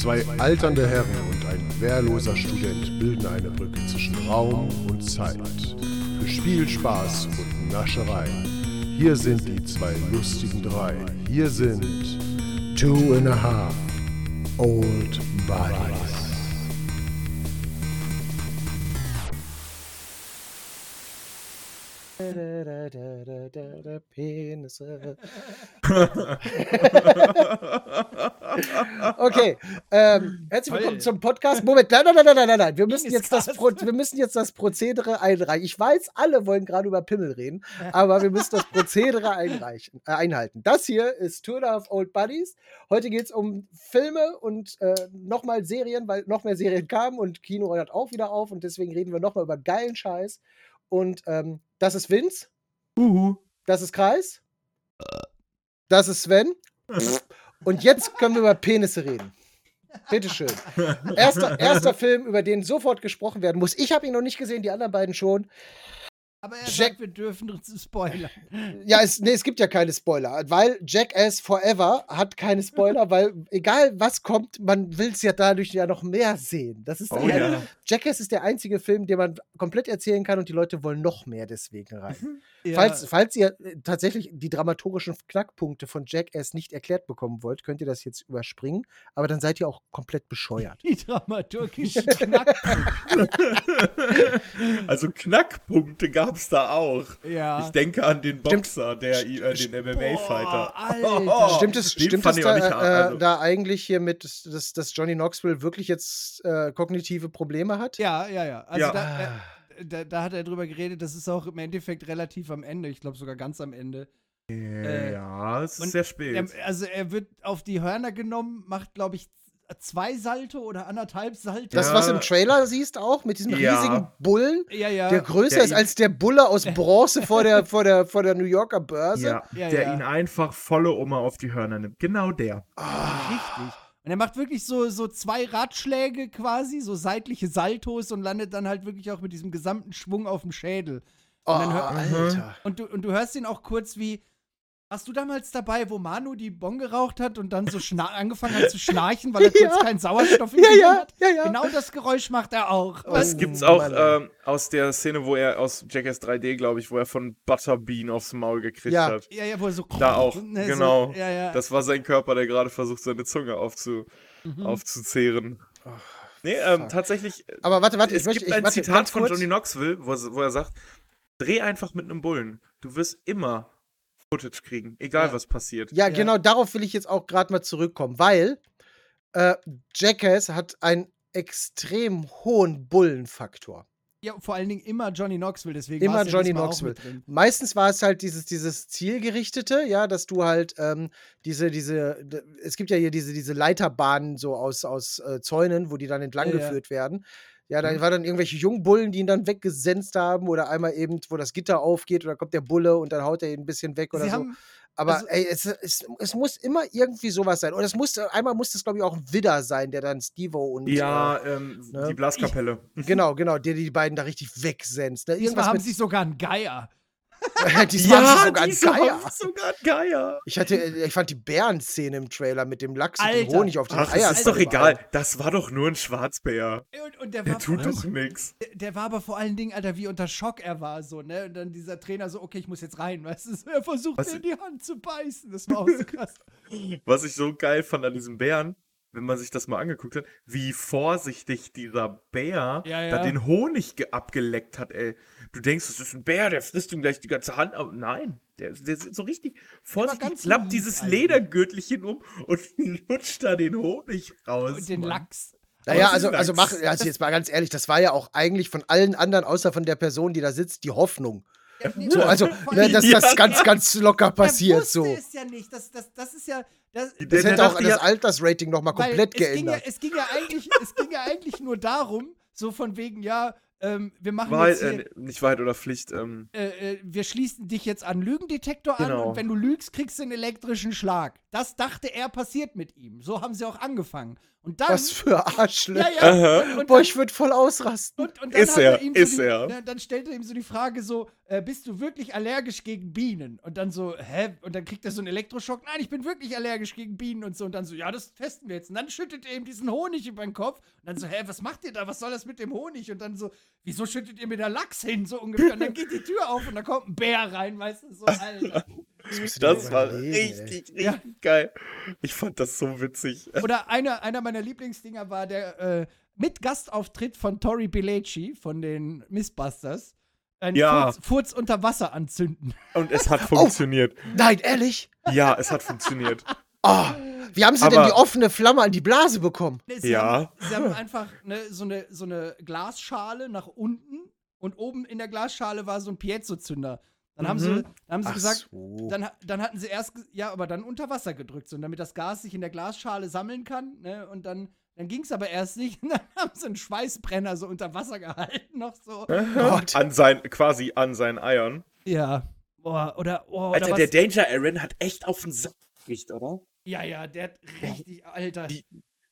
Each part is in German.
Zwei alternde Herren und ein wehrloser Student bilden eine Brücke zwischen Raum und Zeit. Für Spielspaß und Nascherei. Hier sind die zwei lustigen drei. Hier sind Two and a Half Old Buddies. Penisse. okay, ähm, herzlich willkommen Toll. zum Podcast. Moment, nein, nein, nein, nein, nein, nein. Wir müssen, jetzt das. Pro wir müssen jetzt das Prozedere einreichen. Ich weiß, alle wollen gerade über Pimmel reden, aber wir müssen das Prozedere einreichen, äh, einhalten. Das hier ist Tour of Old Buddies. Heute geht es um Filme und äh, nochmal Serien, weil noch mehr Serien kamen und Kino hört auch wieder auf und deswegen reden wir nochmal über geilen Scheiß. Und ähm, das ist Vince. Uhu. Das ist Kreis. Das ist Sven. Und jetzt können wir über Penisse reden. Bitteschön. Erster, erster Film, über den sofort gesprochen werden muss. Ich habe ihn noch nicht gesehen, die anderen beiden schon. Aber er Jack- sagt, wir dürfen uns spoilern. Ja, es, nee, es gibt ja keine Spoiler, weil Jackass Forever hat keine Spoiler, weil egal was kommt, man will es ja dadurch ja noch mehr sehen. Das ist Oh der- ja. Jackass ist der einzige Film, den man komplett erzählen kann und die Leute wollen noch mehr deswegen rein. Ja. Falls, falls ihr äh, tatsächlich die dramaturgischen Knackpunkte von Jackass nicht erklärt bekommen wollt, könnt ihr das jetzt überspringen, aber dann seid ihr auch komplett bescheuert. die dramaturgischen Knackpunkte. Also Knackpunkte gab es da auch. ja. Ich denke an den Stimmt. Boxer, der, i- äh, den MMA-Fighter. Alter. stimmt es, den stimmt es da, nicht äh, also- da eigentlich hier mit, dass, dass Johnny Knoxville wirklich jetzt äh, kognitive Probleme hat? Ja, ja, ja. Also Ja. Da, äh, da, da hat er drüber geredet, das ist auch im Endeffekt relativ am Ende. Ich glaube sogar ganz am Ende. Äh, ja, es und ist sehr spät. Er, also er wird auf die Hörner genommen, macht, glaube ich, zwei Salto oder anderthalb Salto. Das, was im Trailer siehst, auch mit diesem Ja. riesigen Bullen, ja, ja. der größer Der ist als der Bulle aus Bronze vor der, vor der, vor der New Yorker Börse. ja, Ja, der ja. ihn einfach volle Oma auf die Hörner nimmt. Genau der. Richtig. Und er macht wirklich so, so zwei Ratschläge quasi, so seitliche Saltos und landet dann halt wirklich auch mit diesem gesamten Schwung auf dem Schädel. Oh, Und dann hör- Alter. Und du, und du hörst ihn auch kurz wie. Warst du damals dabei, wo Manu die Bon geraucht hat und dann so angefangen hat zu schnarchen, weil er kurz Ja. keinen Sauerstoff im Ja, ja, hat? ja, ja. Genau das Geräusch macht er auch. Oh. Das Was? gibt's auch ähm, aus der Szene, wo er aus Jackass 3D, glaube ich, wo er von Butterbean aufs Maul gekriegt Ja. hat. Ja, ja, wo er so. Da auch, ne, genau. So, ja, ja. Das war sein Körper, der gerade versucht, seine Zunge aufzu Mhm. aufzuzehren. Nee, ähm, tatsächlich, Aber warte, warte, es ich möchte, gibt ich, ein warte, Zitat von kurz. Johnny Knoxville, wo, er- wo er sagt, dreh einfach mit einem Bullen. Du wirst immer Footage kriegen, egal Ja. was passiert. Ja, Ja. genau darauf will ich jetzt auch gerade mal zurückkommen, weil äh, Jackass hat einen extrem hohen Bullenfaktor. ja, vor allen Dingen immer Johnny Knoxville, deswegen Immer ja Johnny auch Knoxville. mit drin. Meistens war es halt dieses, dieses Zielgerichtete, ja, dass du halt ähm, diese, diese, es gibt ja hier diese, diese Leiterbahnen so aus, aus äh, Zäunen, wo die dann entlang Ja, ja. geführt werden. Ja, da Mhm. waren dann irgendwelche Jungbullen, die ihn dann weggesenzt haben oder einmal eben, wo das Gitter aufgeht oder kommt der Bulle und dann haut er ihn ein bisschen weg oder Sie so. Aber also- ey, es, es, es muss immer irgendwie sowas sein. Und es muss, einmal muss es, glaube ich, auch ein Widder sein, der dann Stevo und Ja, ähm, ne? die Blaskapelle. äh, genau, genau, der die beiden da richtig wegsenzt. Ne? diesmal haben mit sie sogar einen Geier. diesmal sie sogar diesmal Geier. haben sie sogar einen Geier. Ich hatte, äh, ich fand die Bärenszene im Trailer mit dem Lachs und dem Alter. Honig auf den Ach, Eiern. das ist doch egal. Das war doch nur ein Schwarzbär. Und, und der, Der war tut doch nix. der, der war aber vor allen Dingen, Alter, wie unter Schock er war, so, ne? Und dann dieser Trainer so, okay, ich muss jetzt rein, weißt du? Er versucht Was- mir in die Hand zu beißen. Das war auch so krass. Was ich so geil fand an diesem Bären, wenn man sich das mal angeguckt hat, wie vorsichtig dieser Bär Ja, ja. da den Honig ge- abgeleckt hat, ey. Du denkst, das ist ein Bär, der frisst ihm gleich die ganze Hand ab. Nein, der, der ist so richtig vorsichtig, klappt dieses eigentlich. Ledergürtelchen um und lutscht da den Honig raus. Und den Mann. Lachs. Naja, also, also mach, also jetzt mal ganz ehrlich, das war ja auch eigentlich von allen anderen, außer von der Person, die da sitzt, die Hoffnung. So, also, ne, dass Ja. das ganz, ganz locker passiert er so. es ja nicht. Das, das, das ist ja. Das, Das hätte auch das Altersrating nochmal komplett es ging, ja, geändert. es, ging ja eigentlich, es ging ja eigentlich nur darum, so von wegen, ja, ähm, wir machen Wahrheit, jetzt hier, äh, nicht Wahrheit oder Pflicht. Ähm, äh, äh, wir schließen dich jetzt an Lügendetektor an Genau. und wenn du lügst, kriegst du einen elektrischen Schlag. Das dachte er passiert mit ihm. So haben sie auch angefangen. Und dann. Was für Arschlöcher. ja, ja. Und, und Boah, dann, ich würde voll ausrasten. und, und dann Ist er, ihm ist so die, er. Dann stellt er ihm so die Frage so, äh, bist du wirklich allergisch gegen Bienen? Und dann so, hä? Und dann kriegt er so einen Elektroschock. Nein, ich bin wirklich allergisch gegen Bienen und so. Und dann so, ja, das testen wir jetzt. Und dann schüttet er ihm diesen Honig über den Kopf. Und dann so, hä, was macht ihr da? Was soll das mit dem Honig? Und dann so, wieso schüttet ihr mir da Lachs hin? So ungefähr. Und dann geht die Tür auf und da kommt ein Bär rein, weißt du? So, Alter. das war richtig, richtig Ja. geil. Ich fand das so witzig. Oder einer, einer meiner Lieblingsdinger war der äh, mit Gastauftritt von Tori Belleci von den Mistbusters. Ein Ja. Furz, Furz unter Wasser anzünden. Und es hat funktioniert. Nein, ehrlich? Ja, es hat funktioniert. Oh, wie haben sie denn Aber- die offene Flamme an die Blase bekommen? Sie Ja. Haben, sie haben einfach ne, so, eine, so eine Glasschale nach unten und oben in der Glasschale war so ein Piezo-Zünder. Dann haben sie, Mhm. dann haben sie Ach gesagt, so. dann, dann hatten sie erst, ja, aber dann unter Wasser gedrückt, so, damit das Gas sich in der Glasschale sammeln kann. Ne, und dann, dann ging es aber erst nicht. Und dann haben sie einen Schweißbrenner so unter Wasser gehalten, noch so. Gott. An sein, quasi an seinen Eiern. Ja. Boah, oder, oh, Alter, oder der? Danger Aaron hat echt auf den Sack gekriegt, oder? Ja, ja, der hat richtig, Alter. Die-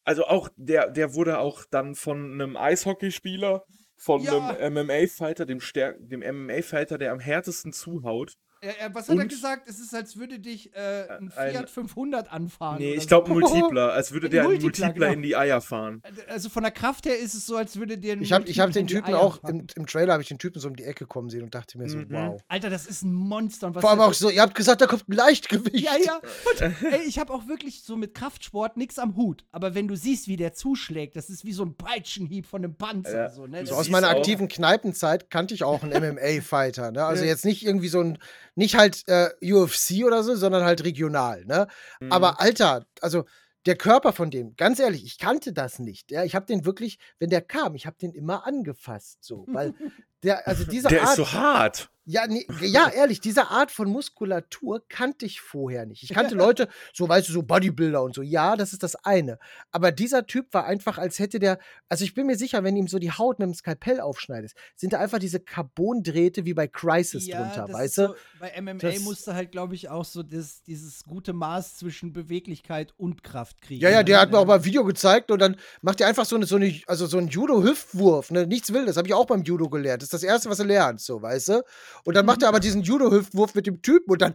Also auch, der, der wurde auch dann von einem Eishockeyspieler, von Ja. einem MMA-Fighter, dem, Stär- dem MMA-Fighter, der am härtesten zuhaut. Er, er, was hat er Und- gesagt? Es ist, als würde dich äh, ein Ein- Fiat 500 anfahren. Nee, oder ich so. glaube Multipler, als würde der einen Multipler, Multipler genau. in die Eier fahren. Also von der Kraft her ist es so, als würde dir ein Ich habe ich hab den Typen Eier auch, im, im Trailer habe ich den Typen so um die Ecke kommen sehen und dachte mir so, Mhm. wow. Alter, das ist ein Monster. Und was Vor allem auch so, ihr habt gesagt, da kommt ein Leichtgewicht. Ja, ja. Und, ey, ich habe auch wirklich so mit Kraftsport nichts am Hut. Aber wenn du siehst, wie der zuschlägt, das ist wie so ein Peitschenhieb von einem Panzer. Ja. So, ne? So aus meiner auch- aktiven Kneipenzeit kannte ich auch einen MMA-Fighter. Ne? Also Ja. jetzt nicht irgendwie so ein, nicht halt äh, UFC oder so, sondern halt regional. Ne? Mhm. Aber Alter, also der Körper von dem, ganz ehrlich, ich kannte das nicht. Ja? Ich habe den wirklich, wenn der kam, ich habe den immer angefasst. So, weil der, also diese der Art. ist so hart. Ja, nee, ja, ehrlich, diese Art von Muskulatur kannte ich vorher nicht. Ich kannte Leute, so weißt du, so Bodybuilder und so. Ja, das ist das eine. Aber dieser Typ war einfach, als hätte der, also ich bin mir sicher, wenn ihm so die Haut mit dem Skalpell aufschneidest, sind da einfach diese Carbondrähte wie bei Crisis drunter, das weißt du? So, bei MMA Das- musste halt, glaube ich, auch so das, dieses gute Maß zwischen Beweglichkeit und Kraft kriegen. Ja, ja, der ne? hat mir auch mal ein Video gezeigt und dann macht er einfach so eine, so eine also so einen Judo-Hüftwurf, ne? Nichts Wildes, habe ich auch beim Judo gelernt. Das ist das Erste, was du lernst, so, weißt du? Und dann macht er aber diesen Judo-Hüftwurf mit dem Typen und dann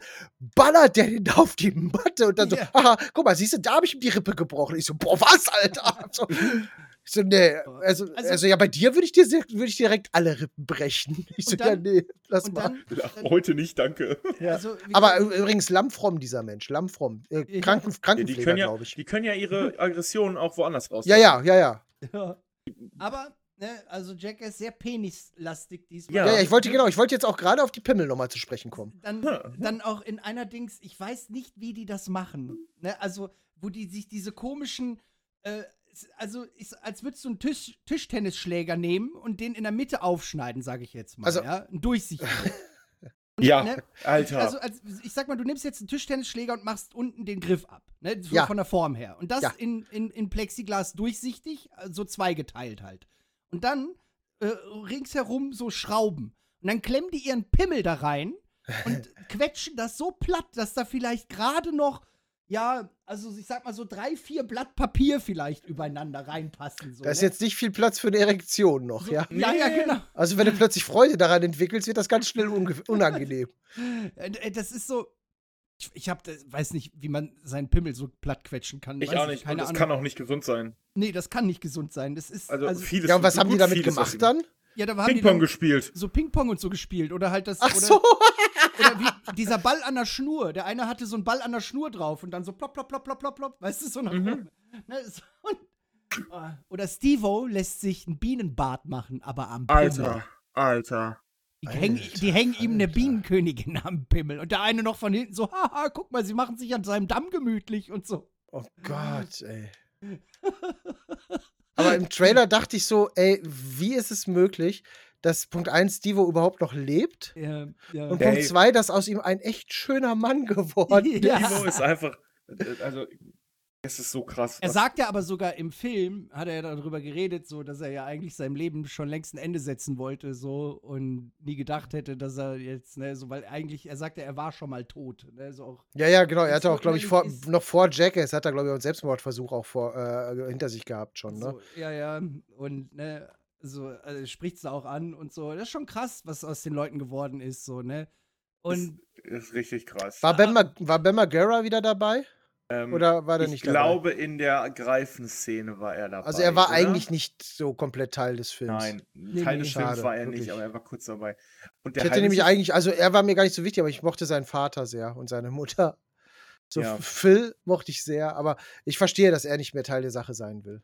ballert der den auf die Matte und dann so, Ja. haha, guck mal, siehst du, da habe ich ihm die Rippe gebrochen. Ich so, boah, was, Alter? So, ich so, nee, also, Also- also, ja, bei dir würde ich, dir sehr- würd ich direkt alle Rippen brechen. Ich so, dann- ja, nee, lass mal. dann, Ja, dann heute nicht, danke. Ja. also, aber übrigens, Lammfromm, dieser Mensch, Lammfromm. Äh. Kranken, Krankenpfleger, können ja, glaube ich. die können ja ihre Aggressionen auch woanders raus. Ja, ja, ja, ja. ja. aber, ne, also Jack ist sehr penislastig diesmal. Ja. Ja, ja, ich wollte genau, ich wollte jetzt auch gerade auf die Pimmel nochmal zu sprechen kommen. Dann, Ja. dann auch in einer Dings, ich weiß nicht, wie die das machen. Ne? Also, wo die sich diese komischen, äh, also ist, als würdest du einen Tisch, Tischtennisschläger nehmen und den in der Mitte aufschneiden, sage ich jetzt mal. Also- ja? Ein durchsichtiger. Ja, ne? Alter. Also, als, ich sag mal, du nimmst jetzt einen Tischtennisschläger und machst unten den Griff ab. Ne? So Ja. Von der Form her. Und das Ja. in, in, in Plexiglas durchsichtig, so zweigeteilt halt. Und dann äh, ringsherum so Schrauben. Und dann klemmen die ihren Pimmel da rein und quetschen das so platt, dass da vielleicht gerade noch, ja, also ich sag mal so drei, vier Blatt Papier vielleicht übereinander reinpassen. So, Da ist ne? jetzt nicht viel Platz für eine Erektion noch, so, ja. Ja, ja, genau. Also wenn du plötzlich Freude daran entwickelst, wird das ganz schnell unangenehm. Äh, äh, Das ist so. Ich, ich hab, weiß nicht, wie man seinen Pimmel so platt quetschen kann. ich weiß auch nicht. Und Keine das Ahnung. kann auch nicht gesund sein. nee, das kann nicht gesund sein. Das ist. Also, Also, vieles. Ja, und was haben die damit vieles, gemacht dann? ja, da haben Ping-Pong gespielt. so Ping-Pong und so gespielt. Oder halt das. Ach oder, so. oder wie dieser Ball an der Schnur. Der eine hatte so einen Ball an der Schnur drauf und dann so plopp, plopp, plopp, plopp, plopp, plopp. Weißt du, so nach Mhm. Ne, so, und, Ah, oder Steve-O lässt sich ein Bienenbad machen, aber am Pimmel. Alter, Alter. Die, hängen, die hängen ihm eine. Bienenkönigin am Pimmel. Und der eine noch von hinten so, haha, guck mal, sie machen sich an seinem Damm gemütlich und so. Oh Gott, ey. Aber im Trailer dachte ich so, ey, wie ist es möglich, dass Punkt 1 Stivo überhaupt noch lebt? Ja, ja. Und. Punkt 2, dass aus ihm ein echt schöner Mann geworden ist. Ja. Ivo ist einfach. äh, Also, Es ist so krass. Er sagt ja aber sogar im Film, hat er ja darüber geredet, so, dass er ja eigentlich seinem Leben schon längst ein Ende setzen wollte, so, und nie gedacht hätte, dass er jetzt, ne, so, weil eigentlich, er sagte, er war schon mal tot, ne, so auch. Ja, ja, genau. Er hatte auch, glaube ich, vor, noch vor Jackass hat er, glaube ich, auch einen Selbstmordversuch auch vor, äh, hinter sich gehabt schon, ne? So, ja, ja, und, ne, so, also spricht es auch an und so. Das ist schon krass, was aus den Leuten geworden ist, so, ne. Und Das ist richtig krass. War Ben, Ma war ben Margera wieder dabei? Ähm, Oder war der ich nicht glaube, in der Greifenszene war er dabei. dabei? Also er war oder? eigentlich nicht so komplett Teil des Films. Nein, Nee, Teil nee, des Films schade, war er wirklich. nicht, aber er war kurz dabei. Und Ich hätte nämlich eigentlich, also er war mir gar nicht so wichtig, aber ich mochte seinen Vater sehr und seine Mutter. So Ja. Phil mochte ich sehr, aber ich verstehe, dass er nicht mehr Teil der Sache sein will.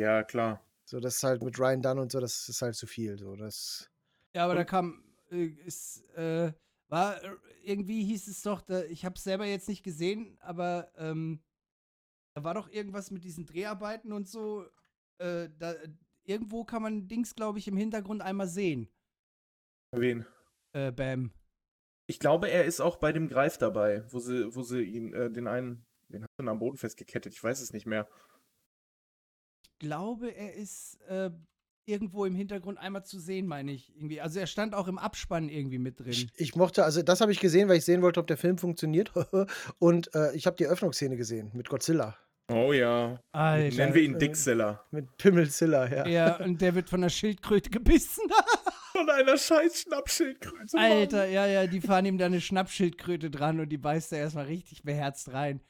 Ja, klar. So, das ist halt mit Ryan Dunn und so, das ist halt zu viel. So, das Ja, aber da kam, äh, ist, äh, war, äh, irgendwie hieß es doch, da, ich habe es selber jetzt nicht gesehen, aber ähm, da war doch irgendwas mit diesen Dreharbeiten und so. Äh, da, irgendwo kann man Dings, glaube ich, im Hintergrund einmal sehen. Wen? Äh, Bam. Ich glaube, er ist auch bei dem Greif dabei, wo sie, wo sie ihn, äh, den einen, den hat er am Boden festgekettet, ich weiß es nicht mehr. Ich glaube, er ist äh, irgendwo im Hintergrund einmal zu sehen, meine ich. Irgendwie. Also er stand auch im Abspann irgendwie mit drin. ich, ich mochte, also das habe ich gesehen, weil ich sehen wollte, ob der Film funktioniert. und äh, ich habe die Eröffnungsszene gesehen mit Godzilla. Oh ja. Alter. Nennen wir ihn äh, Dickseller. Mit Pimmelzilla, ja. Ja, und der wird von der Schildkröte gebissen. Von einer scheiß Schnappschildkröte. Mann. Alter, ja, ja, die fahren ihm da eine Schnappschildkröte dran und die beißt er erstmal richtig beherzt rein.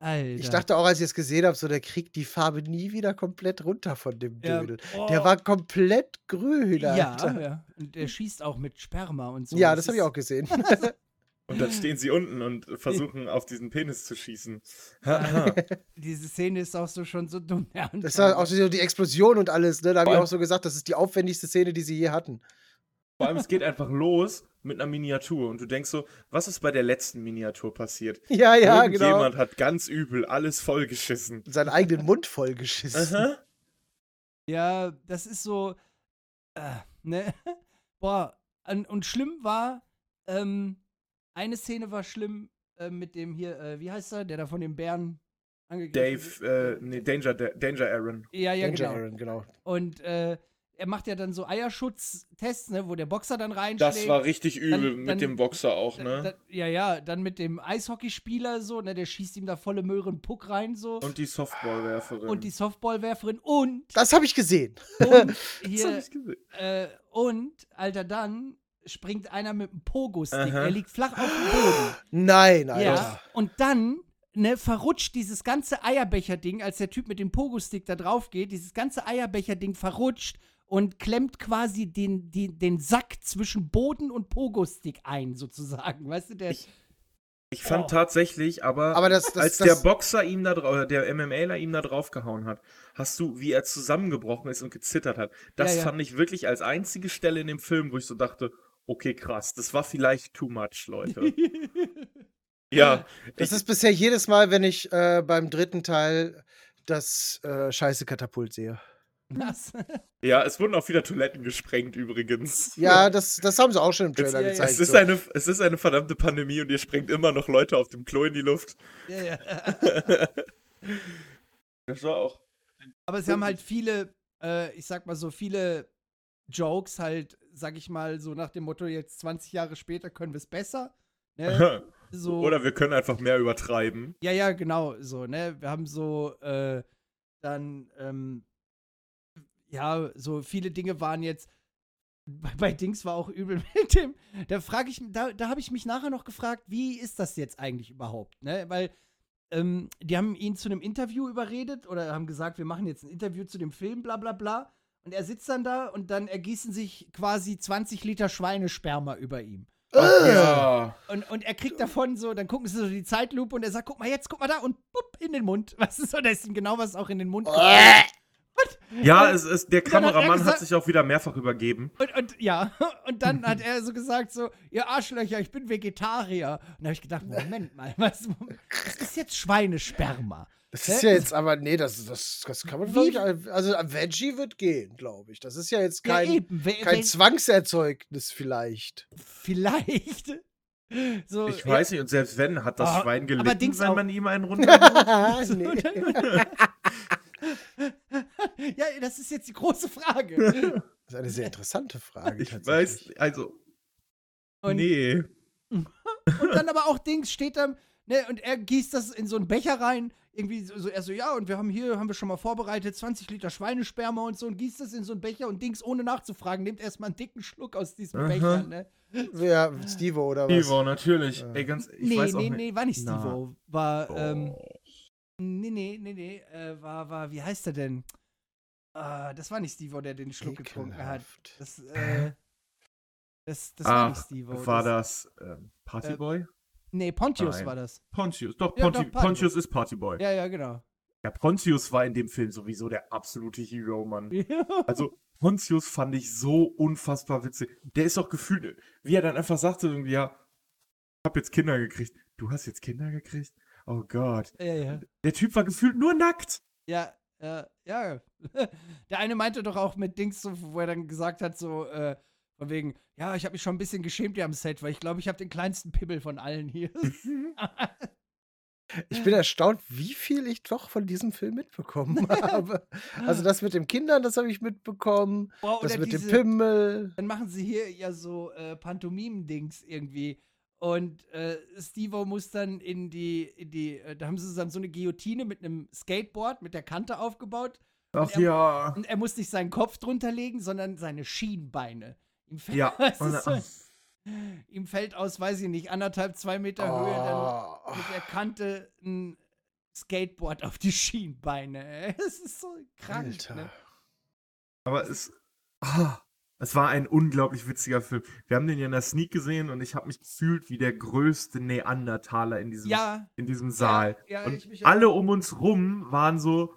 Alter. Ich dachte auch, als ich es gesehen habe, so der kriegt die Farbe nie wieder komplett runter von dem Ja. Dödel. Oh. Der war komplett grün. Ja, Alter. ja. Und der schießt auch mit Sperma und so. Ja, das habe ich auch gesehen. Und dann stehen sie unten und versuchen auf diesen Penis zu schießen. Diese Szene ist auch so schon so dumm. Ja, Das war auch so die Explosion und alles, ne? Da habe ich auch so gesagt, das ist die aufwendigste Szene, die sie je hatten. Vor allem, es geht einfach los mit einer Miniatur und du denkst so, was ist bei der letzten Miniatur passiert? Ja, ja, genau. Irgendjemand hat ganz übel alles vollgeschissen. Seinen eigenen Mund vollgeschissen. Aha. Ja, das ist so. Äh, ne? Boah, und, und schlimm war, ähm, eine Szene war schlimm äh, mit dem hier, äh, wie heißt er, der da von den Bären angegriffen Dave, äh, nee, Danger, Danger Aaron. Ja, ja, Danger genau. Aaron, genau. Und äh, er macht ja dann so Eierschutztests, ne, wo der Boxer dann reinschlägt. Das war richtig übel Dann- mit dann- dem Boxer auch, ne? da, ja, ja, dann mit dem Eishockeyspieler so, ne, der schießt ihm da volle Möhre einen Puck rein so. Und die Softballwerferin. Und die Softballwerferin und, Das habe ich gesehen. und Das hab hier, ich gesehen. äh, und, Alter, dann springt einer mit einem Pogo-Stick. Aha. Er liegt flach auf dem Boden. Nein, Alter. Ja, und dann ne, verrutscht dieses ganze Eierbecher-Ding, als der Typ mit dem Pogo-Stick da drauf geht, dieses ganze Eierbecher-Ding verrutscht und klemmt quasi den, die, den Sack zwischen Boden und Pogo-Stick ein, sozusagen. Weißt du, der. Ich- Ich fand Oh. tatsächlich, aber, Aber das, das, als das, der Boxer ihm da drauf, der MMAler ihm da draufgehauen hat, hast du, wie er zusammengebrochen ist und gezittert hat. Das Ja, ja. fand ich wirklich als einzige Stelle in dem Film, wo ich so dachte, okay, krass, das war vielleicht too much, Leute. ja, das ich, ist bisher jedes Mal, wenn ich äh, beim dritten Teil das äh, scheiße Katapult sehe. Was? ja, es wurden auch wieder Toiletten gesprengt übrigens. Ja, das, das haben sie auch schon im Trailer Ja, ja. gezeigt. Es ist, so. eine, es ist eine verdammte Pandemie und ihr sprengt immer noch Leute auf dem Klo in die Luft. ja, ja. Das war auch. Aber sie haben halt viele, äh, ich sag mal so, viele Jokes halt, sag ich mal, so nach dem Motto, jetzt 20 Jahre später können wir es besser. Ne? So, Oder wir können einfach mehr übertreiben. Ja, ja, genau, so, ne? Wir haben so, äh, dann, ähm, ja, so viele Dinge waren jetzt, bei, bei Dings war auch übel mit dem, da frage ich, da, da habe ich mich nachher noch gefragt, wie ist das jetzt eigentlich überhaupt, ne? Weil, ähm, die haben ihn zu einem Interview überredet oder haben gesagt, wir machen jetzt ein Interview zu dem Film, bla bla bla. Und er sitzt dann da und dann ergießen sich quasi 20 Liter Schweinesperma über ihm. Ja. Und, und er kriegt davon so, dann gucken sie so die Zeitlupe und er sagt, guck mal jetzt, guck mal da und bupp, in den Mund. Was ist so, da ist ihm genau was auch in den Mund kommt. Ja, es ist, der hat er Kameramann hat gesagt- sich auch wieder mehrfach übergeben. Und, und ja, und dann hat er so gesagt so, ihr Arschlöcher, ich bin Vegetarier. Und da habe ich gedacht, Moment mal, was, das ist jetzt Schweinesperma. Das ist ja jetzt aber, nee, das, das, das kann man, glaube ich, also ein Veggie wird gehen, glaube ich. Das ist ja jetzt kein, ja, eben, kein Zwangserzeugnis vielleicht. vielleicht. So, Ich ja, weiß nicht, und selbst wenn, hat das Ah, Schwein aber gelitten, Dings wenn man ihm einen runter. nee. Ja, das ist jetzt die große Frage. Das ist eine sehr interessante Frage. Ich weiß, also. Und, nee. und dann aber auch Dings steht da, ne, und er gießt das in so einen Becher rein. Irgendwie so, so, er so, ja, und wir haben hier, haben wir schon mal vorbereitet, 20 Liter Schweinesperma und so, und gießt das in so einen Becher und Dings, ohne nachzufragen, nimmt erstmal einen dicken Schluck aus diesem Aha. Becher, ne? Wer, Steve oder was? Ivo, natürlich. Ja. Ey, ganz, ich nee, weiß auch nee, nicht. nee, war nicht Na. Steve War, ähm, Oh. nee, nee, nee, nee, äh, war, war, wie heißt er denn? Ah, das war nicht Steve der den Schluck getrunken hat. Ekelhaft. Das, äh, das, das war nicht Ach, Steve war das ähm, Partyboy? Nee, Pontius Nein. war das. Pontius. Doch, Ja, Ponti doch, Partyboy. Pontius ist Partyboy. Ja. Ja, ja, genau. Pontius war in dem Film sowieso der absolute Hero, Mann. Also, Pontius fand ich so unfassbar witzig. Der ist auch gefühlt, wie er dann einfach sagte, irgendwie, ja, ich hab jetzt Kinder gekriegt. Du hast jetzt Kinder gekriegt? Oh Gott. ja, ja. Der Typ war gefühlt nur nackt. Ja, äh, ja. Der eine meinte doch auch mit Dings, so, wo er dann gesagt hat, so, äh, von wegen, ja, ich habe mich schon ein bisschen geschämt hier am Set, weil ich glaube, ich habe den kleinsten Pimmel von allen hier. Ich bin erstaunt, wie viel ich doch von diesem Film mitbekommen habe. Also das mit den Kindern, das habe ich mitbekommen. Boah, Das mit dem diese- Pimmel. Dann machen sie hier ja so äh, Pantomimen-Dings irgendwie. Und äh, Steve muss dann in die, in die, äh, da haben sie dann so eine Guillotine mit einem Skateboard mit der Kante aufgebaut. Ach er- ja. Und er muss nicht seinen Kopf drunter legen, sondern seine Schienbeine. Ihm fällt, Ja. Und, so, ihm fällt aus, weiß ich nicht, anderthalb, zwei Meter Höhe dann Oh. mit der Kante ein Skateboard auf die Schienbeine. Es ist so krank. Alter. Ne? Aber es, ah, es war ein unglaublich witziger Film. Wir haben den ja in der Sneak gesehen und ich habe mich gefühlt wie der größte Neandertaler in diesem, Ja, in diesem Saal. ja, und ich mich auch. alle um uns rum waren so,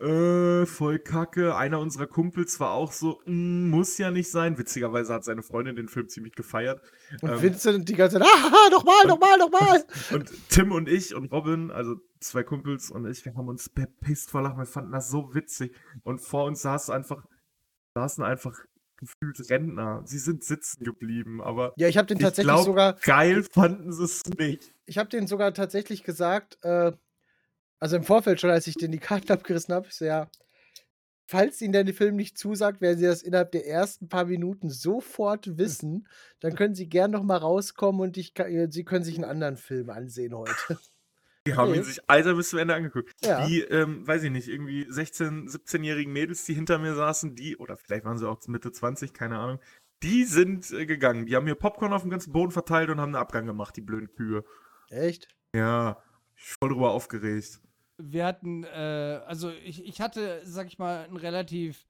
äh, voll kacke. Einer unserer Kumpels war auch so, "Mm, muss ja nicht sein. Witzigerweise hat seine Freundin den Film ziemlich gefeiert. Und Ähm, Vincent die ganze Zeit, ah, nochmal, nochmal, nochmal. Und Tim und ich und Robin, also zwei Kumpels und ich, wir haben uns bepisst vor Lachen. Wir fanden das so witzig. Und vor uns saß einfach, saßen einfach gefühlt Rentner. Sie sind sitzen geblieben, aber Ja, ich habe den Ich tatsächlich glaub- sogar, geil fanden sie es nicht. ich habe den sogar tatsächlich gesagt, äh, also im Vorfeld schon, als ich den die Karten abgerissen habe, ich so, ja, falls Ihnen der Film nicht zusagt, werden Sie das innerhalb der ersten paar Minuten sofort wissen, dann können Sie gern noch mal rauskommen und ich, äh, Sie können sich einen anderen Film ansehen heute. Die haben Nee. ihn sich Alter bis zum Ende angeguckt. Ja. Die, ähm, weiß ich nicht, irgendwie 16-, 17-jährigen Mädels, die hinter mir saßen, die, oder vielleicht waren sie auch Mitte 20, keine Ahnung, die sind äh, gegangen. Die haben mir Popcorn auf dem ganzen Boden verteilt und haben einen Abgang gemacht, die blöden Kühe. Echt? Ja, ich bin voll drüber aufgeregt. wir hatten, äh, also ich, ich hatte, sag ich mal, ein relativ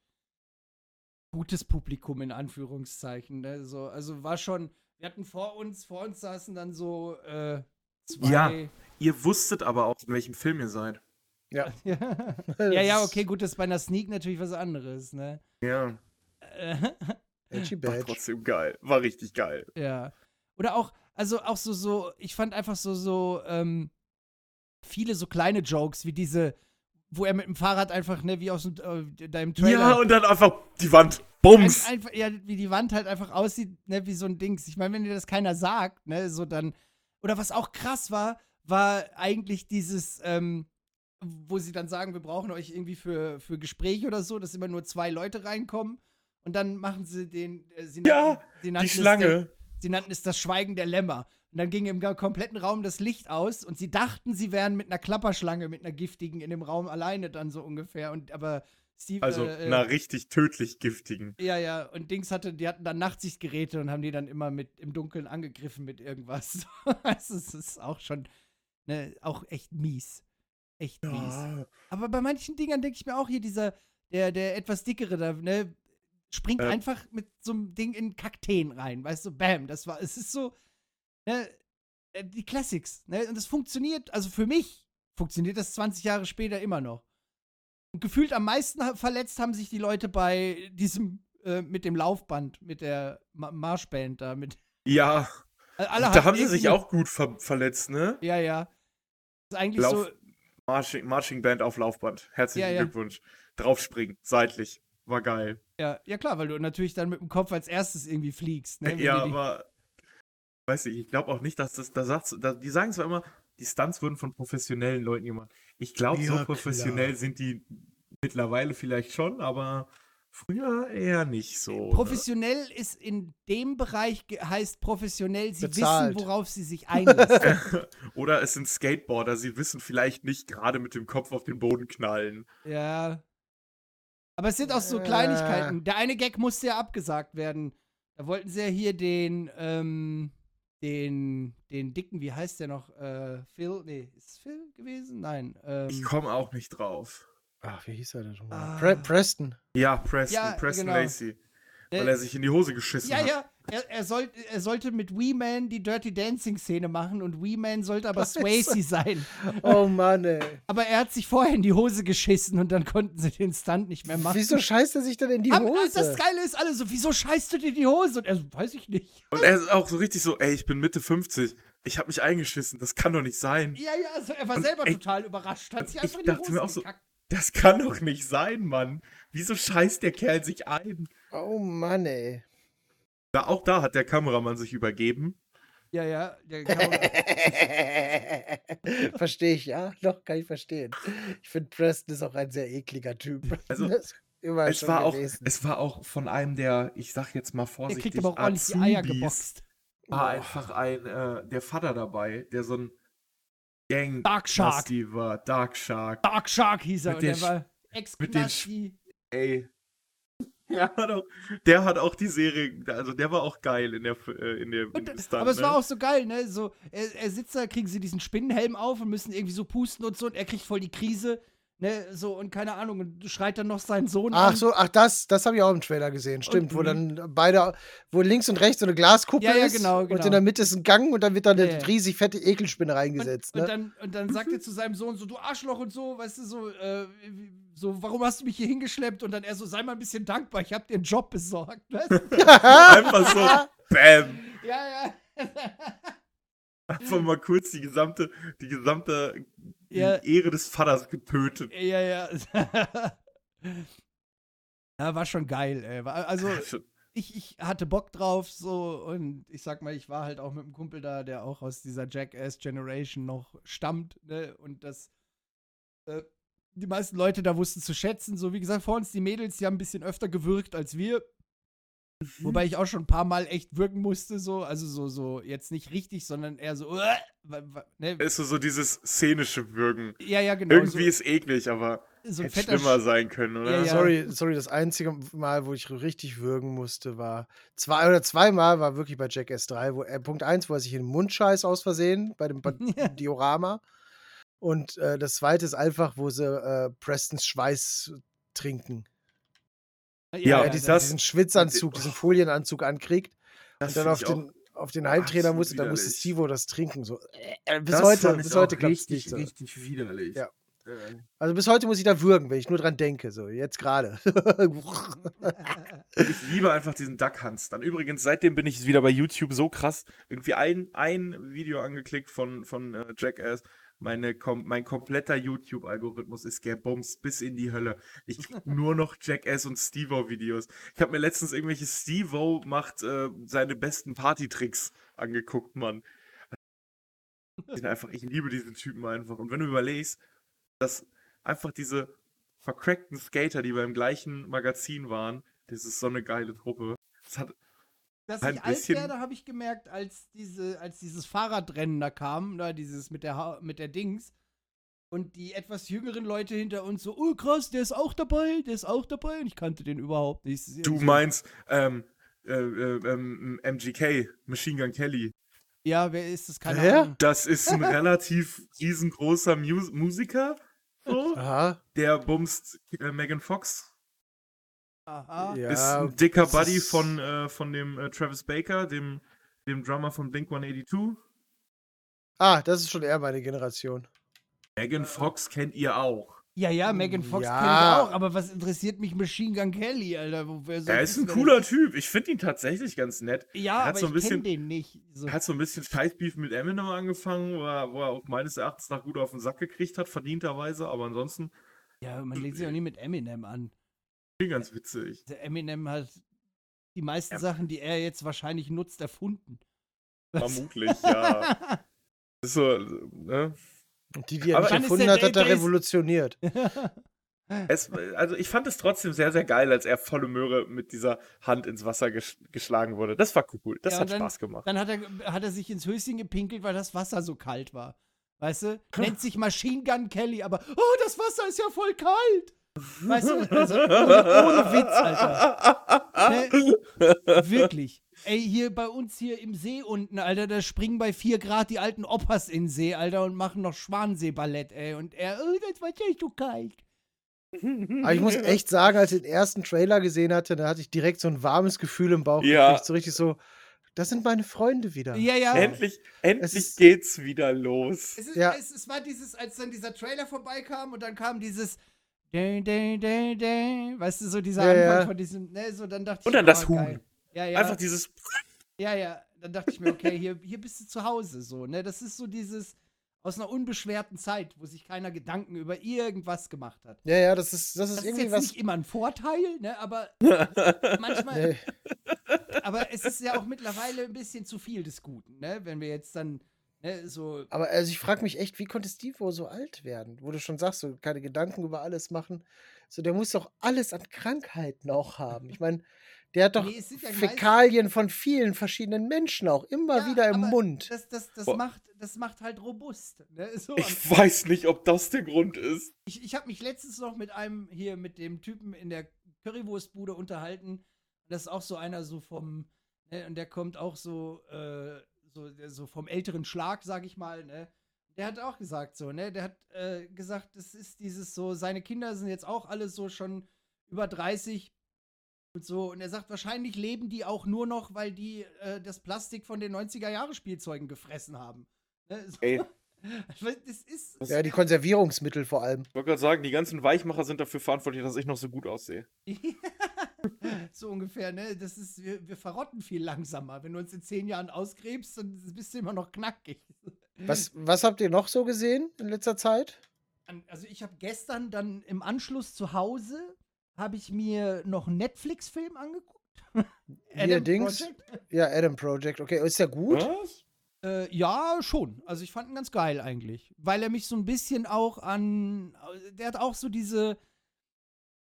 gutes Publikum in Anführungszeichen. Ne? So, also war schon, wir hatten vor uns, vor uns saßen dann so äh, zwei. Ja. Ihr wusstet aber auch, in welchem Film ihr seid. Ja. ja, ja, ja, okay, gut, das ist bei einer Sneak natürlich was anderes, ne? Ja, war trotzdem geil. War richtig geil. ja. Oder auch, also auch so, so, ich fand einfach so, so, ähm, viele so kleine Jokes, wie diese, wo er mit dem Fahrrad einfach, ne, wie aus dem, äh, da im Trailer. Ja, und dann einfach die Wand. Bums. Ein, einfach, ja, wie die Wand halt einfach aussieht, ne, wie so ein Dings. Ich meine, wenn dir das keiner sagt, ne, so dann. Oder was auch krass war, war eigentlich dieses, ähm, wo sie dann sagen, wir brauchen euch irgendwie für, für Gespräche oder so, dass immer nur zwei Leute reinkommen. Und dann machen sie den. Äh, sie Ja, nannten- Die es Schlange. Der, sie nannten es das Schweigen der Lämmer. Und dann ging im kompletten Raum das Licht aus und sie dachten, sie wären mit einer Klapperschlange, mit einer giftigen in dem Raum alleine dann so ungefähr. Und aber Steve. Also, äh, äh, einer richtig tödlich giftigen. ja, ja, und Dings hatte, die hatten dann Nachtsichtgeräte und haben die dann immer mit im Dunkeln angegriffen mit irgendwas. also, es ist auch schon, ne, auch echt mies. Echt mies. Ja. Aber bei manchen Dingern denke ich mir auch hier, dieser, der, der etwas dickere da, ne, springt Äh. einfach mit so einem Ding in Kakteen rein, weißt du, bam, das war, es ist so, ne, äh, die Classics, ne, und das funktioniert, also für mich funktioniert das 20 Jahre später immer noch. Und gefühlt am meisten verletzt haben sich die Leute bei diesem, äh, mit dem Laufband, mit der Ma Marschband da, mit, Ja, alle da haben sie sich auch gut ver verletzt, ne? Ja, ja. Das ist eigentlich Lauf- so, Marching, Marching Band auf Laufband. Herzlichen Ja, ja. Glückwunsch. Draufspringen, seitlich. War geil. ja, ja klar, weil du natürlich dann mit dem Kopf als erstes irgendwie fliegst, ne, ja, aber weiß ich, ich glaube auch nicht, dass das, da sagt's, da, die sagen zwar immer, die Stunts wurden von professionellen Leuten gemacht. Ich glaube, Ja, so professionell klar. sind die mittlerweile vielleicht schon, aber früher eher nicht so. ne? Professionell ist in dem Bereich heißt professionell, sie Bezahlt. wissen, worauf sie sich einlassen. Oder es sind Skateboarder, sie wissen vielleicht nicht gerade mit dem Kopf auf den Boden knallen. ja. Aber es sind auch so Äh. Kleinigkeiten. Der eine Gag musste ja abgesagt werden. Da wollten sie ja hier den, ähm, den, den dicken, wie heißt der noch? Äh, Phil? Nee, ist es Phil gewesen? Nein. Ähm, Ich komme auch nicht drauf. Ach, wie hieß er denn schon mal? Ah. Pre Preston. Ja, Preston, Ja, Preston genau. Lacey. Weil er sich in die Hose geschissen Ja, hat. ja. Er, er, soll, er sollte mit Wee Man die Dirty Dancing Szene machen und Wee Man sollte aber Swayze sein. Oh Mann, ey. Aber er hat sich vorher in die Hose geschissen und dann konnten sie den Stunt nicht mehr machen. Wieso scheißt er sich denn in die Aber Hose? das Geile ist alle so, wieso scheißt du dir in die Hose? Und er so, weiß ich nicht. Und er ist auch so richtig so, ey, ich bin Mitte 50. Ich habe mich eingeschissen. Das kann doch nicht sein. Ja, ja, also er war Und selber ich- total überrascht. Hat sich ich einfach in die dachte Hose mir auch so- gekackt. Das kann doch nicht sein, Mann. Wieso scheißt der Kerl sich ein? oh Mann, ey. Da, auch da hat der Kameramann sich übergeben. Ja, ja. Der Verstehe ich, ja. Doch, kann ich verstehen. Ich finde, Preston ist auch ein sehr ekliger Typ. Also, Es war, auch, es war auch von einem der, ich sag jetzt mal der vorsichtig, kriegt aber auch ordentlich die Eier geboxt. war einfach ein, äh, der Vater dabei, der so ein Gang Dark Shark. Knasti war. Dark Shark. Dark Shark hieß er Mit und der war mit den. Ey. Der hat, auch, der hat auch die Serie, also der war auch geil in der, äh, in im Stunt, aber es ne? war auch so geil, ne? So, er, er sitzt da, kriegen sie diesen Spinnenhelm auf und müssen irgendwie so pusten und so und er kriegt voll die Krise, ne? So und keine Ahnung, und schreit dann noch seinen Sohn Ach an. so, ach, das, das habe ich auch im Trailer gesehen. Stimmt, wo Und- dann beide, wo links und rechts so eine Glaskuppel Ja, ja, ist genau, und genau. in der Mitte ist ein Gang und dann wird da eine Ja, ja. riesig fette Ekelspinne reingesetzt. Und, ne? und, dann, und dann sagt er zu seinem Sohn so, du Arschloch und so, weißt du, so, äh, so, warum hast du mich hier hingeschleppt? Und dann er so, sei mal ein bisschen dankbar, ich hab dir einen Job besorgt. Weißt du? Einfach so, bam. ja, ja. Einfach mal kurz die gesamte, die gesamte die Ja. Ehre des Vaters getötet. Ja, ja. ja, war schon geil, ey. Also, ich, ich hatte Bock drauf, so, und ich sag mal, ich war halt auch mit einem Kumpel da, der auch aus dieser Jackass Generation noch stammt, ne, und das, äh, die meisten Leute da wussten zu schätzen, so wie gesagt, vor uns die Mädels, die haben ein bisschen öfter gewürgt als wir, wobei ich auch schon ein paar Mal echt wirken musste, so, also so, so, jetzt nicht richtig, sondern eher so, äh, ne, Ist so, so dieses szenische Würgen. ja, ja, genau, Irgendwie so, ist eklig, aber so hätte schlimmer Sch- sein können, oder? Ja, ja. Sorry, sorry, das einzige Mal, wo ich richtig würgen musste, war zwei oder zweimal war wirklich bei Jackass 3, wo äh, Punkt 1, wo er sich in den Mund scheißt aus Versehen bei dem ba Ja. Diorama. Und äh, das zweite ist einfach, wo sie äh, Prestons Schweiß trinken. Ja, er diesen, das- diesen Schwitzanzug, diesen Folienanzug ankriegt und dann auf den, auf den Heimtrainer absolut musste, dann musste. Stivo das trinken. So. Äh, bis das heute, bis heute klappt es richtig, nicht. So. richtig widerlich. Ja. Äh, Also bis heute muss ich da würgen, wenn ich nur dran denke. So, jetzt gerade. Ich liebe einfach diesen Duck Hunts. Dann übrigens, seitdem bin ich wieder bei YouTube so krass. Irgendwie ein, ein Video angeklickt von, von äh, Jackass. Meine, kom mein kompletter YouTube-Algorithmus ist gebumst bis in die Hölle. Ich krieg nur noch Jackass und Steve-O-Videos. Ich habe mir letztens irgendwelche Steve-O macht äh, seine besten Partytricks angeguckt, Mann. Ich, einfach, ich liebe diesen Typen einfach. Und wenn du überlegst, dass einfach diese vercrackten Skater, die beim gleichen Magazin waren, das ist so eine geile Truppe. Das hat, Dass Ein ich alt bisschen- werde, habe ich gemerkt, als, diese, als dieses Fahrradrennen da kam, da dieses mit der, Ha- mit der Dings. Und die etwas jüngeren Leute hinter uns so, oh krass, der ist auch dabei, der ist auch dabei. Und ich kannte den überhaupt nicht. du meinst ähm, äh, äh, ähm, MGK, Machine Gun Kelly. Ja, wer ist das? Keine Wer? Ahnung. Das ist ein relativ riesengroßer Mus Musiker, so, Aha. der bumst äh, Megan Fox. Aha. Ja, ist ein dicker Buddy von, äh, von dem äh, Travis Baker, dem, dem Drummer von Blink 182. Ah, das ist schon eher meine Generation. Megan Fox kennt ihr auch. Ja, ja, Megan Fox Ja. kennt ich auch, aber was interessiert mich Machine Gun Kelly, Alter? Wo- wer soll Er ist ein cooler das Typ. Ich finde ihn tatsächlich ganz nett. Ja, Er hat aber so ein ich kenne bisschen- den nicht. So. Er hat so ein bisschen Scheißbeef mit Eminem angefangen, wo er, wo er auch meines Erachtens nach gut auf den Sack gekriegt hat, verdienterweise, aber ansonsten Ja, man legt sich auch nie mit Eminem an. Ganz witzig. Der Eminem hat die meisten Ja. Sachen, die er jetzt wahrscheinlich nutzt, erfunden. Vermutlich, ja. Das ist so, ne? Die, die er Aber erfunden der- hat, hat er revolutioniert. Es, also ich fand es trotzdem sehr, sehr geil, als er volle Möhre mit dieser Hand ins Wasser ges geschlagen wurde. Das war cool. Das Ja, hat dann- Spaß gemacht. Dann hat er, hat er sich ins Höschen gepinkelt, weil das Wasser so kalt war. Weißt du? Nennt sich Machine Gun Kelly, aber oh, das Wasser ist ja voll kalt. Weißt du? Also, ohne, ohne Witz, Alter. Ne? Wirklich. Ey, hier bei uns hier im See unten, Alter, da springen bei 4 Grad die alten Opas in den See, Alter, und machen noch Schwanensee-Ballett, ey. Und er, oh, das Wasser ist so kalt. Aber ich muss echt sagen, als ich den ersten Trailer gesehen hatte, da hatte ich direkt so ein warmes Gefühl im Bauch. Ja. So richtig so, das sind meine Freunde wieder. Ja, ja. Endlich, endlich ist- geht's wieder los. Es, ist, Ja. es, es war dieses, als dann dieser Trailer vorbeikam und dann kam dieses dä, dä, dä, dä, weißt du, so dieser Ja, Anfang ja. von diesem, ne, so dann dachte ich Und dann mir, das oh, Huhn. geil. Ja, ja. Einfach dieses. ja, ja. Dann dachte ich mir, okay, hier, hier bist du zu Hause, so, ne? Das ist so dieses aus einer unbeschwerten Zeit, wo sich keiner Gedanken über irgendwas gemacht hat. Ja, ja, das ist, das ist Das ist irgendwie jetzt was. nicht immer ein Vorteil, ne? Aber manchmal, Nee. aber es ist ja auch mittlerweile ein bisschen zu viel des Guten, ne? Wenn wir jetzt dann, ne, so Aber also ich frage mich echt, wie konnte Steve wohl so alt werden? Wo du schon sagst, so keine Gedanken über alles machen. So, der muss doch alles an Krankheiten auch haben. Ich meine, der hat doch Nee, ja Fäkalien von vielen verschiedenen Menschen auch immer Ja, wieder im Mund. Das, das, das, Boah. macht, das macht halt robust. Ne? So, Ich weiß nicht, ob das der Grund ist. ich ich habe mich letztens noch mit einem hier, mit dem Typen in der Currywurstbude unterhalten. Das ist auch so einer so vom, ne, und der kommt auch so, äh, so, der- so vom älteren Schlag, sag ich mal, ne? Der hat auch gesagt so, ne? Der hat äh, gesagt, das ist dieses so, seine Kinder sind jetzt auch alle so schon über 30 und so. Und er sagt, wahrscheinlich leben die auch nur noch, weil die äh, das Plastik von den 90er-Jahre-Spielzeugen gefressen haben. Ne? So, Ey, das ist. Ja, die Konservierungsmittel vor allem. ich wollte gerade sagen, die ganzen Weichmacher sind dafür verantwortlich, dass ich noch so gut aussehe. so ungefähr, ne? Das ist, wir, wir verrotten viel langsamer. Wenn du uns in zehn Jahren ausgräbst, dann bist du immer noch knackig. Was, was habt ihr noch so gesehen in letzter Zeit? Also ich habe gestern dann im Anschluss zu Hause habe ich mir noch einen Netflix-Film angeguckt. Dings? Project. Ja, Adam Project. Okay, ist ja gut. Was? Äh, ja, schon. Also ich fand ihn ganz geil eigentlich. Weil er mich so ein bisschen auch an. Der hat auch so diese.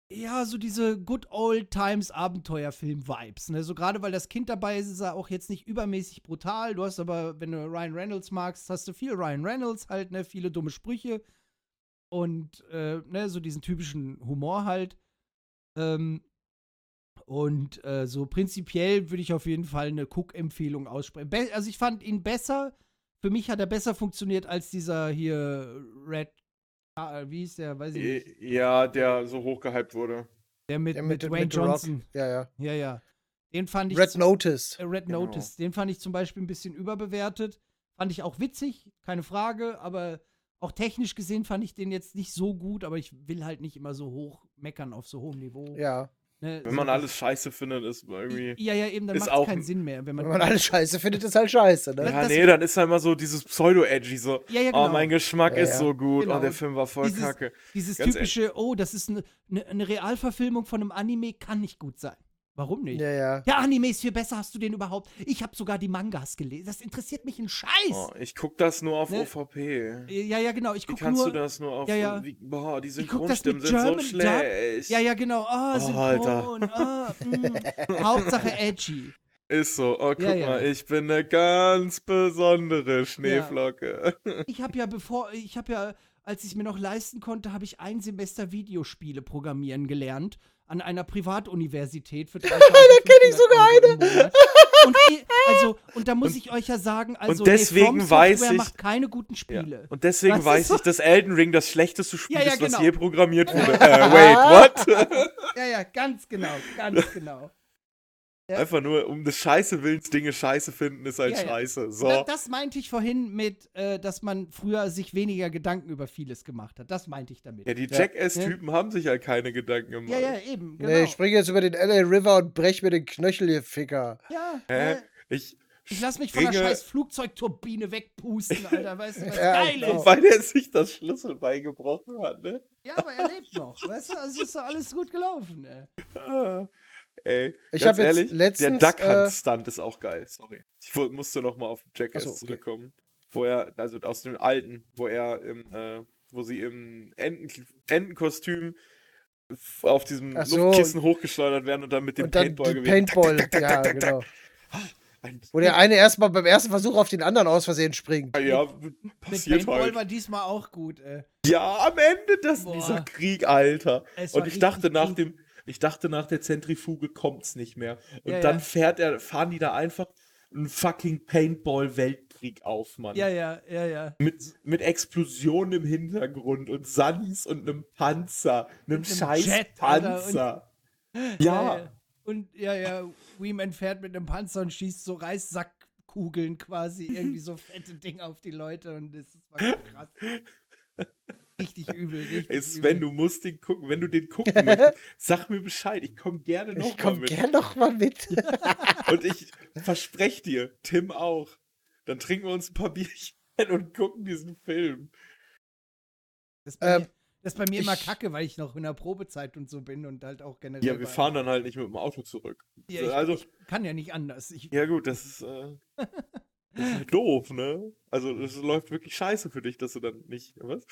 Ja, so diese Good Old Times Abenteuerfilm-Vibes. Ne? So gerade weil das Kind dabei ist, ist er auch jetzt nicht übermäßig brutal. Du hast aber, wenn du Ryan Reynolds magst, hast du viel Ryan Reynolds halt, ne? Viele dumme Sprüche. Und, äh, ne, so diesen typischen Humor halt. Ähm, und äh, so prinzipiell würde ich auf jeden Fall eine Cook-Empfehlung aussprechen. Be also ich fand ihn besser. Für mich hat er besser funktioniert als dieser hier Red. Ah, wie hieß der? Weiß ich nicht. Ja, der so hochgehypt wurde. Der mit, Ja, mit, mit, Dwayne mit Rock. Johnson. Ja, ja. Ja, ja. Den fand ich. Red zu- Notice. äh, Red Genau. Notice. Den fand ich zum Beispiel ein bisschen überbewertet. Fand ich auch witzig, keine Frage, aber auch technisch gesehen fand ich den jetzt nicht so gut, aber ich will halt nicht immer so hoch meckern auf so hohem Niveau. Ja. Ne, Wenn so man alles scheiße findet, ist irgendwie. Ja, ja, eben, dann ist macht auch es keinen ein- Sinn mehr. Wenn man, Wenn man alles scheiße findet, ist halt scheiße, ne? Ja, das- nee, dann ist da immer so dieses Pseudo-Edgy, so. Ja, ja, Oh, genau. mein Geschmack Ja, ist so gut. Genau. Oh, der Film war voll Dieses- kacke. Dieses Ganz typische, oh, das ist eine, eine, eine Realverfilmung von einem Anime, kann nicht gut sein. Warum nicht? Ja, ja. Der Anime ist viel besser, hast du den überhaupt? Ich habe sogar die Mangas gelesen. Das interessiert mich ein Scheiß. Oh, ich guck das nur auf Ne? OVP. Ja, ja, genau. Ich Wie guck kannst nur. du das nur auf. Ja, ja. Wie, boah, die Synchronstimmen sind so German Dub. schlecht. Ja, ja, genau. Oh, Oh, Synchron. Mm. Hauptsache edgy. Ist so. Oh, guck Ja, ja. mal, ich bin eine ganz besondere Schneeflocke. Ich habe ja bevor, ich habe ja, als ich mir noch leisten konnte, habe ich ein Semester Videospiele programmieren gelernt an einer Privatuniversität für 3.500 kenn ich sogar Monat. Und, also, und da muss ich euch ja sagen, also deswegen nee, From weiß ich- macht keine guten Ja. Spiele. Und deswegen Was ist weiß so- ich, dass Elden Ring das schlechteste Spiel Ja, ja, ist, was genau. je programmiert wurde. äh, wait, what? Ja, ja, ganz genau, ganz genau. Ja. Einfach nur um des Scheiße Willens Dinge scheiße finden, ist halt Ja, ja. scheiße. So. Da, das meinte ich vorhin mit, äh, dass man früher sich weniger Gedanken über vieles gemacht hat. Das meinte ich damit. Ja, die Ja. Jackass-Typen haben sich halt keine Gedanken gemacht. ja, ja, eben, genau. Nee, ich springe jetzt über den LA River und brech mir den Knöchel, ihr Ficker. ja, Hä? äh, Ich, ich lass mich von der scheiß Flugzeugturbine wegpusten, Alter. Weißt du, was Ja, geil genau. ist? weil der sich das Schlüsselbein gebrochen hat, ne? Ja, aber er lebt noch. Weißt du, also ist doch alles gut gelaufen, ey. Ah. Ey, Ich ganz hab jetzt ehrlich, letztens, der Duck äh, ist auch geil. Sorry. Ich musste noch mal auf Jackass so, okay. zurückkommen. Wo er, also aus dem alten, wo er im, äh, wo sie im Enten, Entenkostüm auf diesem so. Luftkissen hochgeschleudert werden und dann mit dem Und dann Paintball die gewinnen. Paintball, Tak, tak, tak, ja, tak, tak, tak. genau. Ein- Wo der eine erstmal beim ersten Versuch auf den anderen aus Versehen springt. Ja, Mit passiert Paintball halt. war diesmal auch gut. Äh. Ja, am Ende das, Boah. dieser Krieg, Alter. Und ich dachte nach dem, ich dachte nach der Zentrifuge kommt's nicht mehr. Und Ja, dann ja. fährt er, fahren die da einfach einen fucking Paintball-Weltkrieg auf, Mann. Ja, ja, ja, ja. Mit, mit Explosionen im Hintergrund und Sunnies und einem Panzer, einem einem scheiß Jet, Alter, und- Panzer. Ja. Und ja, ja, Weeman fährt mit einem Panzer und schießt so Reissackkugeln quasi, irgendwie so fette Dinge auf die Leute und das war krass. Richtig übel, richtig Ey, Sven, übel. du musst den gucken. Wenn du den gucken möchtest, sag mir Bescheid. Ich komme gerne noch Ich mal komm mit. gern noch mal mit. Und ich verspreche dir, Tim auch. Dann trinken wir uns ein paar Bierchen und gucken diesen Film. Das ist bei, Ähm, mir, das ist bei mir immer ich- kacke, weil ich noch in der Probezeit und so bin und halt auch generell. Ja, wir fahren dann halt nicht mit dem Auto zurück. Ja, ich, also, ich kann ja nicht anders. Ich, ja gut, das ist, äh, das ist halt doof, ne? Also das läuft wirklich scheiße für dich, dass du dann nicht, was?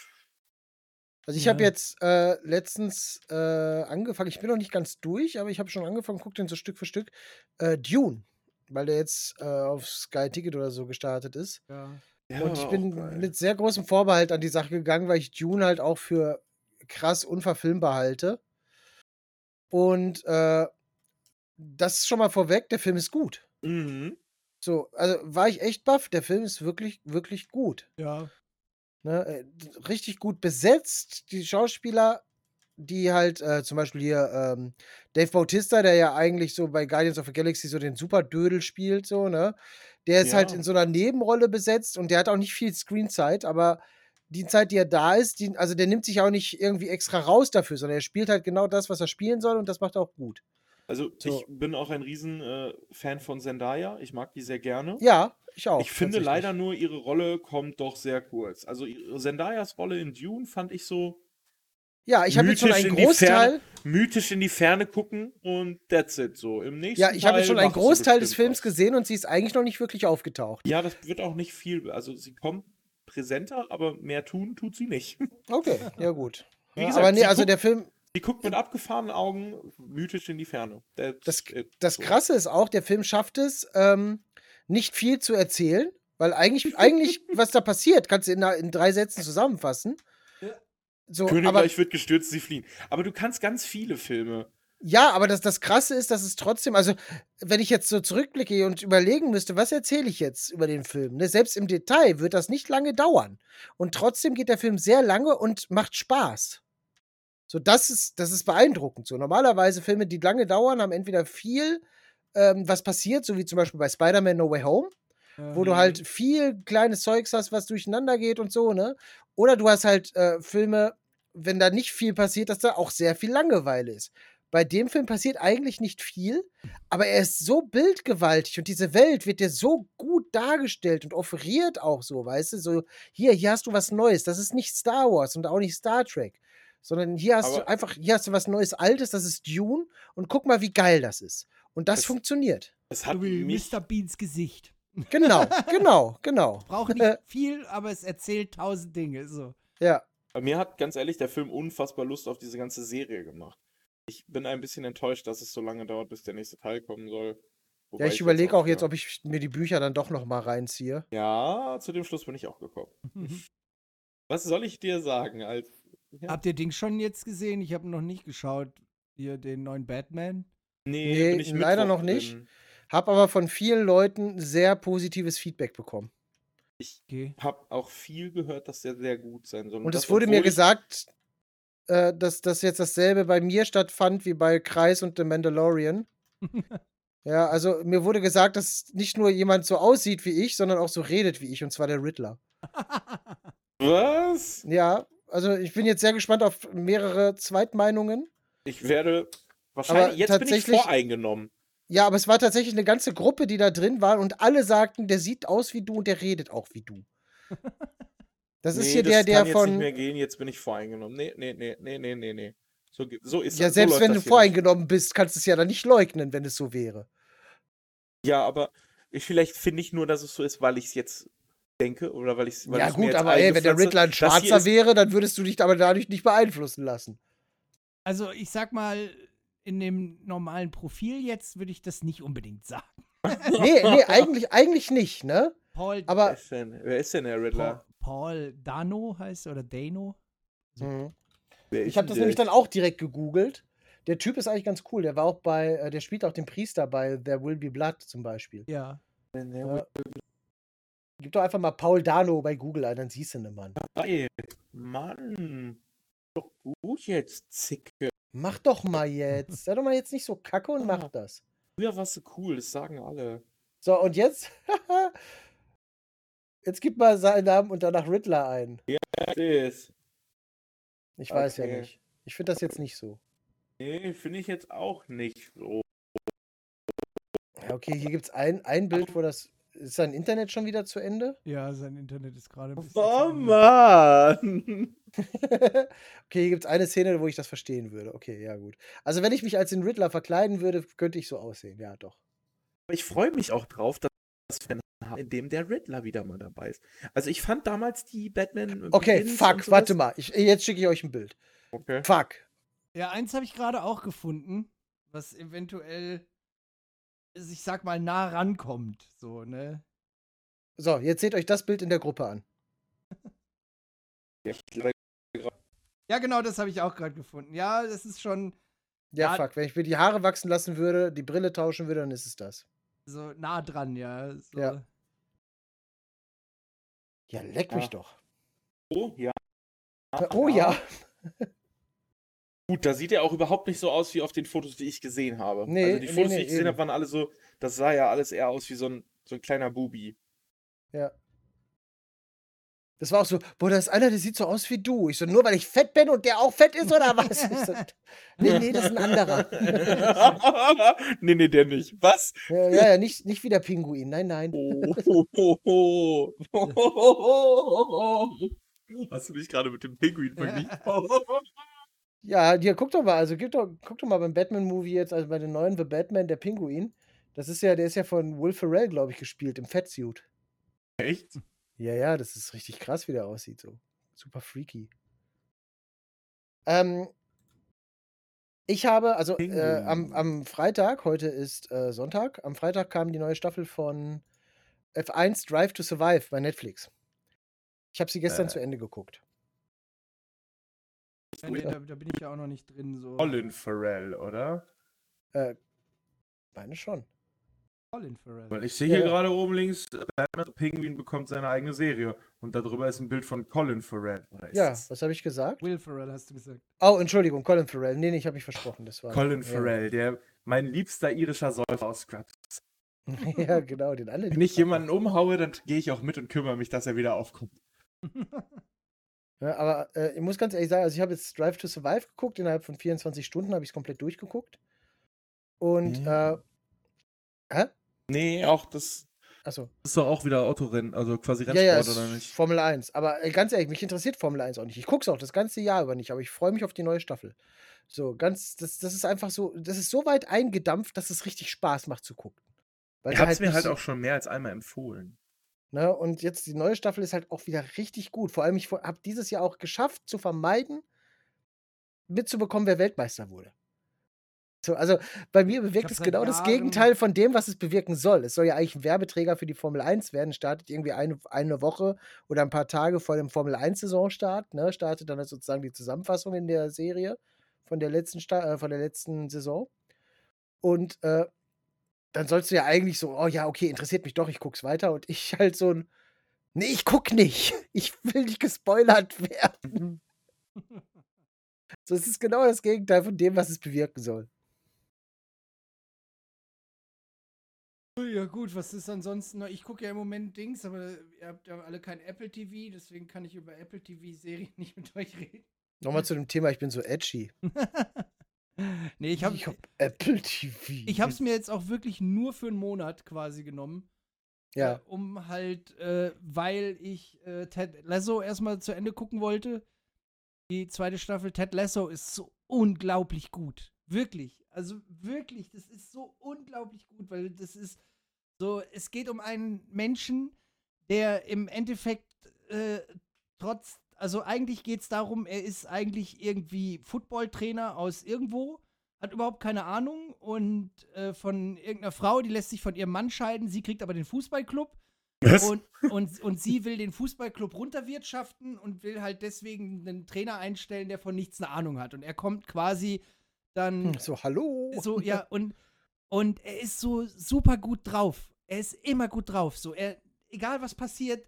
Also ich Ja. habe jetzt äh, letztens äh, angefangen, ich bin noch nicht ganz durch, aber ich habe schon angefangen, guck den so Stück für Stück. Äh, Dune, weil der jetzt äh, auf Sky Ticket oder so gestartet ist. ja. Ja, und ich bin geil. mit sehr großem Vorbehalt an die Sache gegangen, weil ich Dune halt auch für krass unverfilmbar halte. Und äh, das ist schon mal vorweg, der Film ist gut. Mhm. So, also war ich echt baff, der Film ist wirklich, wirklich gut. ja. Ne, äh, richtig gut besetzt. Die Schauspieler, die halt äh, zum Beispiel hier ähm, Dave Bautista, der ja eigentlich so bei Guardians of the Galaxy so den Superdödel spielt, so, ne? Der ist halt Ja. in so einer Nebenrolle besetzt und der hat auch nicht viel Screenzeit, aber die Zeit, die er da ist, die, also der nimmt sich auch nicht irgendwie extra raus dafür, sondern er spielt halt genau das, was er spielen soll und das macht er auch gut. Also So. ich bin auch ein riesen äh, von Zendaya. Ich mag die sehr gerne. Ja, ich auch. ich finde leider nur, ihre Rolle kommt doch sehr kurz. Also Zendayas Rolle in Dune fand ich so Ja, ich habe jetzt schon einen in die Großteil. Ferne- mythisch in die Ferne gucken und that's it. So im nächsten Ja, ich habe jetzt schon einen Großteil des Films was. gesehen und sie ist eigentlich noch nicht wirklich aufgetaucht. Ja, das wird auch nicht viel. Also sie kommt präsenter, aber mehr tun tut sie nicht. Okay, ja gut. Wie Ja, gesagt, aber nee, sie also guckt- der Film, Sie guckt mit abgefahrenen Augen mythisch in die Ferne. That's Das- it. das. Krasse ist auch, der Film schafft es, ähm, nicht viel zu erzählen, weil eigentlich, eigentlich was da passiert, kannst du in, in drei Sätzen zusammenfassen. So, Königreich aber, wird gestürzt, sie fliehen. Aber du kannst ganz viele Filme. ja, aber das, das Krasse ist, dass es trotzdem, also wenn ich jetzt so zurückblicke und überlegen müsste, was erzähle ich jetzt über den Film, ne? selbst im Detail wird das nicht lange dauern. Und trotzdem geht der Film sehr lange und macht Spaß. So, das ist, das ist beeindruckend. So, normalerweise Filme, die lange dauern, haben entweder viel, ähm, was passiert, so wie zum Beispiel bei Spider-Man No Way Home, wo du Mhm. halt viel kleines Zeugs hast, was durcheinander geht und so, ne? Oder du hast halt äh, Filme, wenn da nicht viel passiert, dass da auch sehr viel Langeweile ist. Bei dem Film passiert eigentlich nicht viel, aber er ist so bildgewaltig und diese Welt wird dir so gut dargestellt und offeriert auch so, weißt du? So, hier, hier hast du was Neues. Das ist nicht Star Wars und auch nicht Star Trek, sondern hier hast du Aber- einfach, hier hast du was Neues, Altes, das ist Dune und guck mal, wie geil das ist. Und das Es- funktioniert. Es hat wie. Mr. Beans Gesicht. Genau, genau, genau. Braucht nicht viel, aber es erzählt tausend Dinge. So. Ja. Bei mir hat ganz ehrlich der Film unfassbar Lust auf diese ganze Serie gemacht. Ich bin ein bisschen enttäuscht, dass es so lange dauert, bis der nächste Teil kommen soll. Wobei Ja, ich überlege auch jetzt, für- ob ich mir die Bücher dann doch noch mal reinziehe. Ja, zu dem Schluss bin ich auch gekommen. Was soll ich dir sagen? Als, ja, Habt ihr Dings schon jetzt gesehen? Ich habe noch nicht geschaut. Hier den neuen Batman. nee, Nee, bin ich leider Mittwoch noch nicht. drin. Hab aber von vielen Leuten sehr positives Feedback bekommen. Ich Okay. habe auch viel gehört, dass der sehr gut sein soll. Und das, es wurde mir gesagt, äh, dass das jetzt dasselbe bei mir stattfand wie bei Kreis und The Mandalorian. ja, also mir wurde gesagt, dass nicht nur jemand so aussieht wie ich, sondern auch so redet wie ich, und zwar der Riddler. Was? Ja, also ich bin jetzt sehr gespannt auf mehrere Zweitmeinungen. Ich werde wahrscheinlich. jetzt bin ich voreingenommen. Ja, aber es war tatsächlich eine ganze Gruppe, die da drin war und alle sagten, der sieht aus wie du und der redet auch wie du. Das ist Nee, hier das der, der kann jetzt von. nicht mehr gehen, jetzt bin ich voreingenommen. Nee, nee, nee, nee, nee, nee, nee. So, so ist Ja, so selbst läuft wenn das du voreingenommen bist, kannst du es ja dann nicht leugnen, wenn es so wäre. nicht. Ja, aber ich, vielleicht finde ich nur, dass es so ist, weil ich es jetzt denke oder weil ich es ja, gut, aber ey, wenn der Riddler ein Schwarzer wäre, dann würdest du dich aber dadurch nicht beeinflussen lassen. Also, ich sag mal, in dem normalen Profil jetzt würde ich das nicht unbedingt sagen. Nee, nee, eigentlich, eigentlich nicht, ne? Paul, Wer Aber. ist denn, wer ist denn der Riddler? Paul, Paul Dano heißt er, oder Dano. Mhm. Wer Ich habe das nämlich dann auch direkt gegoogelt. Der Typ ist eigentlich ganz cool. Der war auch bei, äh, der spielt auch den Priester bei There Will Be Blood zum Beispiel. Ja. Ja. Gib doch einfach mal Paul Dano bei Google ein, dann siehst du den Mann. Geil. Mann. Doch gut jetzt, Zicke. Mach doch mal jetzt. Sei doch mal jetzt nicht so kacke und mach Ah. das. Früher warst du cool, das sagen alle. So, und jetzt? jetzt gib mal seinen Namen und danach Riddler ein. Das ist. Ich weiß ja Okay. nicht. Ich finde das jetzt nicht so. Nee, finde ich jetzt auch nicht so. Ja, okay, hier gibt es ein, ein Bild, wo das. Ist sein Internet schon wieder zu Ende? Ja, sein Internet ist gerade. Oh zu Ende. Mann! okay, hier gibt es eine Szene, wo ich das verstehen würde. Okay, ja, gut. Also, wenn ich mich als den Riddler verkleiden würde, könnte ich so aussehen. Ja, doch. Ich freue mich auch drauf, dass wir einen haben, in dem der Riddler wieder mal dabei ist. Also ich fand damals die Batman. Okay, Begins fuck, warte mal. Ich, jetzt schicke ich euch ein Bild. Okay. Fuck. Ja, eins habe ich gerade auch gefunden, was eventuell, ich sag mal, nah rankommt. So, ne? So, jetzt seht euch das Bild in der Gruppe an. Ja, genau, das habe ich auch gerade gefunden. Ja, das ist schon Ja, fuck. Wenn ich mir die Haare wachsen lassen würde, die Brille tauschen würde, dann ist es das. so nah dran, ja. So. Ja. Ja, leck mich Ja. doch. Oh ja. Oh ja. Gut, da sieht er auch überhaupt nicht so aus wie auf den Fotos, die ich gesehen habe. Nee, also die nee, Fotos, nee, die ich gesehen eben. habe, waren alle so, das sah ja alles eher aus wie so ein, so ein kleiner Bubi. Ja. Das war auch so, boah, da ist einer, der sieht so aus wie du. Ich so, nur weil ich fett bin und der auch fett ist oder was? Ich so, nee, nee, das ist ein anderer. nee, nee, der nicht. Was? ja, ja, ja, nicht, nicht wie der Pinguin. Nein, nein. Oh, oh, oh, oh. Hast du mich gerade mit dem Pinguin verglichen? Ja, hier, guck doch mal, also gib doch, guck doch mal beim Batman-Movie jetzt, also bei den neuen The Batman, der Pinguin. Das ist ja, der ist ja von Will Ferrell, glaube ich, gespielt, im Fettsuit. Echt? Ja, ja, das ist richtig krass, wie der aussieht, so. Super freaky. Ähm, ich habe, also äh, am, am Freitag, heute ist äh, Sonntag, am Freitag kam die neue Staffel von F1 Drive to Survive bei Netflix. Ich habe sie gestern Äh. zu Ende geguckt. Ja, nee, da, da bin ich ja auch noch nicht drin. So. Colin Farrell, oder? Äh, meine schon. Colin Farrell. Weil ich sehe hier ja. gerade oben links, Batman Penguin bekommt seine eigene Serie. Und darüber ist ein Bild von Colin Farrell. Oder ist Ja, das was habe ich gesagt? Will Ferrell hast du gesagt. Oh, Entschuldigung, Colin Farrell. Nee, nee, ich habe mich versprochen. Das war Colin ja. Farrell, der mein liebster irischer Säufer aus Scrubs. ja, genau, den alle. Wenn ich jemanden umhaue, dann gehe ich auch mit und kümmere mich, dass er wieder aufkommt. Ja, aber äh, ich muss ganz ehrlich sagen, also ich habe jetzt Drive to Survive geguckt, innerhalb von 24 Stunden habe ich es komplett durchgeguckt. Und, Ja. äh, hä? Nee, auch das. Achso. Das ist doch auch wieder Autorennen, also quasi Ja, ja, Rennsport, es oder nicht? Formel 1. Aber äh, ganz ehrlich, mich interessiert Formel 1 auch nicht. Ich gucke es auch das ganze Jahr über nicht, aber ich freue mich auf die neue Staffel. So, ganz, das, das ist einfach so, das ist so weit eingedampft, dass es richtig Spaß macht zu gucken. Weil Ich habe es mir nicht halt so- auch schon mehr als einmal empfohlen. Ne? Und jetzt die neue Staffel ist halt auch wieder richtig gut. Vor allem, ich habe dieses Jahr auch geschafft zu vermeiden, mitzubekommen, wer Weltmeister wurde. So, also bei mir bewirkt es genau das Jahren- Gegenteil von dem, was es bewirken soll. Es soll ja eigentlich ein Werbeträger für die Formel 1 werden. Startet irgendwie eine, eine Woche oder ein paar Tage vor dem Formel 1-Saisonstart. Ne? Startet dann sozusagen die Zusammenfassung in der Serie von der letzten, Sta äh, von der letzten Saison. Und äh, dann sollst du ja eigentlich so, oh ja, okay, interessiert mich doch, ich guck's weiter. Und ich halt so ein, nee, ich guck nicht. Ich will nicht gespoilert werden. so, es ist genau das Gegenteil von dem, was es bewirken soll. Ja, gut, was ist ansonsten noch? Ich gucke ja im Moment Dings, aber ihr habt ja alle kein Apple TV, deswegen kann ich über Apple TV-Serien nicht mit euch reden. Nochmal zu dem Thema, ich bin so edgy. Nee, ich habe hab Apple TV. ich hab's mir jetzt auch wirklich nur für einen Monat quasi genommen. Ja. Äh, um halt, äh, weil ich äh, Ted Lasso erstmal zu Ende gucken wollte. Die zweite Staffel Ted Lasso ist so unglaublich gut. Wirklich. Also wirklich, das ist so unglaublich gut, weil das ist so, es geht um einen Menschen, der im Endeffekt äh, trotz, also eigentlich geht es darum, er ist eigentlich irgendwie Footballtrainer aus irgendwo, hat überhaupt keine Ahnung und äh, von irgendeiner Frau, die lässt sich von ihrem Mann scheiden, sie kriegt aber den Fußballclub. Was? Und, und, und sie will den Fußballclub runterwirtschaften und will halt deswegen einen Trainer einstellen, der von nichts eine Ahnung hat. Und er kommt quasi dann Hm, So, hallo. so, ja, und, und er ist so super gut drauf. Er ist immer gut drauf. So, er, egal was passiert,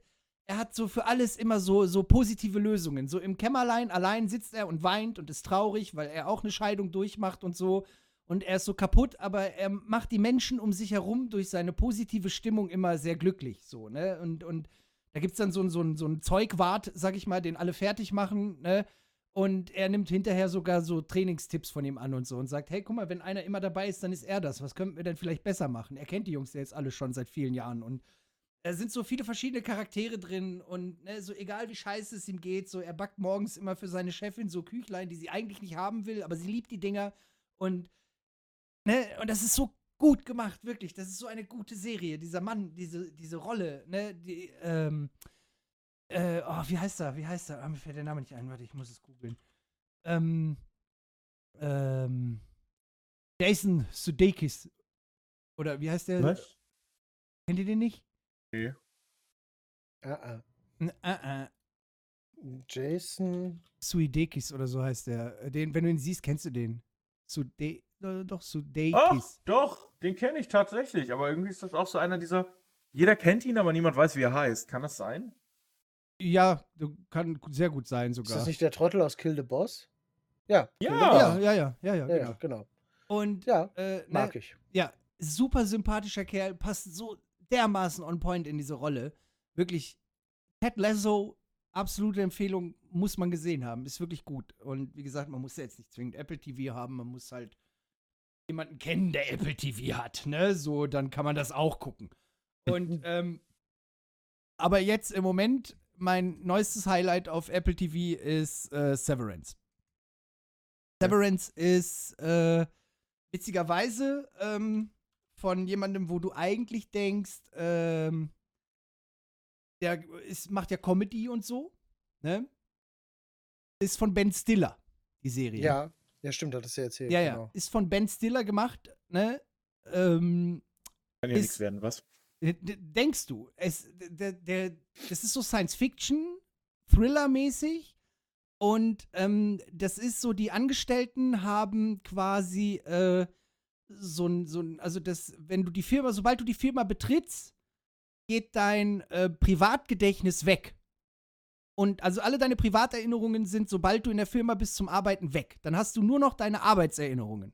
er hat so für alles immer so, so positive Lösungen. So im Kämmerlein allein sitzt er und weint und ist traurig, weil er auch eine Scheidung durchmacht und so. Und er ist so kaputt, aber er macht die Menschen um sich herum durch seine positive Stimmung immer sehr glücklich. So, ne? Und, und da gibt es dann so, ein- so, ein- so einen Zeugwart, sag ich mal, den alle fertig machen, ne? Und er nimmt hinterher sogar so Trainingstipps von ihm an und so und sagt, hey, guck mal, wenn einer immer dabei ist, dann ist er das. Was könnten wir denn vielleicht besser machen? Er kennt die Jungs ja jetzt alle schon seit vielen Jahren und da sind so viele verschiedene Charaktere drin und ne, so egal wie scheiße es ihm geht, so er backt morgens immer für seine Chefin so Küchlein, die sie eigentlich nicht haben will, aber sie liebt die Dinger und ne, und das ist so gut gemacht, wirklich. Das ist so eine gute Serie. Dieser Mann, diese, diese Rolle, ne, die, ähm, äh, oh, wie heißt er? Wie heißt er? Ah, mir fällt der Name nicht ein. Warte, ich muss es googeln. Ähm, ähm, Jason Sudeikis. Oder wie heißt der? Was? Kennt ihr den nicht? Nee. Ah, ah. Äh, äh, Jason. Sudeikis oder so heißt der. Den, wenn du ihn siehst, kennst du den. Sude äh, doch, Ach, Sudeikis. doch, den kenne ich tatsächlich. Aber irgendwie ist das auch so einer dieser. Jeder kennt ihn, aber niemand weiß, wie er heißt. Kann das sein? Ja, du- kann sehr gut sein Ist sogar. das nicht der Trottel aus Kill the Boss? Ja. Ja. Ja, ja, ja, ja, ja, Ja, genau. ja, genau. Und Ja, äh, ne, mag ich. Ja, super sympathischer Kerl, passt so dermaßen on point in diese Rolle. Wirklich, Ted Lasso, absolute Empfehlung, muss man gesehen haben. Ist wirklich gut. Und wie gesagt, man muss ja jetzt nicht zwingend Apple TV haben, man muss halt jemanden kennen, der Apple TV hat, ne? So, dann kann man das auch gucken. Und, ähm, aber jetzt im Moment, mein neuestes Highlight auf Apple TV ist äh, Severance. Severance ist, äh, witzigerweise ähm, von jemandem, wo du eigentlich denkst, ähm, der ist, macht ja Comedy und so, ne? Ist von Ben Stiller, die Serie. Ja, ja, stimmt, hat das ja erzählt. ja, ja. Genau. Ist von Ben Stiller gemacht, ne? Ähm, Kann ja nichts werden, was? Denkst du, es, der, der, das ist so Science-Fiction, Thriller-mäßig. Und ähm, das ist so, die Angestellten haben quasi äh, so ein, so ein, also das, wenn du die Firma, sobald du die Firma betrittst, geht dein äh, Privatgedächtnis weg. Und also alle deine Privaterinnerungen sind, sobald du in der Firma bist, zum Arbeiten weg. Dann hast du nur noch deine Arbeitserinnerungen.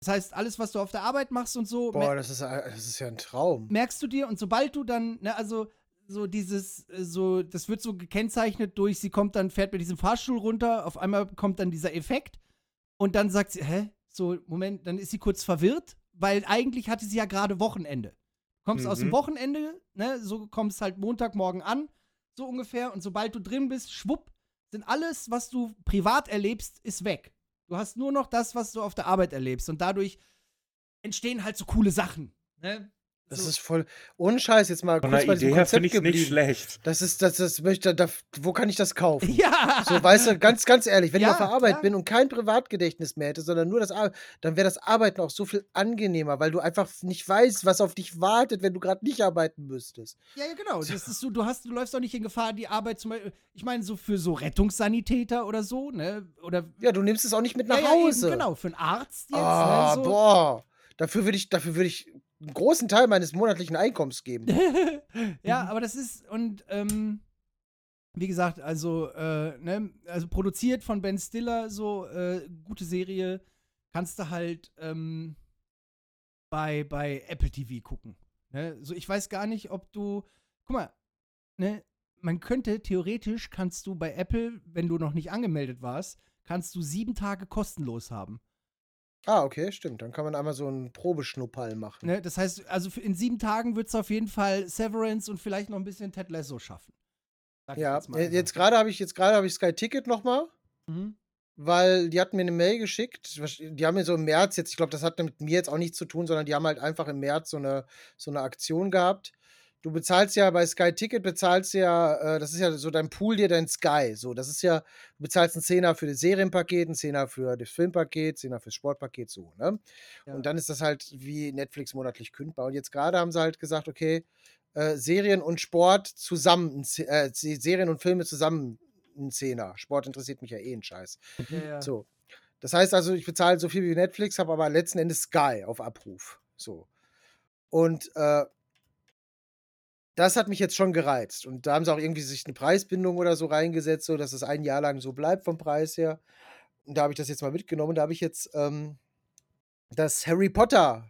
Das heißt, alles, was du auf der Arbeit machst und so, Boah, das ist, das ist ja ein Traum. merkst du dir und sobald du dann, ne, also so dieses, äh, so, das wird so gekennzeichnet durch, sie kommt dann, fährt mit diesem Fahrstuhl runter, auf einmal kommt dann dieser Effekt und dann sagt sie, hä? So, Moment, dann ist sie kurz verwirrt, weil eigentlich hatte sie ja gerade Wochenende. Du kommst aus dem Mhm. Wochenende, ne, so kommst halt Montagmorgen an, so ungefähr, und sobald du drin bist, schwupp, sind alles, was du privat erlebst, ist weg. Du hast nur noch das, was du auf der Arbeit erlebst und dadurch entstehen halt so coole Sachen, ne? Das ist voll. Ohne Scheiß, jetzt mal Von kurz bei diesem Idee Konzept finde ich es nicht geblieben. schlecht. Das ist, das, das möchte, da, wo kann ich das kaufen? Ja. So, weißt du, ganz, ganz ehrlich, wenn Ja, ich auf der Arbeit klar. bin und kein Privatgedächtnis mehr hätte, sondern nur das dann wäre das Arbeiten auch so viel angenehmer, weil du einfach nicht weißt, was auf dich wartet, wenn du gerade nicht arbeiten müsstest. Ja, ja, genau. Das ist so, du hast, du läufst doch nicht in Gefahr, die Arbeit zum Beispiel, ich meine, so für so Rettungssanitäter oder so, ne? Oder Ja, du nimmst es auch nicht mit nach ja, ja, eben, Hause. genau, für einen Arzt jetzt, Ah, ne? So. boah. Dafür würde ich, dafür würde ich einen großen Teil meines monatlichen Einkommens geben. ja, aber das ist, und ähm, wie gesagt, also, äh, ne, also produziert von Ben Stiller, so, äh, gute Serie, kannst du halt ähm, bei, bei Apple TV gucken. Ne? So, ich weiß gar nicht, ob du, guck mal, ne, man könnte, theoretisch kannst du bei Apple, wenn du noch nicht angemeldet warst, kannst du sieben Tage kostenlos haben. Ah, okay, stimmt. Dann kann man einmal so einen Probeschnupperl machen. Ne? Das heißt, also in sieben Tagen wird es auf jeden Fall Severance und vielleicht noch ein bisschen Ted Lasso schaffen. Sag Ja, jetzt äh, einfach. jetzt gerade habe ich jetzt gerade habe ich Sky Ticket noch mal. Mhm. weil die hatten mir eine Mail geschickt. Die haben mir so im März jetzt, ich glaube, das hat mit mir jetzt auch nichts zu tun, sondern die haben halt einfach im März so eine, so eine Aktion gehabt. Du bezahlst ja bei Sky Ticket, bezahlst ja, äh, das ist ja so dein Pool dir, dein Sky. So, das ist ja, du bezahlst einen Zehner für das Serienpaket, einen Zehner für das Filmpaket, einen Zehner fürs Sportpaket, so, ne? Ja. Und dann ist das halt wie Netflix monatlich kündbar. Und jetzt gerade haben sie halt gesagt, okay, äh, Serien und Sport zusammen, äh, Se- Serien und Filme zusammen ein Zehner. Sport interessiert mich ja eh ein Scheiß. Ja, ja. So. Das heißt also, ich bezahle so viel wie Netflix, habe aber letzten Endes Sky auf Abruf. So. Und äh, das hat mich jetzt schon gereizt. Und da haben sie auch irgendwie sich eine Preisbindung oder so reingesetzt, so dass es ein Jahr lang so bleibt vom Preis her. Und da habe ich das jetzt mal mitgenommen. Da habe ich jetzt ähm, das Harry Potter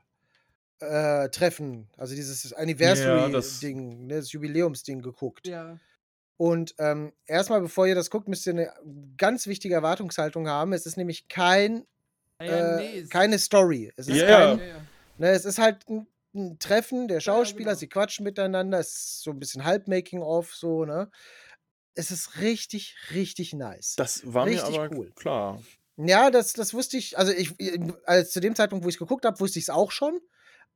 äh, Treffen, also dieses das- Anniversary-Ding, ne, das Jubiläumsding geguckt. Ja. Und ähm, erstmal, bevor ihr das guckt, müsst ihr eine ganz wichtige Erwartungshaltung haben. Es ist nämlich kein, ja, äh, nee, keine Story. Es ist, Ja, kein, ja, ja. ne, es ist halt ein Treffen der Schauspieler, genau. sie quatschen miteinander, es ist so ein bisschen Halb-Making-of, so, ne? Es ist richtig, richtig nice. Das war mir Richtig aber cool. klar. Ja, das, das wusste ich, also ich, als zu dem Zeitpunkt, wo ich es geguckt habe, wusste ich es auch schon.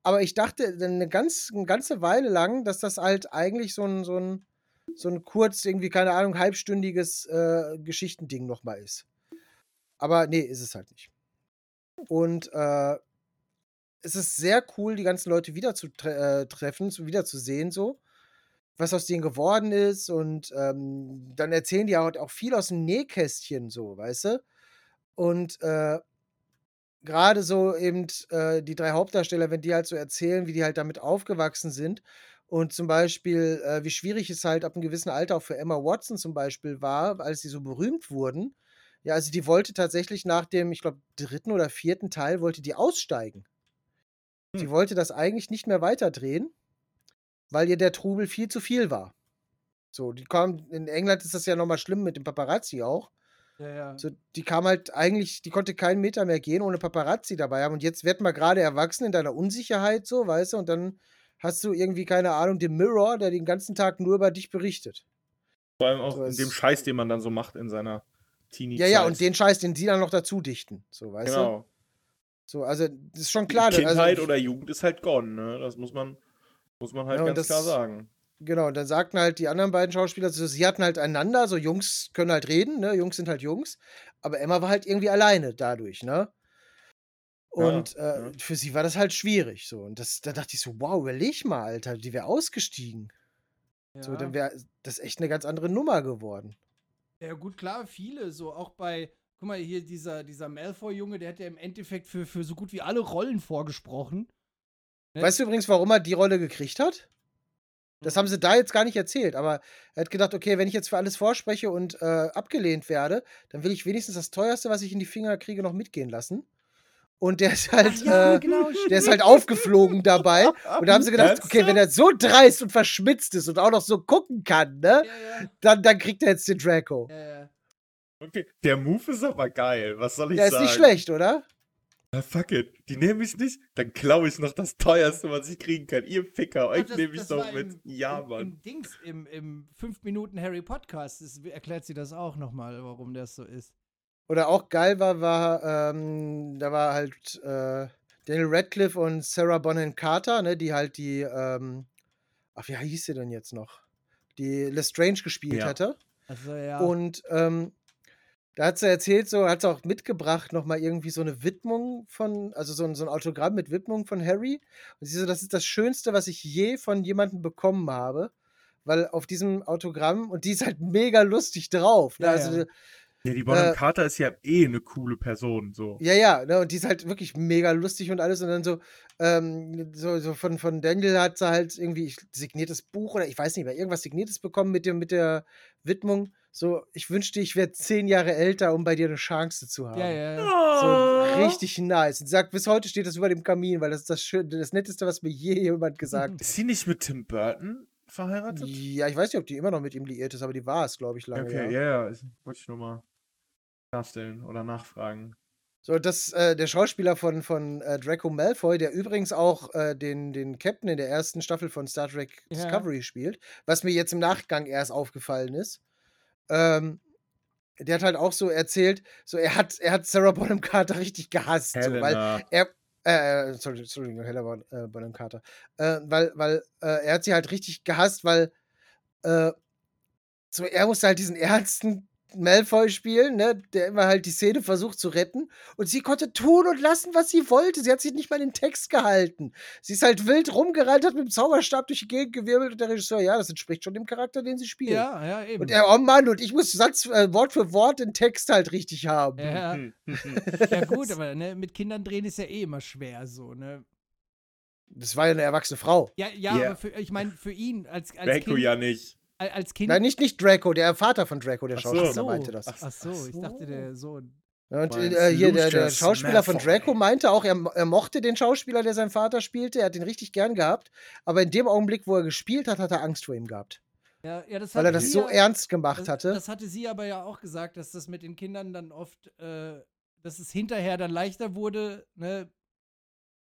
Aber ich dachte eine, ganz, eine ganze Weile lang, dass das halt eigentlich so ein, so ein, so ein kurz, irgendwie, keine Ahnung, halbstündiges äh, Geschichtending nochmal ist. Aber nee, ist es halt nicht. Und äh, es ist sehr cool, die ganzen Leute wieder zu tre äh, treffen, zu, sehen, so. Was aus denen geworden ist. Und ähm, dann erzählen die halt auch viel aus dem Nähkästchen, so, weißt du? Und äh, gerade so eben äh, die drei Hauptdarsteller, wenn die halt so erzählen, wie die halt damit aufgewachsen sind und zum Beispiel, äh, wie schwierig es halt ab einem gewissen Alter auch für Emma Watson zum Beispiel war, als sie so berühmt wurden. Ja, also die wollte tatsächlich nach dem, ich glaube, dritten oder vierten Teil, wollte die aussteigen. Die Hm. wollte das eigentlich nicht mehr weiterdrehen, weil ihr der Trubel viel zu viel war. So, die kam, in England ist das ja nochmal schlimm mit dem Paparazzi auch. Ja, ja. So, die kam halt eigentlich, die konnte keinen Meter mehr gehen, ohne Paparazzi dabei haben. Und jetzt wird man gerade erwachsen in deiner Unsicherheit, so, weißt du, und dann hast du irgendwie, keine Ahnung, den Mirror, der den ganzen Tag nur über dich berichtet. Vor allem auch So, in dem Scheiß, den man dann so macht in seiner teenie Ja, ja, und den Scheiß, den sie dann noch dazu dichten, so, weißt du? Genau. So, also, das ist schon klar. Kindheit also, oder Jugend ist halt gone, ne? Das muss man, muss man halt Ja, ganz das- klar sagen. Genau, und dann sagten halt die anderen beiden Schauspieler, so, sie hatten halt einander, so Jungs können halt reden, ne? Jungs sind halt Jungs. Aber Emma war halt irgendwie alleine dadurch, ne? Und äh, ja. für sie war das halt schwierig. So. Und das, da dachte ich so, wow, überleg mal, Alter, die wäre ausgestiegen. So, Ja. dann wäre das echt eine ganz andere Nummer geworden. Ja, gut, klar, viele. So auch bei, guck mal, hier dieser, dieser Malfoy-Junge, der hat ja im Endeffekt für, für so gut wie alle Rollen vorgesprochen. Ne? Weißt du übrigens, warum er die Rolle gekriegt hat? Das Hm. haben sie da jetzt gar nicht erzählt, aber er hat gedacht, okay, wenn ich jetzt für alles vorspreche und äh, abgelehnt werde, dann will ich wenigstens das teuerste, was ich in die Finger kriege, noch mitgehen lassen. Und der ist halt, äh, genau, der ist halt aufgeflogen dabei. Und da haben sie gedacht, okay, wenn er so dreist und verschmitzt ist und auch noch so gucken kann, ne, Ja, ja, dann, dann kriegt er jetzt den Draco. ja, ja. Okay, der Move ist aber geil. Was soll ich Der ist sagen? nicht schlecht, oder? Ah, fuck it. Die nehmen mich nicht, dann klaue ich noch das teuerste, was ich kriegen kann. Ihr Ficker, euch das- nehme ich doch mit. im- ja, im, Mann. Im Dings, im, im 5 Minuten Harry Podcast, das erklärt sie das auch nochmal, warum das so ist. Oder auch geil war, war, ähm, da war halt äh, Daniel Radcliffe und Sarah Bonham Carter, ne, die halt die, ähm, ach, wie hieß sie denn jetzt noch? Die Lestrange gespielt Ja. hatte. Also ja. Und ähm, da hat sie erzählt, so hat sie auch mitgebracht, nochmal irgendwie so eine Widmung von, also so ein, so ein Autogramm mit Widmung von Harry. Und sie so, das ist das Schönste, was ich je von jemandem bekommen habe. Weil auf diesem Autogramm, und die ist halt mega lustig drauf. Ne? Ja, also, ja. Ja, die Bonham äh, Carter ist ja eh eine coole Person, so. Ja, ja, ne, und die ist halt wirklich mega lustig und alles. Und dann so, ähm, so, so von, von Daniel hat sie halt irgendwie signiertes Buch oder ich weiß nicht mehr, irgendwas signiertes bekommen mit, dem, mit der Widmung. So, ich wünschte, ich wäre zehn Jahre älter, um bei dir eine Chance zu haben. ja, ja, ja. So richtig nice. Und sie sagt, bis heute steht das über dem Kamin, weil das ist das, Schön das Netteste, was mir je jemand gesagt hat. Ist sie nicht mit Tim Burton verheiratet? Ja, ich weiß nicht, ob die immer noch mit ihm liiert ist, aber die war es, glaube ich, lange. Okay, ja. ja, ja. ist- Wollte ich nur mal klarstellen oder nachfragen. So, das, äh, der Schauspieler von, von äh, Draco Malfoy, der übrigens auch äh, den, den Captain in der ersten Staffel von Star Trek Ja. Discovery spielt, was mir jetzt im Nachgang erst aufgefallen ist. Ähm, der hat halt auch so erzählt, so er hat, er hat Sarah Bonham Carter richtig gehasst, so, weil er, äh, sorry, Entschuldigung, Hella Bon- äh, Bonham Carter, äh, weil, weil äh, er hat sie halt richtig gehasst, weil äh, so er musste halt diesen ernsten Malfoy spielen, ne, der immer halt die Szene versucht zu retten und sie konnte tun und lassen, was sie wollte. Sie hat sich nicht mal in den Text gehalten. Sie ist halt wild rumgerannt, hat mit dem Zauberstab durch die Gegend gewirbelt und der Regisseur, ja, das entspricht schon dem Charakter, den sie spielt. Ja, ja, eben. Und er, oh Mann, und ich muss Satz, äh, Wort für Wort den Text halt richtig haben. ja, Hm, ja, gut, aber ne, mit Kindern drehen ist ja eh immer schwer so, ne? Das war ja eine erwachsene Frau. Ja, ja, Ja. aber für, ich meine, für ihn als, als Kind. ja nicht. Al- Als kind Nein, nicht, nicht Draco, der Vater von Draco, der. Schauspieler, so. meinte das. Ach so, ich dachte der Sohn. Und äh, hier, der, der Schauspieler von. Draco meinte auch, er, er mochte den Schauspieler, der seinen Vater spielte, er hat ihn richtig gern gehabt, aber in dem Augenblick, wo er gespielt hat, hat er Angst vor ihm gehabt. Ja, ja, das Weil hat er das so ja- ernst gemacht das, hatte. Das hatte sie aber ja auch gesagt, dass das mit den Kindern dann oft, äh, dass es hinterher dann leichter wurde, ne?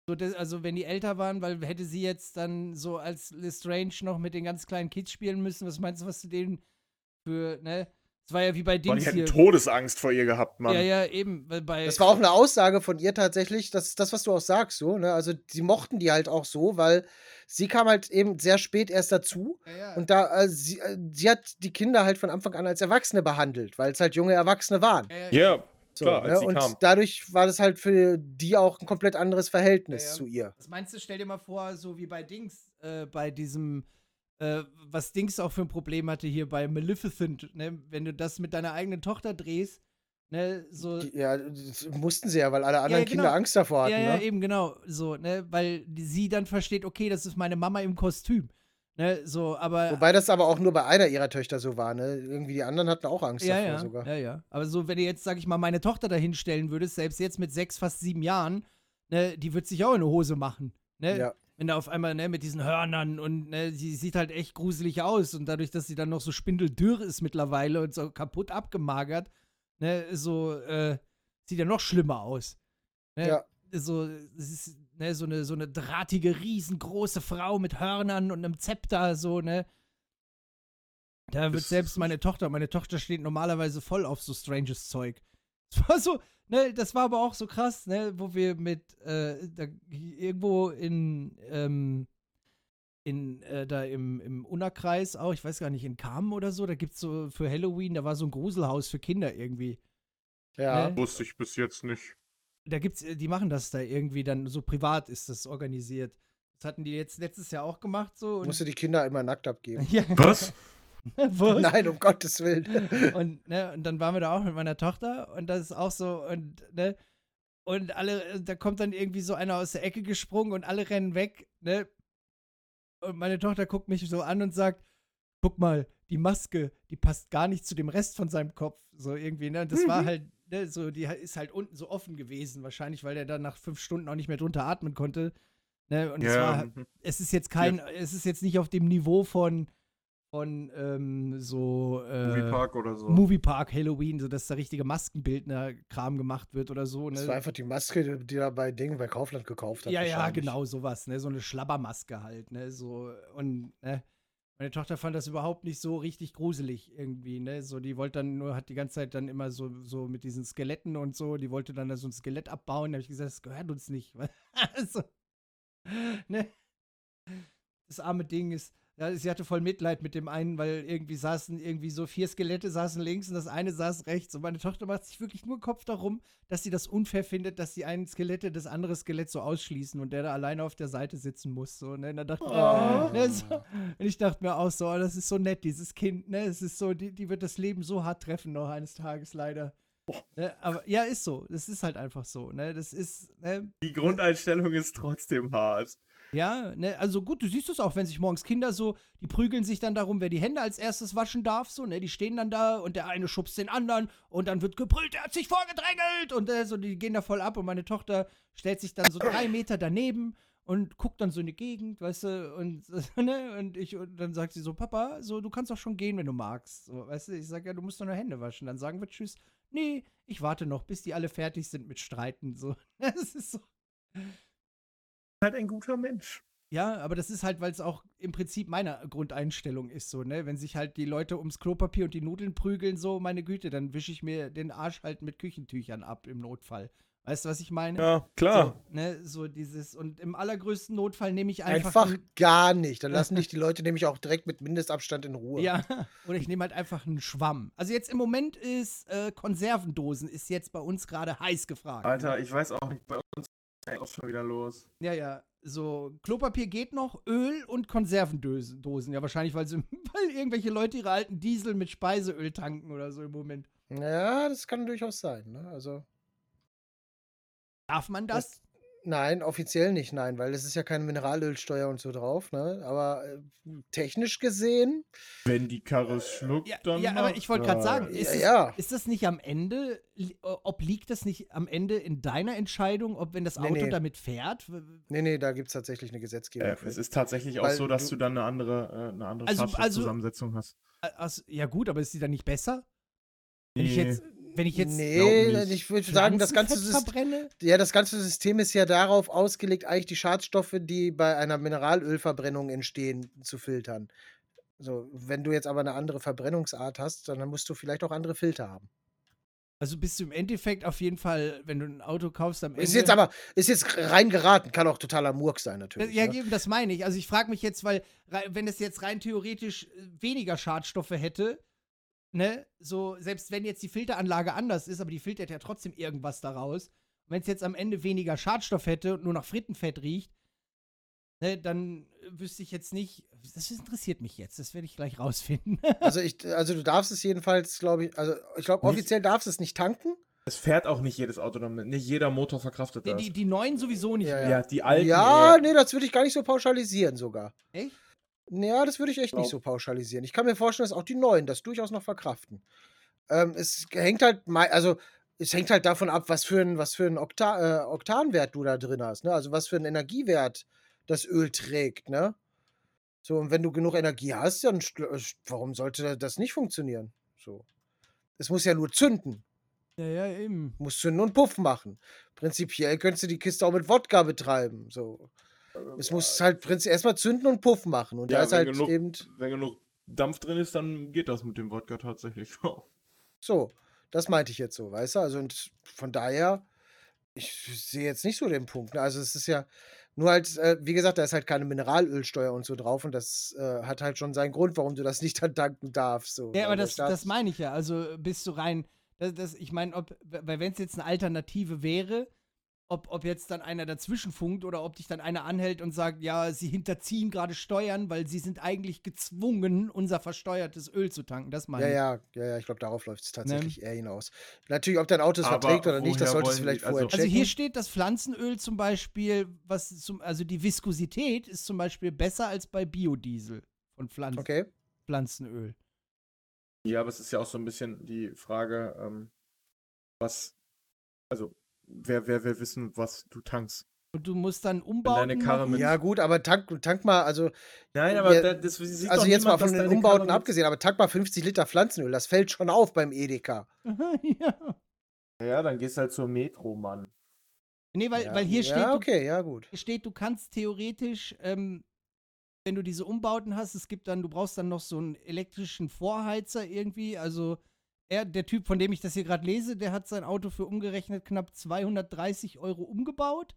So, das, also wenn die älter waren, weil hätte sie jetzt dann so als Lestrange noch mit den ganz kleinen Kids spielen müssen, was meinst du, was du denen für, ne? Es war ja wie bei Boah, Dings die hätten hier. Todesangst vor ihr gehabt, Mann. Ja, ja, eben, weil bei Das war auch eine Aussage von ihr tatsächlich, das ist das, was du auch sagst, so, ne? Also, sie mochten die halt auch so, weil sie kam halt eben sehr spät erst dazu. ja, ja. Und da, äh, sie, äh, sie hat die Kinder halt von Anfang an als Erwachsene behandelt, weil es halt junge Erwachsene waren. ja, ja, Ja, So, klar, ne? Und kam. dadurch war das halt für die auch ein komplett anderes Verhältnis Ja, ja. zu ihr. Was meinst du, stell dir mal vor, so wie bei Dings, äh, bei diesem, äh, was Dings auch für ein Problem hatte hier bei Maleficent, ne? Wenn du das mit deiner eigenen Tochter drehst, ne, so. Die- Ja, das mussten sie ja, weil alle anderen ja, Kinder genau. Angst davor hatten. ja, ja, ne? eben, genau. So, ne, weil sie dann versteht, okay, das ist meine Mama im Kostüm. Ne, so, aber. Wobei das aber auch nur bei einer ihrer Töchter so war, ne? Irgendwie die anderen hatten auch Angst ja, davor ja, sogar. ja, ja. Aber so, wenn du jetzt, sag ich mal, meine Tochter da hinstellen würdest, selbst jetzt mit sechs, fast sieben Jahren, ne, die wird sich auch in eine Hose machen. Ne? Ja. Wenn da auf einmal, ne, mit diesen Hörnern und ne, sie sieht halt echt gruselig aus und dadurch, dass sie dann noch so spindeldürr ist mittlerweile und so kaputt abgemagert, ne, so, äh, sieht ja noch schlimmer aus. Ne? Ja. So, ist, ne, so eine, so eine drahtige, riesengroße Frau mit Hörnern und einem Zepter, so, ne. Da wird Das- selbst meine Tochter, meine Tochter steht normalerweise voll auf so stranges Zeug. Das war so, ne, das war aber auch so krass, ne, wo wir mit, äh, da, irgendwo in, ähm, in, äh, da im, im Unnerkreis auch, ich weiß gar nicht, in Kamen oder so, da gibt's so für Halloween, da war so ein Gruselhaus für Kinder irgendwie. Ja. Ne? Wusste ich bis jetzt nicht. Da gibt's, äh, die machen das da irgendwie dann, so privat ist das organisiert. Das hatten die jetzt letztes Jahr auch gemacht, so. Und, Musste die Kinder immer nackt abgeben. ja, Was? was? Nein, um Gottes Willen. und, ne, und dann waren wir da auch mit meiner Tochter und das ist auch so und ne und alle äh, da kommt dann irgendwie so einer aus der Ecke gesprungen und alle rennen weg, ne? Und meine Tochter guckt mich so an und sagt: "Guck mal, die Maske, die passt gar nicht zu dem Rest von seinem Kopf." So irgendwie, ne? Und das war halt ne, so die ist halt unten so offen gewesen, wahrscheinlich, weil der dann nach fünf Stunden auch nicht mehr drunter atmen konnte. Ne? Und es war Ja, es ist jetzt kein, es ist jetzt nicht auf dem Niveau von, von ähm, so äh, Moviepark oder so. Moviepark Halloween, so dass da richtige Maskenbildner-Kram gemacht wird oder so. Ne? Das war einfach die Maske, die er bei Dingen bei Kaufland gekauft hat. ja, ja, genau, sowas, ne? So eine Schlabbermaske halt, ne? So, und, ne? Meine Tochter fand das überhaupt nicht so richtig gruselig irgendwie, ne? So, die wollte dann nur, hat die ganze Zeit dann immer so, so mit diesen Skeletten und so, die wollte dann da so ein Skelett abbauen. Da habe ich gesagt, das gehört uns nicht. also, ne? Das arme Ding ist, ja, sie hatte voll Mitleid mit dem einen, weil irgendwie saßen irgendwie so vier Skelette saßen links und das eine saß rechts. Und meine Tochter macht sich wirklich nur Kopf darum, dass sie das unfair findet, dass die einen Skelette das andere Skelett so ausschließen und der da alleine auf der Seite sitzen muss. So, ne? Und, dann dachte ich, Oh. ne, so, und ich dachte mir auch so, oh, das ist so nett, dieses Kind, ne? Es ist so, die, die wird das Leben so hart treffen noch eines Tages leider. Ne? Aber ja, ist so. Das ist halt einfach so, ne? Das ist, ne? Die Grundeinstellung ist trotzdem hart. Ja, ne, also gut, du siehst es auch, wenn sich morgens Kinder so, die prügeln sich dann darum, wer die Hände als erstes waschen darf, so, ne, die stehen dann da und der eine schubst den anderen und dann wird gebrüllt, der hat sich vorgedrängelt und äh, so, die gehen da voll ab und meine Tochter stellt sich dann so drei Meter daneben und guckt dann so in die Gegend, weißt du, und, ne, und ich, und dann sagt sie so, Papa, so, du kannst auch schon gehen, wenn du magst, so, weißt du, ich sag ja, du musst doch nur Hände waschen, dann sagen wir Tschüss, nee, ich warte noch, bis die alle fertig sind mit Streiten, so, das ist so. Halt ein guter Mensch. Ja, aber das ist halt, weil es auch im Prinzip meine Grundeinstellung ist, so, ne? Wenn sich halt die Leute ums Klopapier und die Nudeln prügeln, so, meine Güte, dann wische ich mir den Arsch halt mit Küchentüchern ab im Notfall. Weißt du, was ich meine? Ja, klar. So, ne, so dieses, und im allergrößten Notfall nehme ich einfach. Einfach gar nicht. Dann lassen dich die Leute nämlich auch direkt mit Mindestabstand in Ruhe. ja, oder ich nehme halt einfach einen Schwamm. Also jetzt im Moment ist äh, Konservendosen ist jetzt bei uns gerade heiß gefragt. Alter, ich weiß auch nicht, bei auch schon wieder los. Ja, ja. So, Klopapier geht noch, Öl und Konservendosen. Dosen. Ja, wahrscheinlich, weil, sie, weil irgendwelche Leute ihre alten Diesel mit Speiseöl tanken oder so im Moment. Ja, das kann durchaus sein. Ne? Also, Darf man das? Nein, offiziell nicht, nein, weil es ist ja keine Mineralölsteuer und so drauf. Ne? Aber äh, technisch gesehen, Wenn die Karre es schluckt, Ja, dann. ja aber ich wollte gerade er. sagen, ja, ist, es, ja. ist das nicht am Ende, li- äh, obliegt das nicht am Ende in deiner Entscheidung, ob wenn das Nee, Auto nee. damit fährt? Nee, nee, da gibt es tatsächlich eine Gesetzgebung. Äh, es ist tatsächlich auch so, dass du- du, dann eine andere, äh, eine andere Also- Schadstoffzusammensetzung hast. Also, ja gut, aber ist die dann nicht besser? Wenn ich Nee. jetzt, wenn ich jetzt nee, ich würde sagen, das ganze, Pflanzenfett Syst verbrenne? ja, das ganze System ist ja darauf ausgelegt, eigentlich die Schadstoffe, die bei einer Mineralölverbrennung entstehen, zu filtern. So, wenn du jetzt aber eine andere Verbrennungsart hast, dann musst du vielleicht auch andere Filter haben. Also bist du im Endeffekt auf jeden Fall, wenn du ein Auto kaufst am Ende. Ist jetzt aber, ist jetzt rein geraten, kann auch totaler Murk sein, natürlich. Ja, ne? eben, das meine ich. Also ich frage mich jetzt, weil wenn es jetzt rein theoretisch äh, weniger Schadstoffe hätte, ne, so selbst wenn jetzt die Filteranlage anders ist, aber die filtert ja trotzdem irgendwas daraus. Wenn es jetzt am Ende weniger Schadstoff hätte und nur nach Frittenfett riecht, ne, dann äh, wüsste ich jetzt nicht. Das interessiert mich jetzt. Das werde ich gleich rausfinden. Also, ich, also du darfst es jedenfalls, glaube ich, also ich glaube, Nicht- offiziell darfst du es nicht tanken. Es fährt auch nicht jedes Auto damit. Nicht jeder Motor verkraftet die, das. die, die neuen sowieso nicht Ja, mehr. ja, die alten. ja, nee, das würde ich gar nicht so pauschalisieren sogar. Echt? Ja, das würde ich echt nicht so pauschalisieren. Ich kann mir vorstellen, dass auch die Neuen das durchaus noch verkraften. Ähm, es hängt halt, also es hängt halt davon ab, was für ein, was für ein Okta äh, Oktanwert du da drin hast. Ne? Also was für einen Energiewert das Öl trägt. Ne? So, und wenn du genug Energie hast, dann äh, warum sollte das nicht funktionieren? So. Es muss ja nur zünden. Ja, ja, eben. Muss zünden und Puff machen. Prinzipiell könntest du die Kiste auch mit Wodka betreiben. So. Es muss halt prinzipiell erstmal zünden und Puff machen. Und Ja, da ist wenn halt genug- eben. Wenn genug Dampf drin ist, dann geht das mit dem Wodka tatsächlich. So, das meinte ich jetzt so, weißt du? Also und von daher, ich sehe jetzt nicht so den Punkt. Ne? Also es ist ja nur halt, äh, wie gesagt, da ist halt keine Mineralölsteuer und so drauf und das äh, hat halt schon seinen Grund, warum du das nicht dann danken darfst. So, Ja, aber der das, das meine ich ja. Also bist du rein. Das, das, ich meine, ob, weil wenn es jetzt eine Alternative wäre, ob, ob jetzt dann einer dazwischen funkt oder ob dich dann einer anhält und sagt, ja, sie hinterziehen gerade Steuern, weil sie sind eigentlich gezwungen, unser versteuertes Öl zu tanken. Das meine Ja, ich. ja, ja, ja, ich glaube, darauf läuft es tatsächlich eher hinaus. Natürlich, ob dein Auto es verträgt oder nicht, das solltest du vielleicht die- also- vorher Also checken. hier steht, dass Pflanzenöl zum Beispiel, was zum, also die Viskosität ist zum Beispiel besser als bei Biodiesel von Pflanzen, okay. Pflanzenöl. Ja, aber es ist ja auch so ein bisschen die Frage, ähm, was, also, wer, wer will wissen, was du tankst? Und du musst dann umbauen. deine Karre mit. Ja, gut, aber tank, tank mal, also, Nein, aber Ja, da, das sieht also doch jetzt mal niemand, von dass den Umbauten Karre abgesehen, aber tank mal 50 Liter Pflanzenöl, das fällt schon auf beim Edeka. ja. Ja, dann gehst du halt zur Metro, Mann. Nee, weil, ja, weil hier steht, Ja, du okay, ja, gut. Hier steht, du kannst theoretisch, ähm, wenn du diese Umbauten hast, es gibt dann, du brauchst dann noch so einen elektrischen Vorheizer irgendwie. Also er, der Typ, von dem ich das hier gerade lese, der hat sein Auto für umgerechnet knapp 230 Euro umgebaut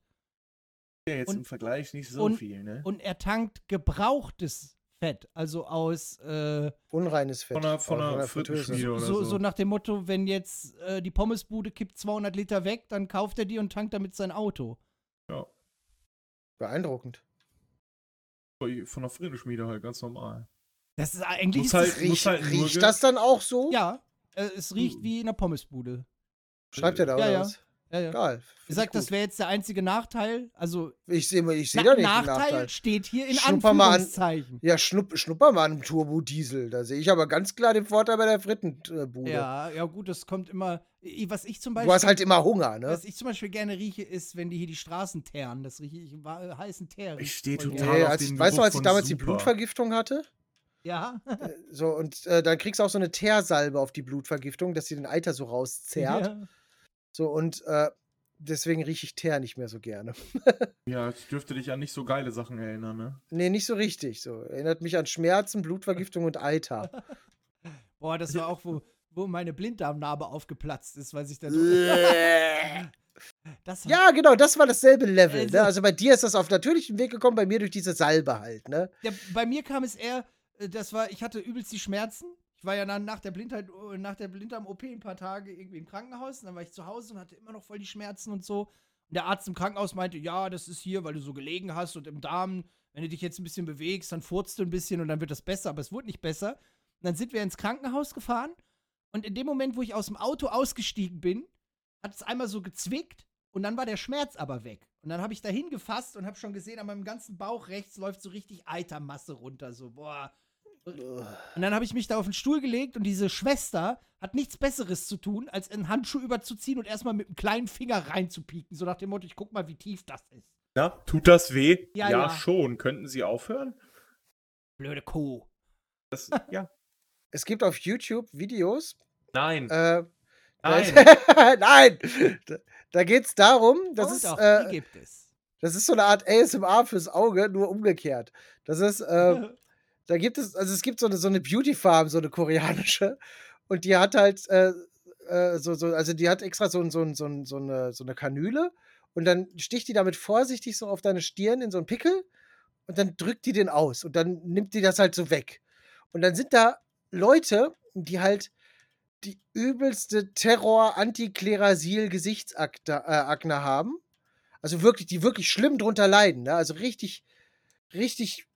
Ja, jetzt Und- im Vergleich nicht so und- viel, ne? und er tankt gebrauchtes Fett, also aus äh, Unreines Fett. Von einer, von einer Fritteuse. Oder so, so. so nach dem Motto, wenn jetzt äh, die Pommesbude kippt 200 Liter weg, dann kauft er die und tankt damit sein Auto. ja, Beeindruckend. von der Frittenschmiede halt, ganz normal. Das ist eigentlich Muss ist halt- das, muss Riecht, halt nur riecht ge- das dann auch so? ja, es riecht Uh. wie in einer Pommesbude. Schreibt er da Ja, oder ja. was? Ja, ja. Geil. Ich sag, das wäre jetzt der einzige Nachteil. Also, Ich sehe ich seh Na da nicht Nachteil, Nachteil. steht hier in Schnupper mal an. Anführungszeichen. Ja, schnupp, schnupper mal an einem Turbo-Diesel. Da sehe ich aber ganz klar den Vorteil bei der Frittenbude. Ja, ja, gut, das kommt immer. Was ich zum Du Beispiel. hast halt immer Hunger, ne? was ich zum Beispiel gerne rieche, ist, wenn die hier die Straßen teeren. Das rieche ich wa- heißen Teer. Ich riecht stehe total. Nee, auf als, den weißt du, als ich damals die Super. Blutvergiftung hatte? Ja. So, und äh, dann kriegst du auch so eine Teersalbe auf die Blutvergiftung, dass sie den Eiter so rauszerrt. ja. So, und äh, deswegen rieche ich Teer nicht mehr so gerne. Ja, ich dürfte dich an nicht so geile Sachen erinnern, ne? Nee, nicht so richtig. So. Erinnert mich an Schmerzen, Blutvergiftung und Alter. Boah, das war auch, wo, wo meine Blinddarmnarbe aufgeplatzt ist, weil sich da. das war- ja, genau, das war dasselbe Level. Also- Ne? Also bei dir ist das auf natürlichem Weg gekommen, bei mir durch diese Salbe halt, ne? Ja, bei mir kam es eher, äh, das war, ich hatte übelst die Schmerzen. Ich war ja dann nach der Blindheit, äh, nach der Blinddarm-OP ein paar Tage irgendwie im Krankenhaus. Und dann war ich zu Hause und hatte immer noch voll die Schmerzen und so. Und der Arzt im Krankenhaus meinte, ja, das ist hier, weil du so gelegen hast und im Darm, wenn du dich jetzt ein bisschen bewegst, dann furzt du ein bisschen und dann wird das besser. Aber es wurde nicht besser. Und dann sind wir ins Krankenhaus gefahren. Und in dem Moment, wo ich aus dem Auto ausgestiegen bin, hat es einmal so gezwickt und dann war der Schmerz aber weg. Und dann habe ich da hingefasst und habe schon gesehen, an meinem ganzen Bauch rechts läuft so richtig Eitermasse runter. So, boah. Und dann habe ich mich da auf den Stuhl gelegt und diese Schwester hat nichts Besseres zu tun, als einen Handschuh überzuziehen und erstmal mit einem kleinen Finger reinzupieken. So nach dem Motto, ich guck mal, wie tief das ist. Ja, tut das weh? Ja, ja. schon. Könnten Sie aufhören? Blöde Kuh. Das, ja. Es gibt auf YouTube Videos. Nein. Äh, Nein. Nein! Da, da geht es darum, das oh, ist, doch, äh, die gibt es. das ist so eine Art ASMR fürs Auge, nur umgekehrt. Das ist, äh, da gibt es, also es gibt so eine, so eine Beauty Farm, so eine koreanische, und die hat halt, äh, äh, so, so, also die hat extra so, so, so, so, eine, so eine Kanüle und dann sticht die damit vorsichtig so auf deine Stirn in so einen Pickel und dann drückt die den aus und dann nimmt die das halt so weg. Und dann sind da Leute, die halt die übelste Terror-Antiklerasil-Gesichtsakne äh, haben. Also wirklich, die wirklich schlimm drunter leiden. Ne? Also richtig, richtig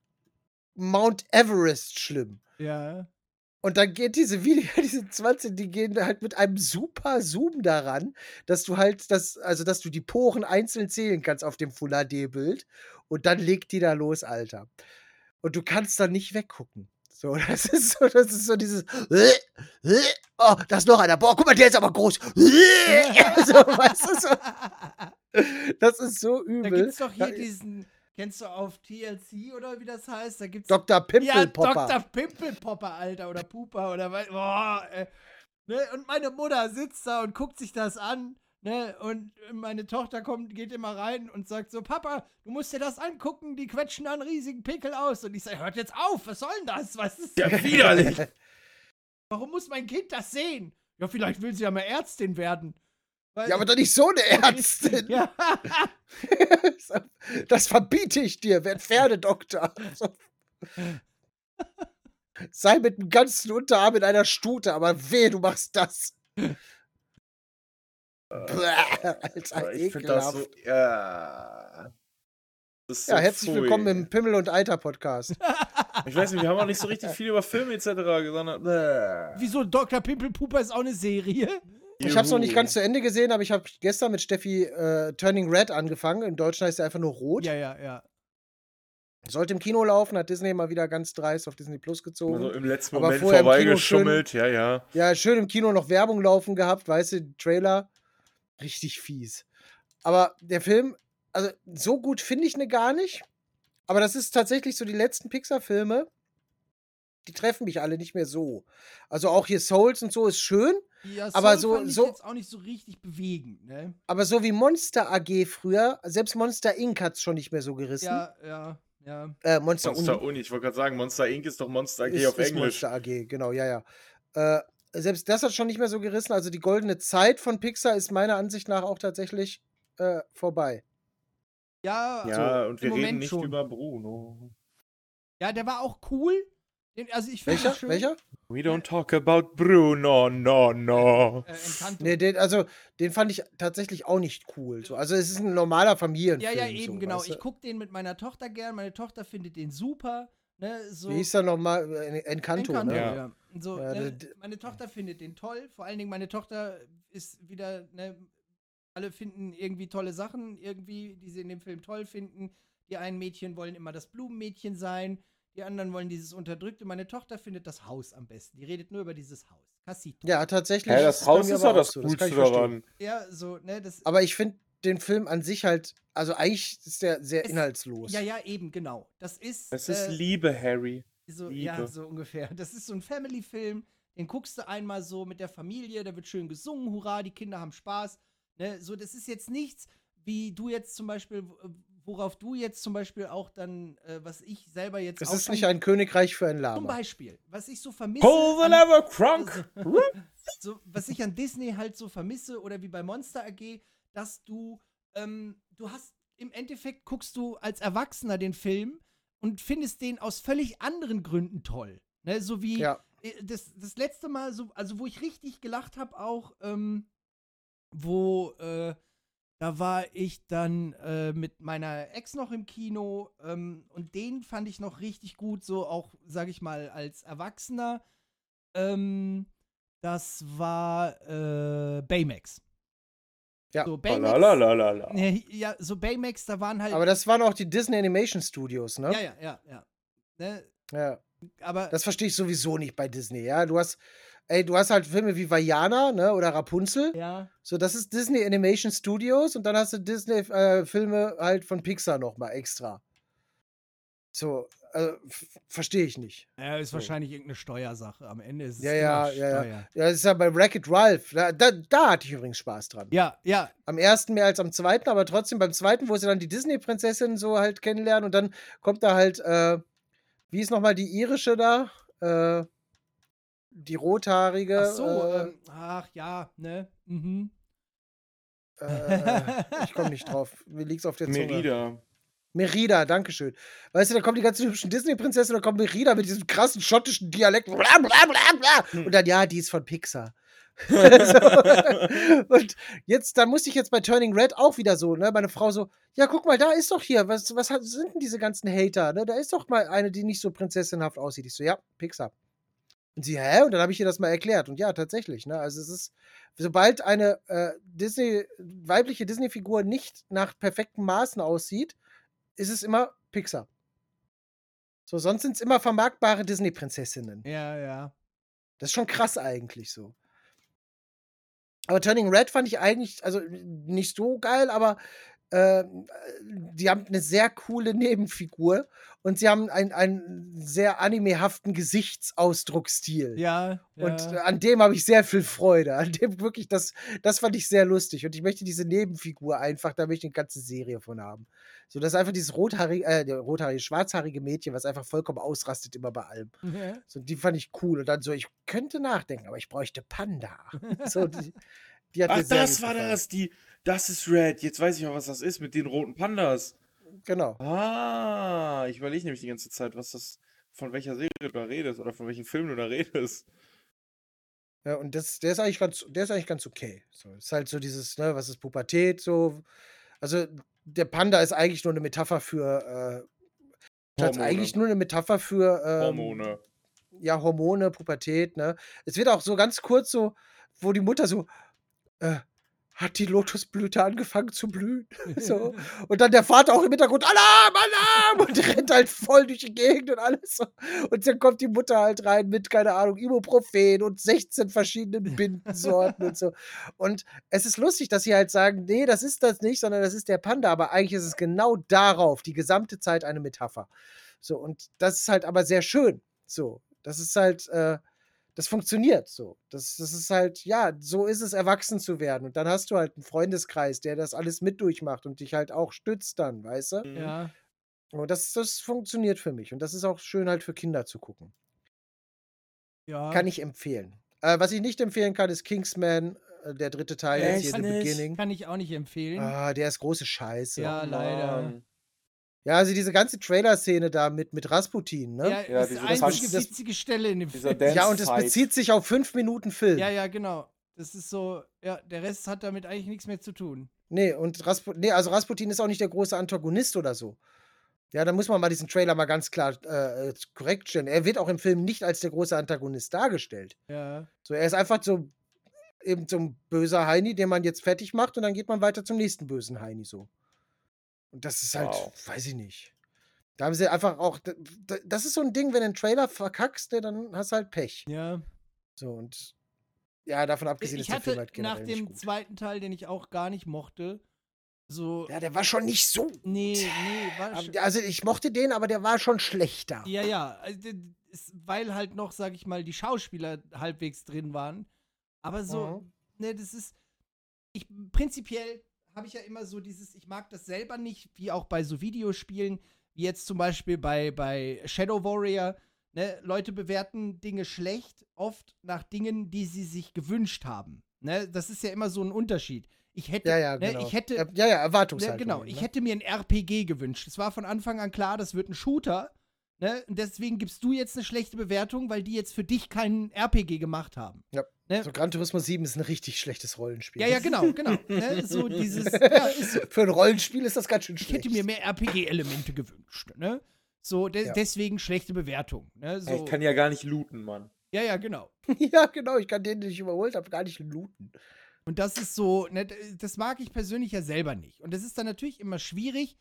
Mount Everest schlimm. Ja. Und dann geht diese Video, diese 20, die gehen halt mit einem super Zoom daran, dass du halt das, also dass du die Poren einzeln zählen kannst auf dem Full HD-Bild. Und dann legt die da los, Alter. Und du kannst da nicht weggucken. So, das ist so, das ist so dieses. Oh, da ist noch einer. Boah, guck mal, der ist aber groß. so, weißt du, so, das ist so Da übel. gibt's doch hier diesen, kennst du auf TLC oder wie das heißt? Da gibt's Dr. Ja, Pimpelpopper. Dr. Pimpelpopper, Alter, oder Puper, oder was. Boah, äh, ne? Und meine Mutter sitzt da und guckt sich das an, ne? Und meine Tochter kommt, geht immer rein und sagt so: Papa, du musst dir das angucken, die quetschen da einen riesigen Pickel aus. Und ich sage: Hört jetzt auf, was soll denn das? Was ist Ja, widerlich. Warum muss mein Kind das sehen? Ja, vielleicht will sie ja mal Ärztin werden. Weil- Ja, aber doch nicht so eine Ärztin. Ja, Das verbiete ich dir, werd Pferdedoktor. Sei mit dem ganzen Unterarm in einer Stute, aber weh, du machst das. Bäh, Alter, ich finde das so. Ja. Das Ja, so herzlich pfui. willkommen im Pimmel und Alter Podcast. Ich weiß nicht, wir haben auch nicht so richtig viel über Filme etc. gesagt. Wieso Dr. Pimpelpuper ist auch eine Serie? Ich habe es noch nicht ganz zu Ende gesehen, aber ich habe gestern mit Steffi äh, Turning Red angefangen. Im Deutschen heißt er einfach nur Rot. Ja, ja, ja. Sollte im Kino laufen, hat Disney mal wieder ganz dreist auf Disney Plus gezogen. Also im letzten Aber Moment vorher im Kino vorbeigeschummelt, ja, ja. Ja, schön im Kino noch Werbung laufen gehabt, weißt du, Trailer. Richtig fies. Aber der Film, also so gut finde ich ne gar nicht. Aber das ist tatsächlich so die letzten Pixar-Filme, die treffen mich alle nicht mehr so. Also auch hier Souls und so ist schön, Ja, Aber so- fand ich so- jetzt auch nicht so richtig bewegend, ne? aber so wie Monster AG früher, selbst Monster Inc. hat es schon nicht mehr so gerissen. Ja, ja, ja. Äh, Monster, Monster Uni Uni, ich wollte gerade sagen, Monster Inc. ist doch Monster AG ist, auf ist Englisch. Monster AG, genau, ja, ja. Äh, selbst das hat schon nicht mehr so gerissen. Also die goldene Zeit von Pixar ist meiner Ansicht nach auch tatsächlich äh, vorbei. Ja, Ja, also, und wir im reden Moment nicht schon. über Bruno. Ja, der war auch cool. Also ich finde Welcher? schön. Welcher? We don't talk about Bruno, no, no. Äh, Encanto. Nee, den, also den fand ich tatsächlich auch nicht cool. So. Also es ist ein normaler ja, Familienfilm. ja, eben, so, genau. weißt du? Ich gucke den mit meiner Tochter gern. Meine Tochter findet den super. Ne, so. Wie hieß er nochmal? Äh, Encanto, Encanto, ne? Ja. ja. So, Ja, ne, meine Tochter findet den toll. Vor allen Dingen, meine Tochter ist wieder, ne, alle finden irgendwie tolle Sachen, irgendwie, die sie in dem Film toll finden. Die einen Mädchen wollen immer das Blumenmädchen sein, die anderen wollen dieses Unterdrückte. Meine Tochter findet das Haus am besten. Die redet nur über dieses Haus. Casito. Ja, tatsächlich. Ja, das Haus mir ist aber ja auch das so, Coolste daran. Ja, so, ne, das. Aber ich finde den Film an sich halt, also eigentlich ist der sehr Es- inhaltslos. ja, ja, eben, genau. Das ist. Es ist äh, Liebe, Harry. So, Liebe. ja, so ungefähr. Das ist so ein Family-Film. Den guckst du einmal so mit der Familie, da wird schön gesungen, hurra, die Kinder haben Spaß. Ne? So, das ist jetzt nichts, wie du jetzt zum Beispiel, worauf du jetzt zum Beispiel auch dann, äh, was ich selber jetzt Es auch ist nicht ein Königreich für ein Zum Lama. Beispiel, was ich so vermisse. Pull the lever, Kronk! so, was ich an Disney halt so vermisse oder wie bei Monster AG, dass du, ähm, du hast im Endeffekt guckst du als Erwachsener den Film und findest den aus völlig anderen Gründen toll. Ne? So wie Ja. äh, das, das letzte Mal, so, also wo ich richtig gelacht habe, auch, ähm, wo, äh, da war ich dann äh, mit meiner Ex noch im Kino ähm, und den fand ich noch richtig gut, so auch, sag ich mal, als Erwachsener. Ähm, das war äh, Baymax. Ja. So, Baymax, Lalalala. Ja, so Baymax, da waren halt. Aber das waren auch die Disney Animation Studios, ne? ja, ja, ja, ja. Ne? ja. Aber Das verstehe ich sowieso nicht bei Disney, ja. Du hast, ey, du hast halt Filme wie Vajana, ne, oder Rapunzel. ja, So, das ist Disney Animation Studios und dann hast du Disney-Filme halt von Pixar nochmal extra. So, äh, f- verstehe ich nicht. ja, ist So. wahrscheinlich irgendeine Steuersache. Am Ende ist es Ja, immer ja, ja, ja. Steuer. Ja, das ist ja bei Wreck-It Ralph. Da, da, da hatte ich übrigens Spaß dran. Ja, ja, Am ersten mehr als am zweiten, aber trotzdem beim zweiten, wo sie dann die Disney-Prinzessin so halt kennenlernen und dann kommt da halt, äh, wie ist nochmal die irische da? Äh, die rothaarige. Ach so, äh, ähm, ach ja, ne? Mhm. äh, ich komme nicht drauf. Mir liegt's auf der Zunge. Merida. Merida, dankeschön. Weißt du, da kommen die ganzen hübschen Disney-Prinzessinnen, da kommt Merida mit diesem krassen schottischen Dialekt. Bla, bla, bla, bla. Und dann, ja, die ist von Pixar. so. Und jetzt, da musste ich jetzt bei Turning Red auch wieder so, ne, meine Frau so, ja, guck mal, da ist doch hier, was, was sind denn diese ganzen Hater, ne? Da ist doch mal eine, die nicht so prinzessinhaft aussieht. Ich so, ja, Pixar. Und sie, hä? Und dann habe ich ihr das mal erklärt. Und ja, tatsächlich, ne? Also es ist, sobald eine äh, Disney, weibliche Disney-Figur nicht nach perfekten Maßen aussieht, ist es immer Pixar. So, sonst sind es immer vermarktbare Disney-Prinzessinnen. Ja, ja. Das ist schon krass eigentlich so. Aber Turning Red fand ich eigentlich, also nicht so geil, aber äh, die haben eine sehr coole Nebenfigur und sie haben einen, einen sehr animehaften Gesichtsausdrucksstil. Ja, Und ja. an dem habe ich sehr viel Freude. An dem wirklich, das, das fand ich sehr lustig. Und ich möchte diese Nebenfigur einfach, da möchte ich eine ganze Serie von haben. So, das ist einfach dieses rothaarige, äh, rothaarige, schwarzhaarige Mädchen, was einfach vollkommen ausrastet immer bei allem. Ja. So, die fand ich cool. Und dann so, ich könnte nachdenken, aber ich bräuchte Panda. so, die, die Ach, das war das, die, das ist Red. Jetzt weiß ich auch, was das ist mit den roten Pandas. Genau. Ah, ich überlege nämlich die ganze Zeit, was das, von welcher Serie du da redest oder von welchem Film du da redest. Ja, und das, der ist eigentlich ganz, der ist eigentlich ganz okay. So, ist halt so dieses, ne, was ist Pubertät, so. Also, der Panda ist eigentlich nur eine Metapher für, äh, Hormone. eigentlich nur eine Metapher für ähm, Hormone. ja, Hormone, Pubertät, ne? Es wird auch so ganz kurz so, wo die Mutter so, äh, hat die Lotusblüte angefangen zu blühen? so. Und dann der Vater auch im Hintergrund, Alarm, Alarm! Und rennt halt voll durch die Gegend und alles so. Und dann kommt die Mutter halt rein mit, keine Ahnung, Ibuprofen und 16 verschiedenen Bindensorten und so. Und es ist lustig, dass sie halt sagen, nee, das ist das nicht, sondern das ist der Panda. Aber eigentlich ist es genau darauf die gesamte Zeit eine Metapher. So, und das ist halt aber sehr schön. So, das ist halt, äh, das funktioniert so. Das, das ist halt, ja, so ist es, erwachsen zu werden. Und dann hast du halt einen Freundeskreis, der das alles mit durchmacht und dich halt auch stützt dann, weißt du? Mhm. ja. Und das, das funktioniert für mich. Und das ist auch schön halt für Kinder zu gucken. ja. Kann ich empfehlen. Äh, was ich nicht empfehlen kann, ist Kingsman, äh, der dritte Teil, jetzt hier The? Beginning. Kann ich auch nicht empfehlen. Ah, der ist große Scheiße. Ja, Ja, leider. Mann. also diese ganze Trailer-Szene da mit, mit Rasputin, ne? Ja, Ja, ist die einzige witzige Stelle in dem Film. Ja, und es bezieht sich auf fünf Minuten Film. Ja, ja, genau. Das ist so, ja, der Rest hat damit eigentlich nichts mehr zu tun. Nee, und Raspu nee, also Rasputin ist auch nicht der große Antagonist oder so. Ja, da muss man mal diesen Trailer mal ganz klar äh, korrekt stellen. Er wird auch im Film nicht als der große Antagonist dargestellt. Ja. So, er ist einfach so eben so ein böser Heini, den man jetzt fertig macht und dann geht man weiter zum nächsten bösen Heini so. Und das ist halt, Wow. weiß ich nicht. Da haben sie einfach auch, das ist so ein Ding, wenn du einen Trailer verkackst, ne, dann hast du halt Pech. Ja. So und ja, davon abgesehen Ich ist der Film halt nach generell nicht dem zweiten Teil, den ich auch gar nicht mochte, so. Ja, der war schon nicht so Nee, nee, war Aber- sch- Also ich mochte den, aber der war schon schlechter. Ja, ja, also, weil halt noch, sag ich mal, die Schauspieler halbwegs drin waren. Aber so, Mhm. ne, das ist. ich prinzipiell habe ich ja immer so dieses, ich mag das selber nicht, wie auch bei so Videospielen, wie jetzt zum Beispiel bei, bei Shadow Warrior. Ne? Leute bewerten Dinge schlecht, oft nach Dingen, die sie sich gewünscht haben. Ne? Das ist ja immer so ein Unterschied. Ich hätte, Ja, ja, ne, genau. ich hätte, ja, ja, Ne, Erwartungshaltung. genau, eben, ich ne? hätte mir ein RPG gewünscht. Es war von Anfang an klar, das wird ein Shooter. Ne? Und deswegen gibst du jetzt eine schlechte Bewertung, weil die jetzt für dich keinen RPG gemacht haben. Ja. Ne? So Gran Turismo 7 ist ein richtig schlechtes Rollenspiel. Ja, ja, genau, genau. ne? So dieses, ja, ist so. Für ein Rollenspiel ist das ganz schön Ich schlecht. hätte mir mehr RPG-Elemente gewünscht. Ne? So, de Ja. deswegen schlechte Bewertung. Ne? So, Ich kann ja gar nicht looten, Mann. ja, ja, genau. ja, genau, ich kann den, den ich überholt habe, gar nicht looten. Und das ist so, ne, das mag ich persönlich ja selber nicht. Und das ist dann natürlich immer schwierig.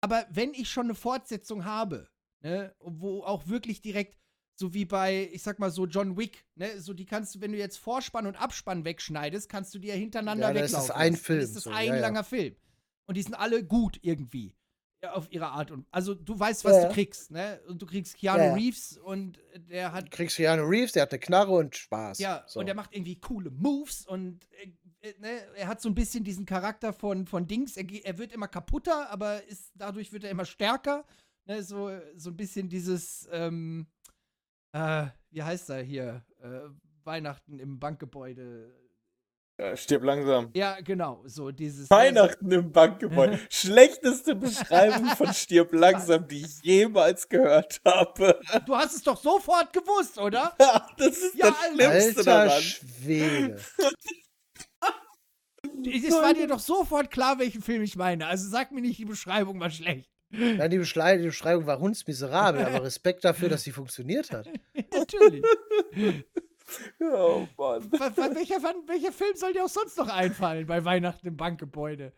Aber wenn ich schon eine Fortsetzung habe, ne, wo auch wirklich direkt, so wie bei, ich sag mal so John Wick, ne, so die kannst du, wenn du jetzt Vorspann und Abspann wegschneidest, kannst du die ja hintereinander Ja, ist weglaufen. das ein lassen. Film, Dann ist das so, ein ja, ja. langer Film. Und die sind alle gut irgendwie. Ja, auf ihre Art und also du weißt, was Ja, du ja. kriegst, ne? Und du kriegst Keanu Ja, ja. Reeves und der hat Du kriegst Keanu Reeves, der hat eine Knarre und Spaß. ja, so. und er macht irgendwie coole Moves und äh, äh, ne, er hat so ein bisschen diesen Charakter von, von Dings. Er, er wird immer kaputter, aber ist, dadurch wird er immer stärker. Ne, so, so ein bisschen dieses, ähm, äh, wie heißt er hier? Äh, Weihnachten im Bankgebäude. Ja, stirb langsam. Ja, genau, so dieses. Weihnachten im Bankgebäude. Schlechteste Beschreibung von Stirb langsam, die ich jemals gehört habe. Du hast es doch sofort gewusst, oder? Das ist Ja, das Schlimmste Alter daran. Schwede. Es war dir doch sofort klar, welchen Film ich meine. Also sag mir nicht, die Beschreibung war schlecht. Nein, die, Beschrei die Beschreibung war hundsmiserabel, aber Respekt dafür, dass sie funktioniert hat. Natürlich. Oh Mann. Welcher, wann- welcher Film soll dir auch sonst noch einfallen bei Weihnachten im Bankgebäude?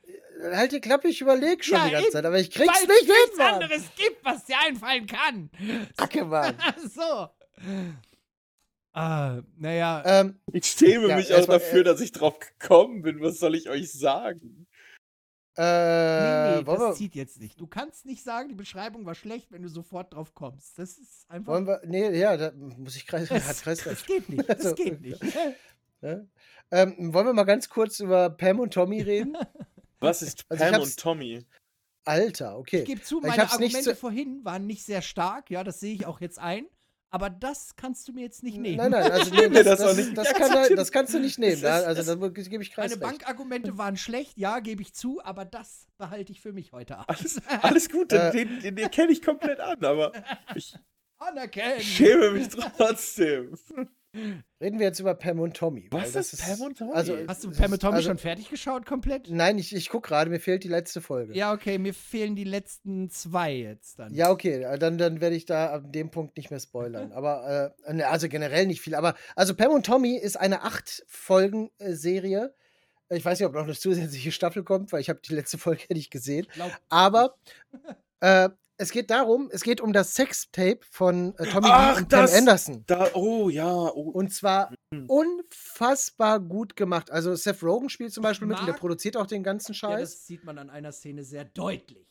Halt die Klappe, ich überlege schon Ja, die ganze Zeit, aber ich krieg's Weil es nicht hin, Mann. anderes gibt, was dir einfallen kann. Kacke, Mann. Ach so. Ah, naja. ähm, Ich schäme Ja, mich auch dafür, äh, dass ich drauf gekommen bin. Was soll ich euch sagen? Äh, nee, nee, das wir, zieht jetzt nicht. Du kannst nicht sagen, die Beschreibung war schlecht, wenn du sofort drauf kommst. Das ist einfach. wollen wir, nee, ja, da muss ich kreis, hat das, Kreislauf. das geht nicht. Das Also, geht nicht. Ne? Ähm, wollen wir mal ganz kurz über Pam und Tommy reden? Was ist Also Pam und Tommy? Alter, okay. Ich gebe zu, meine Argumente zu- vorhin waren nicht sehr stark. Ja, das sehe ich auch jetzt ein. Aber das kannst du mir jetzt nicht nehmen. Nein, nein, also Nehmen das, das auch das, nicht. das, kann, das kannst du nicht nehmen. Ist- also das- da gebe ich kreis Meine Bankargumente waren schlecht, ja, gebe ich zu, aber das behalte ich für mich heute ab. Alles, alles gut, Äh. den, den, den kenne ich komplett an, aber ich Anerkennen. schäme mich trotzdem. Reden wir jetzt über Pam und Tommy. Was das ist Pam und Tommy? Also, Hast du Pam und ist- Tommy also, schon fertig geschaut komplett? Nein, ich, ich gucke gerade, mir fehlt die letzte Folge. Ja, okay, mir fehlen die letzten zwei jetzt dann. Ja, okay, äh, dann, dann werde ich da an dem Punkt nicht mehr spoilern. Aber, äh, ne, also generell nicht viel. Aber, also Pam und Tommy ist eine Acht-Folgen-Serie. Ich weiß nicht, ob noch eine zusätzliche Staffel kommt, weil ich habe die letzte Folge nicht gesehen. Glaub, Aber äh, es geht darum, es geht um das Sextape von äh, Tommy Ach, und Pam das- Anderson. Da, oh ja, oh. Und zwar Mhm. unfassbar gut gemacht. Also Seth Rogen spielt zum Beispiel mit und der produziert auch den ganzen ja, Scheiß. das sieht man an einer Szene sehr deutlich.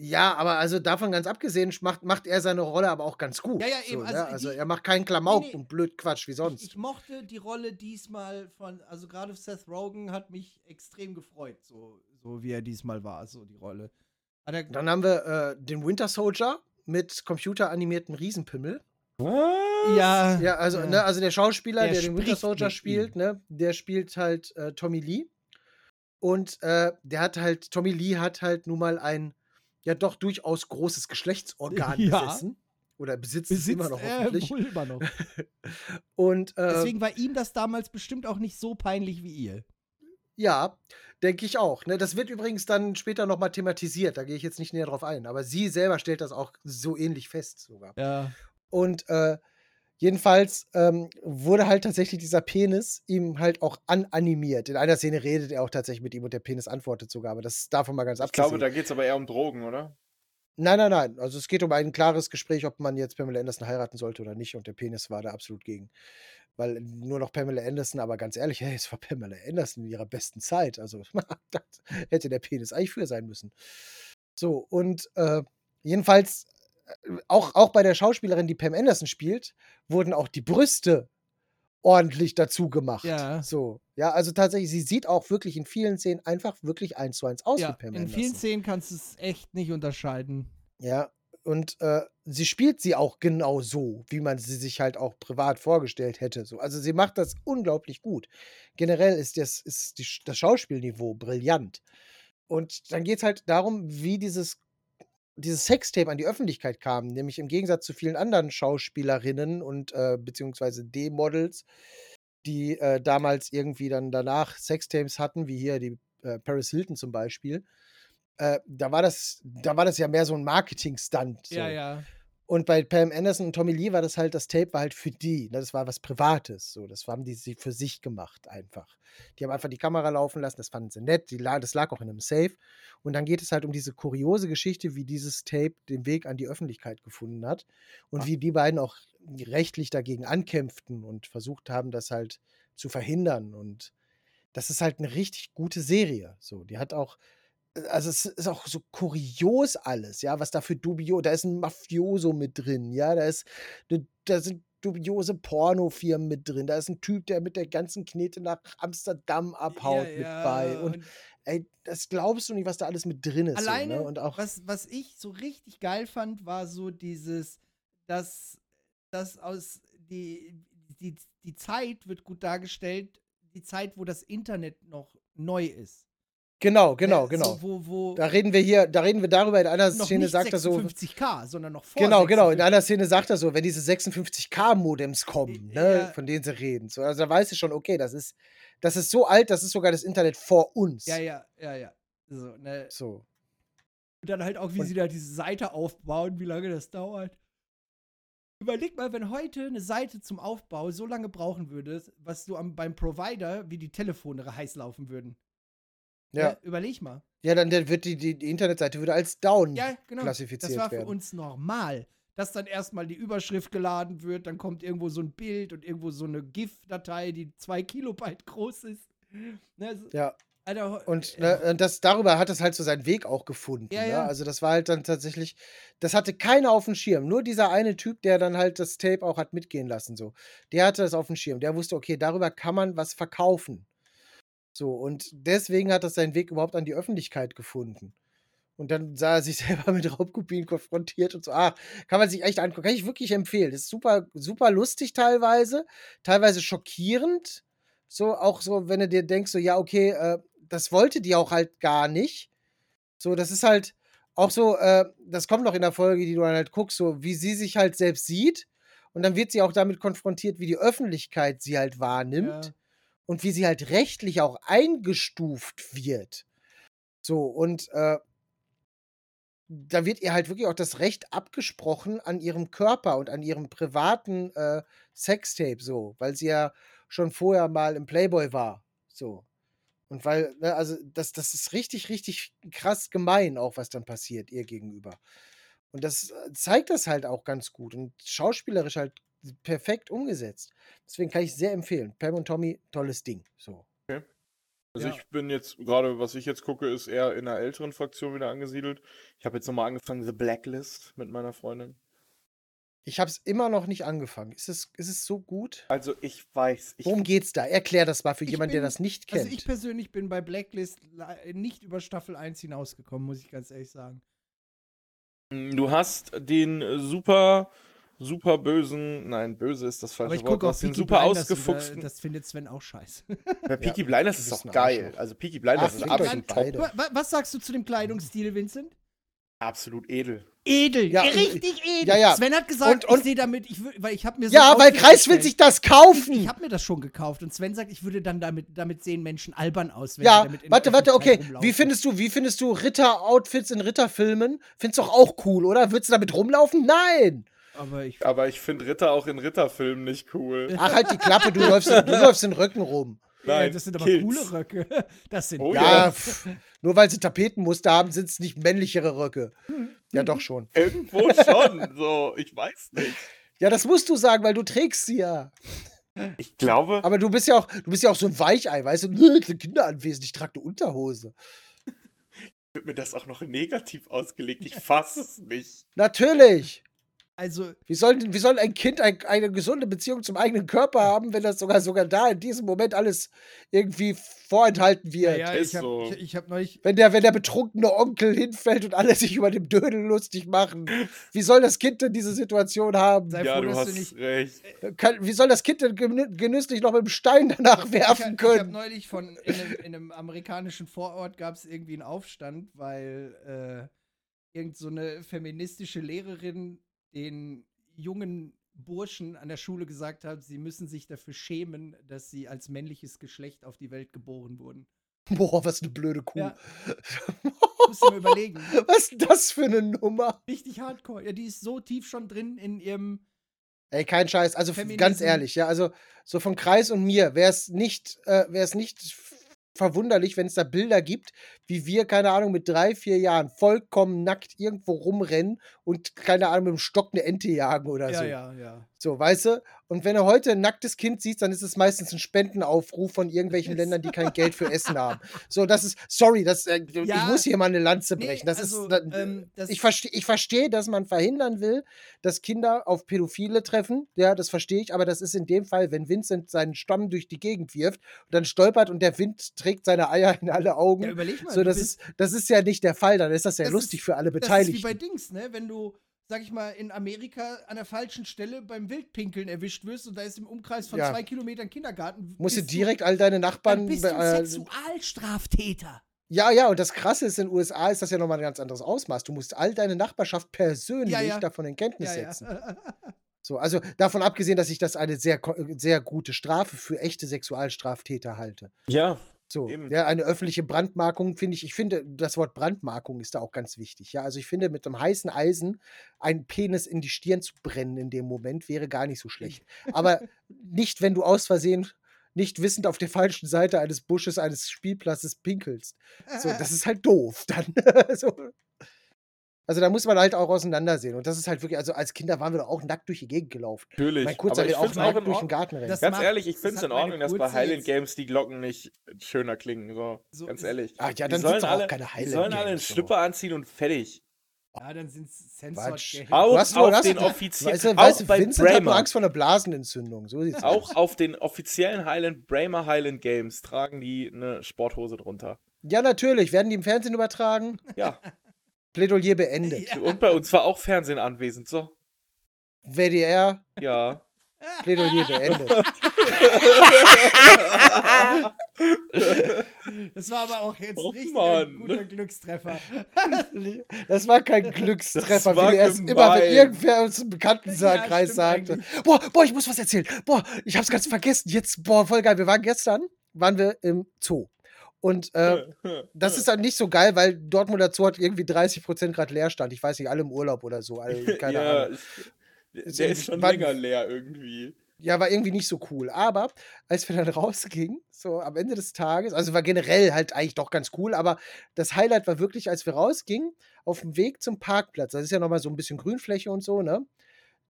Ja, aber also davon ganz abgesehen macht, macht er seine Rolle aber auch ganz gut. Ja, ja, eben, So, also ne? also die- er macht keinen Klamauk Nee, nee. und blöd Quatsch wie Ich, sonst. ich mochte die Rolle diesmal von, also gerade Seth Rogen hat mich extrem gefreut, so, so wie er diesmal war, so die Rolle. Er, Dann haben wir äh, den Winter Soldier mit computeranimierten Riesenpimmel. Was? ja, Ja, also, ja. Ne, also der Schauspieler, Der der, den Winter Soldier spielt, ne, der spielt halt äh, Tommy Lee. Und äh, der hat halt, Tommy Lee hat halt nun mal ein ja doch durchaus großes Geschlechtsorgan Ja. besessen. Oder besitzt, es besitzt immer noch hoffentlich. wohl immer noch. Und äh, Deswegen war ihm das damals bestimmt auch nicht so peinlich wie ihr. Ja, denke ich auch. Ne? Das wird übrigens dann später nochmal thematisiert, da gehe ich jetzt nicht näher drauf ein. Aber sie selber stellt das auch so ähnlich fest sogar. Ja. Und äh, jedenfalls ähm, wurde halt tatsächlich dieser Penis ihm halt auch ananimiert. In einer Szene redet er auch tatsächlich mit ihm und der Penis antwortet sogar, aber das ist davon mal ganz Ich abgesehen. glaube, da geht es aber eher um Drogen, oder? Nein, nein, nein. Also es geht um ein klares Gespräch, ob man jetzt Pamela Anderson heiraten sollte oder nicht. Und der Penis war da absolut gegen. Weil nur noch Pamela Anderson, aber ganz ehrlich, hey, es war Pamela Anderson in ihrer besten Zeit. Also das hätte der Penis eigentlich für sein müssen. So, und äh, jedenfalls, äh, auch, auch bei der Schauspielerin, die Pam Anderson spielt, wurden auch die Brüste ordentlich dazu gemacht. Ja. So. Ja, also tatsächlich, sie sieht auch wirklich in vielen Szenen einfach wirklich eins zu eins aus Ja, wie Pam in vielen Anderson. Szenen kannst du es echt nicht unterscheiden. Ja, und äh, sie spielt sie auch genau so, wie man sie sich halt auch privat vorgestellt hätte. So. Also sie macht das unglaublich gut. Generell ist das, ist die, das Schauspielniveau brillant. Und dann geht es halt darum, wie dieses, dieses Sextape an die Öffentlichkeit kam. Nämlich im Gegensatz zu vielen anderen Schauspielerinnen und äh, beziehungsweise D-Models, die äh, damals irgendwie dann danach Sextapes hatten, wie hier die äh, Paris Hilton zum Beispiel. Äh, da war das, da war das ja mehr so ein Marketing-Stunt. So. Ja, ja. Und bei Pam Anderson und Tommy Lee war das halt, das Tape war halt für die. Ne? Das war was Privates. So. Das haben die sie für sich gemacht einfach. Die haben einfach die Kamera laufen lassen, das fanden sie nett. La- das lag auch in einem Safe. Und dann geht es halt um diese kuriose Geschichte, wie dieses Tape den Weg an die Öffentlichkeit gefunden hat. Und wie die beiden auch rechtlich dagegen ankämpften und versucht haben, das halt zu verhindern. Und das ist halt eine richtig gute Serie. So, die hat auch also es ist auch so kurios alles, ja, was da für dubio, da ist ein Mafioso mit drin, ja, da ist, ne- da sind dubiose Pornofirmen mit drin, da ist ein Typ, der mit der ganzen Knete nach Amsterdam abhaut ja, mit ja, bei und ey, das glaubst du nicht, was da alles mit drin ist. Alleine, so, ne? und auch, was, was ich so richtig geil fand, war so dieses, dass, dass aus die, die, die Zeit wird gut dargestellt, die Zeit, wo das Internet noch neu ist. Genau, genau, Äh, genau. So, wo, wo da reden wir hier, da reden wir darüber, in einer Szene sagt er so, 56k, sondern noch vor Genau, genau. In 56. einer Szene sagt er so, wenn diese 56K-Modems kommen, ne, Ja. von denen sie reden. So, also da weiß ich schon, okay, das ist, das ist so alt, das ist sogar das Internet vor uns. Ja, ja, ja, ja. So, ne? So. Und dann halt auch, wie Und- sie da diese Seite aufbauen, wie lange das dauert. Überleg mal, wenn heute eine Seite zum Aufbau so lange brauchen würde, was du am, beim Provider, wie die Telefone heiß laufen würden. Ja. Ne? Überleg mal. Ja, dann dann wird die, die, die Internetseite würde als down Ja, genau. klassifiziert Das war für werden. uns normal. Dass dann erstmal die Überschrift geladen wird, dann kommt irgendwo so ein Bild und irgendwo so eine GIF-Datei, die zwei Kilobyte groß ist. Ne, so, Ja. Alter, Und, äh, ne, das, darüber hat es halt so seinen Weg auch gefunden. Ja, ne? ja. Also das war halt dann tatsächlich, das hatte keiner auf dem Schirm. Nur dieser eine Typ, der dann halt das Tape auch hat mitgehen lassen. So. Der hatte das auf dem Schirm. Der wusste, okay, darüber kann man was verkaufen. So, und deswegen hat das seinen Weg überhaupt an die Öffentlichkeit gefunden. Und dann sah er sich selber mit Raubkopien konfrontiert und so, ah, kann man sich echt angucken. Kann ich wirklich empfehlen. Das ist super, super lustig teilweise, teilweise schockierend. So, auch so, wenn du dir denkst, so, ja, okay, äh, das wollte die auch halt gar nicht. So, das ist halt auch so, äh, das kommt noch in der Folge, die du dann halt guckst, so, wie sie sich halt selbst sieht. Und dann wird sie auch damit konfrontiert, wie die Öffentlichkeit sie halt wahrnimmt Ja. Und wie sie halt rechtlich auch eingestuft wird. So, und äh, da wird ihr halt wirklich auch das Recht abgesprochen an ihrem Körper und an ihrem privaten äh, Sextape, so, weil sie ja schon vorher mal im Playboy war. So. Und weil, ne, also das, das ist richtig, richtig krass gemein, auch was dann passiert ihr gegenüber. Und das äh, zeigt das halt auch ganz gut und schauspielerisch halt perfekt umgesetzt. Deswegen kann ich sehr empfehlen. Pam und Tommy, tolles Ding. So. Also Ja. ich bin jetzt, gerade was ich jetzt gucke, ist eher in einer älteren Fraktion wieder angesiedelt. Ich habe jetzt nochmal angefangen, The Blacklist mit meiner Freundin. Ich habe es immer noch nicht angefangen. Ist es, ist es so gut? Also ich weiß, ich, Worum geht's da? Erklär das mal für jemanden, der bin- das nicht kennt. Also ich persönlich bin bei Blacklist nicht über Staffel 1 hinausgekommen, muss ich ganz ehrlich sagen. du hast den äh, super, super bösen, nein, böse ist das Aber falsche ich Wort, gucke du auch hast den super Blinders ausgefuchsten. Das findet Sven auch scheiße. Ja, Peaky Ja, Blinders ist doch geil. Arschloch. Also Peaky Blinders Ach, ist absolut top. beide. Wa- wa- Was sagst du zu dem Kleidungsstil, Vincent? Absolut edel. Edel, Ja, richtig edel. ja, ja. Sven hat gesagt, Und- und- ich sehe damit, ich weil ich habe mir so ja, weil Kreis will sich das kaufen. Ich habe mir das schon gekauft und Sven sagt, ich würde dann damit, damit sehen Menschen albern aus, ja, damit in warte, warte, okay. Wie findest du, wie findest du Ritter-Outfits in Ritterfilmen? Findest du doch auch cool, oder? Würdest du damit rumlaufen? Nein! Aber ich, Aber ich finde Ritter auch in Ritterfilmen nicht cool. Ach, halt die Klappe, du läufst, du läufst den Rücken rum. ja, Nein, das sind aber Kills. coole Röcke. Das sind Oh Ja, ja. pff, nur weil sie Tapetenmuster haben, sind es nicht männlichere Röcke. Ja, doch schon. Irgendwo schon. So, ich weiß nicht. Ja, das musst du sagen, weil du trägst sie ja. Ich glaube, Aber du bist ja auch, du bist ja auch so ein Weichei, weißt du? Kinder anwesend, ich trage eine Unterhose. wird mir das auch noch negativ ausgelegt. Ich fasse es nicht. Natürlich. Also, Wie soll, wie soll ein Kind ein, eine gesunde Beziehung zum eigenen Körper haben, wenn das sogar sogar da in diesem Moment alles irgendwie vorenthalten ja, wird? ja, ist ich habe so. ich, ich hab neulich. Wenn der, wenn der betrunkene Onkel hinfällt und alle sich über den Dödel lustig machen, wie soll das Kind denn diese Situation haben? Sei Ja, froh, du dass du hast nicht. recht. Kann, wie soll das Kind denn genü- genüsslich noch mit dem Stein danach Ich, werfen hab- ich habe können? neulich von in einem, in einem amerikanischen Vorort gab es irgendwie einen Aufstand, weil äh, irgend so eine feministische Lehrerin den jungen Burschen an der Schule gesagt hat, sie müssen sich dafür schämen, dass sie als männliches Geschlecht auf die Welt geboren wurden. Boah, was eine blöde Kuh. Ja. Musst du mir überlegen. Was ist das für eine Nummer? Richtig hardcore. Ja, die ist so tief schon drin in ihrem. Ey, kein Scheiß. Also Feminism. ganz ehrlich, ja, also so von Kreis und mir wäre es nicht, äh, wäre es nicht verwunderlich, wenn es da Bilder gibt, wie wir, keine Ahnung, mit drei, vier Jahren vollkommen nackt irgendwo rumrennen und, keine Ahnung, mit dem Stock eine Ente jagen oder Ja, so. ja, ja. So, weißt du? Und wenn du heute ein nacktes Kind siehst, dann ist es meistens ein Spendenaufruf von irgendwelchen Ländern, die kein Geld für Essen haben. So, das ist, sorry, das, äh, ich Ja. muss hier mal eine Lanze Nee, brechen. das also, ist, da- ähm, das- ich verstehe, ich verstehe, dass man verhindern will, dass Kinder auf Pädophile treffen. Ja, das verstehe ich. Aber das ist in dem Fall, wenn Vincent seinen Stamm durch die Gegend wirft und dann stolpert und der Wind trägt seine Eier in alle Augen. Ja, überleg mal. so, das ist, das ist ja nicht der Fall. Dann ist das ja Das lustig ist- für alle Das ist Beteiligten. wie bei Dings, ne? Wenn du, sag ich mal, in Amerika an der falschen Stelle beim Wildpinkeln erwischt wirst und da ist im Umkreis von Ja. zwei Kilometern Kindergarten. Musst du direkt all deine Dann Nachbarn. bist du äh, Sexualstraftäter. Ja, ja, und das Krasse ist, in den USA ist das ja nochmal ein ganz anderes Ausmaß. Du musst all deine Nachbarschaft persönlich Ja, ja. davon in Kenntnis Ja, ja. setzen. So, also davon abgesehen, dass ich das eine sehr, sehr gute Strafe für echte Sexualstraftäter halte. Ja, So, Eben. ja, eine öffentliche Brandmarkung finde ich, ich finde, das Wort Brandmarkung ist da auch ganz wichtig. Ja, also ich finde, mit einem heißen Eisen einen Penis in die Stirn zu brennen in dem Moment wäre gar nicht so schlecht. Aber nicht, wenn du aus Versehen nicht wissend auf der falschen Seite eines Busches eines Spielplatzes pinkelst. So, das ist halt doof dann. so. Also da muss man halt auch auseinandersehen. Und das ist halt wirklich, also als Kinder waren wir doch auch nackt durch die Gegend gelaufen. natürlich. Mein Kurzer will auch nackt durch den. Garten rennen. Ganz macht- ehrlich, ich finde es in Ordnung, dass bei Highland Games die Glocken nicht schöner klingen. So, So ganz ehrlich. Ah, ja, Die dann sollen sind's auch alle, keine Die Highland sollen alle einen Games, so. Schlüpper anziehen und fertig. Ja, dann sind es. Censored Auch hast auf den offiziellen, Weißt du, weißt du bei Vincent hat nur Angst vor einer Blasenentzündung. So sieht's auch aus. auf den offiziellen Highland, Bramer Highland Games tragen die eine Sporthose drunter. Ja, natürlich. Werden die im Fernsehen übertragen? Ja, Plädoyer beendet. und bei uns war auch Fernsehen anwesend. So, WDR, ja. Plädoyer beendet. Das war aber auch jetzt richtig Mann. ein guter Glückstreffer. Das war kein Glückstreffer, war wie er es immer, wenn irgendwer aus dem Bekanntenkreis stimmt sagte. eigentlich. Boah, boah, ich muss was erzählen. Boah, ich hab's ganz vergessen. Jetzt, boah, voll geil. Wir waren gestern, waren wir im Zoo. Und äh, das ist dann nicht so geil, weil Dortmunder Zoo hat irgendwie 30% gerade Leerstand. Ich weiß nicht, alle im Urlaub oder so. Alle, keine ja, Ahnung. ich, der ist schon Wann- länger leer irgendwie. Ja, war irgendwie nicht so cool. Aber als wir dann rausgingen, so am Ende des Tages, also war generell halt eigentlich doch ganz cool, aber das Highlight war wirklich, als wir rausgingen, auf dem Weg zum Parkplatz. Das ist ja nochmal so ein bisschen Grünfläche und so, ne?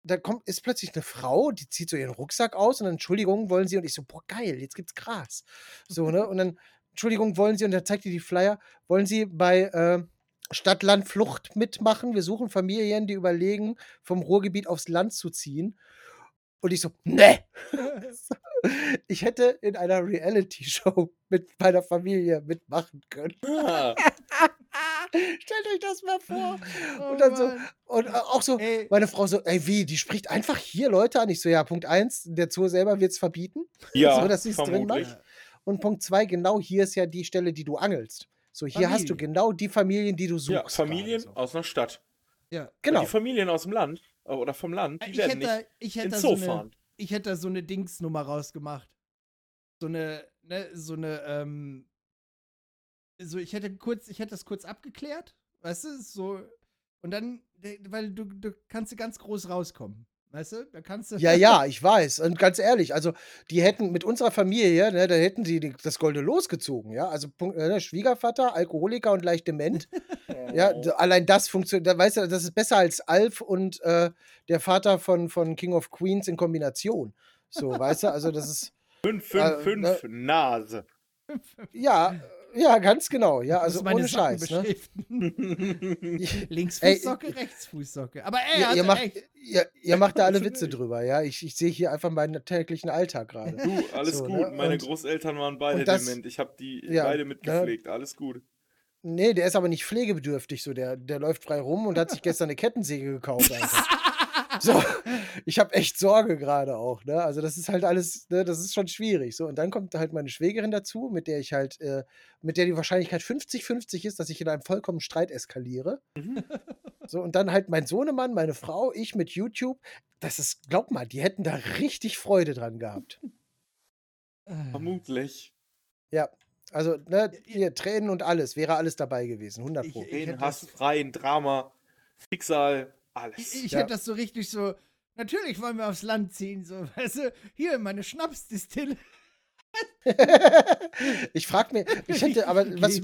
Da kommt, ist plötzlich eine Frau, die zieht so ihren Rucksack aus und dann, Entschuldigung, wollen sie? Und ich so, boah, geil, jetzt gibt's Gras. So, ne? Und dann, Entschuldigung, wollen sie? Und dann zeigt die die Flyer, wollen sie bei äh, Stadt, Land, Flucht mitmachen? Wir suchen Familien, die überlegen, vom Ruhrgebiet aufs Land zu ziehen. Und ich so, ne. Ich hätte in einer Reality-Show mit meiner Familie mitmachen können. Ah, Stellt euch das mal vor. Oh Und dann so, Mann. und äh, auch so, Ey, meine Frau so, ey, wie, die spricht einfach hier Leute an. Ich so, ja, Punkt eins, der Zoo selber wird es verbieten. ja, So, dass sie's drin vermutlich. macht. Und Punkt zwei, genau hier ist ja die Stelle, die du angelst. So, hier hast du genau die Familien, die du suchst. Ja, Familien so. aus einer Stadt. ja. Genau. Die Familien aus dem Land äh, oder vom Land, die Ich werden hätte, nicht ich hätte ins so Zoo eine, fahren. ich hätte da so eine Dingsnummer rausgemacht. So eine, ne, so eine, ähm, so ich hätte kurz, ich hätte das kurz abgeklärt, weißt du, so, und dann, weil du, du kannst du ganz groß rauskommen, weißt du, da kannst du. Ja, ja, ich weiß. Und ganz ehrlich, also die hätten mit unserer Familie, ne, da hätten sie die, das Golde losgezogen, ja. Also Punkt, äh, Schwiegervater, Alkoholiker und leicht dement. ja, allein das funktioniert, da, weißt du, das ist besser als Alf und äh, der Vater von, von King of Queens in Kombination. So, weißt du, also das ist, 5, Äh, 5, 5, Nase. ja, Ja, ganz genau. Ja, also ohne Socken Scheiß. Ne? Links Ey, Fußsocke, rechts Fußsocke. Aber ey, Ihr, er ihr, macht, ihr, ihr macht da alle Witze drüber, ja. Ich, ich sehe hier einfach meinen täglichen Alltag gerade. Du, alles So, gut. ne? Meine Und- Großeltern waren beide das- dement. Ich habe die Ja, beide ne? mitgepflegt. Alles gut. Nee, der ist aber nicht pflegebedürftig, so der, der läuft frei rum und hat sich gestern eine Kettensäge gekauft. Einfach. So, ich habe echt Sorge gerade auch, ne? Also das ist halt alles, ne, das ist schon schwierig. So, und dann kommt halt meine Schwägerin dazu, mit der ich halt, äh, mit der die Wahrscheinlichkeit 50-50 ist, dass ich in einem vollkommen Streit eskaliere. So, und dann halt mein Sohnemann, meine Frau, ich mit YouTube. Das ist, glaub mal, die hätten da richtig Freude dran gehabt. Vermutlich. Ja. Also, ne, hier, Tränen und alles, wäre alles dabei gewesen, 100 Ich- Pro. ich- hätte Hass, freien Drama, Schicksal, alles. Ich, ich Ja. hätte das so richtig so. Natürlich wollen wir aufs Land ziehen, so, weißt du, hier meine Schnapsdistille. ich frage mir, ich hätte, aber was,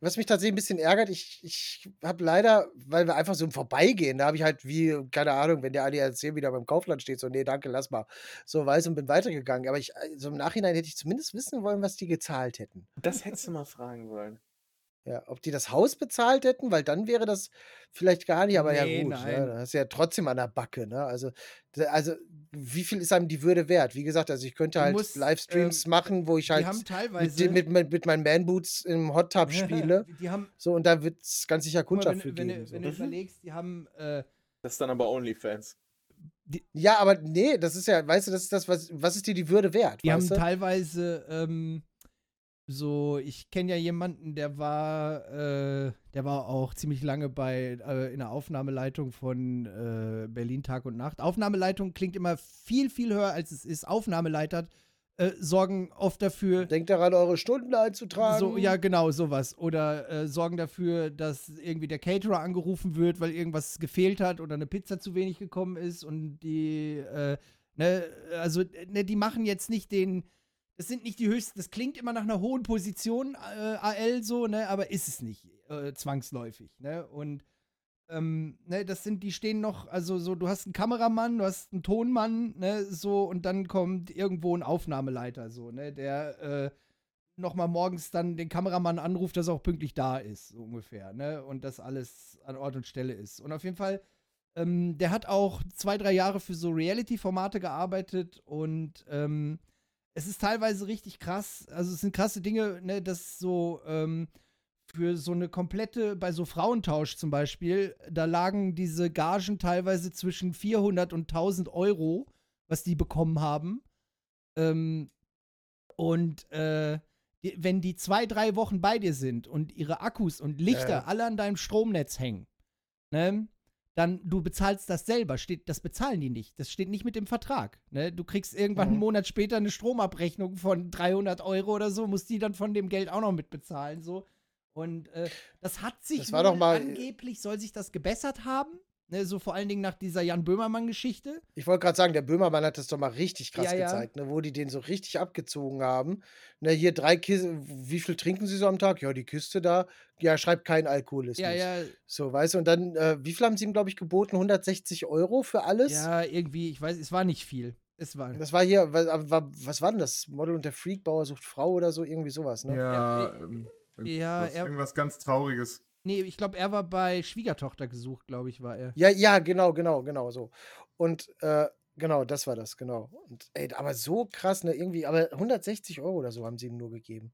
was mich tatsächlich ein bisschen ärgert, ich, ich habe leider, weil wir einfach so im Vorbeigehen, da habe ich halt wie, keine Ahnung, wenn der ADAC wieder beim Kaufland steht, so, nee, danke, lass mal. So weiß und bin weitergegangen. Aber ich, so im Nachhinein hätte ich zumindest wissen wollen, was die gezahlt hätten. Das hättest du mal fragen wollen. Ja, ob die das Haus bezahlt hätten, weil dann wäre das vielleicht gar nicht, aber Nee, ja gut, nein. ne? Das ist ja trotzdem an der Backe, ne? Also, also wie viel ist einem die Würde wert? Wie gesagt, also ich könnte halt musst, Livestreams ähm, machen, wo ich Die halt haben mit, mit, mit, mit meinen Man-Boots im Hot Tub spiele. Die haben. So, und da wird es ganz sicher Kundschaft für wenn, wenn, geben. du- So. wenn du Mhm. überlegst, die haben. Äh, Das ist dann aber OnlyFans. Ja, aber nee, das ist ja, weißt du, das ist das, was, was ist dir die Würde wert? Die haben du? teilweise ähm, so, ich kenne ja jemanden, der war, äh, der war auch ziemlich lange bei äh, in der Aufnahmeleitung von äh, Berlin Tag und Nacht. Aufnahmeleitung klingt immer viel, viel höher, als es ist. Aufnahmeleiter äh, sorgen oft dafür, Denkt daran, eure Stunden einzutragen. so, ja, genau, sowas. Oder äh, sorgen dafür, dass irgendwie der Caterer angerufen wird, weil irgendwas gefehlt hat oder eine Pizza zu wenig gekommen ist und die, äh, ne, also, ne, die machen jetzt nicht den, das sind nicht die höchsten, das klingt immer nach einer hohen Position, äh, AL so, ne, aber ist es nicht, äh, zwangsläufig, ne, und ähm, ne, das sind, die stehen noch, also so, du hast einen Kameramann, du hast einen Tonmann, ne, so, und dann kommt irgendwo ein Aufnahmeleiter, so, ne, der, äh, nochmal morgens dann den Kameramann anruft, dass er auch pünktlich da ist, so ungefähr, ne? Und dass alles an Ort und Stelle ist. Und auf jeden Fall, ähm, der hat auch zwei, drei Jahre für so Reality-Formate gearbeitet und ähm, es ist teilweise richtig krass. Also es sind krasse Dinge, ne, dass so ähm, für so eine komplette, bei so Frauentausch zum Beispiel, da lagen diese Gagen teilweise zwischen 400 und 1000 Euro, was die bekommen haben. Ähm, und äh, die, wenn die zwei, drei Wochen bei dir sind und ihre Akkus und Lichter Ja. alle an deinem Stromnetz hängen, ne, dann du bezahlst das selber. Steht, das bezahlen die nicht. Das steht nicht mit dem Vertrag. Ne? Du kriegst irgendwann einen Mhm. Monat später eine Stromabrechnung von 300 Euro oder so, musst die dann von dem Geld auch noch mitbezahlen. So. Und äh, das hat sich Das war doch wohl mal- angeblich, soll sich das gebessert haben. Ne? So vor allen Dingen nach dieser Jan Böhmermann-Geschichte. Ich wollte gerade sagen, der Böhmermann hat das doch mal richtig krass Ja, ja. gezeigt, ne, wo die den so richtig abgezogen haben. Ne, hier drei Kisten, wie viel trinken sie so am Tag? Ja, die Kiste da, ja, schreibt kein Alkoholismus. Ja, ja, So, weißt du, und dann, äh, wie viel haben sie ihm, glaube ich, geboten? 160 Euro für alles? ja, irgendwie, ich weiß, es war nicht viel. Es war. Das war hier, was, was war denn das? Model und der Freakbauer sucht Frau oder so, irgendwie sowas, ne? Ja, ähm, Ja, irgendwas, er- irgendwas ganz Trauriges. Nee, ich glaube, er war bei Schwiegertochter gesucht, glaube ich, war er. Ja, ja, genau, genau, genau, so. Und, äh, genau, das war das, genau. Und, ey, aber so krass, ne, irgendwie, aber 160 Euro oder so haben sie ihm nur gegeben.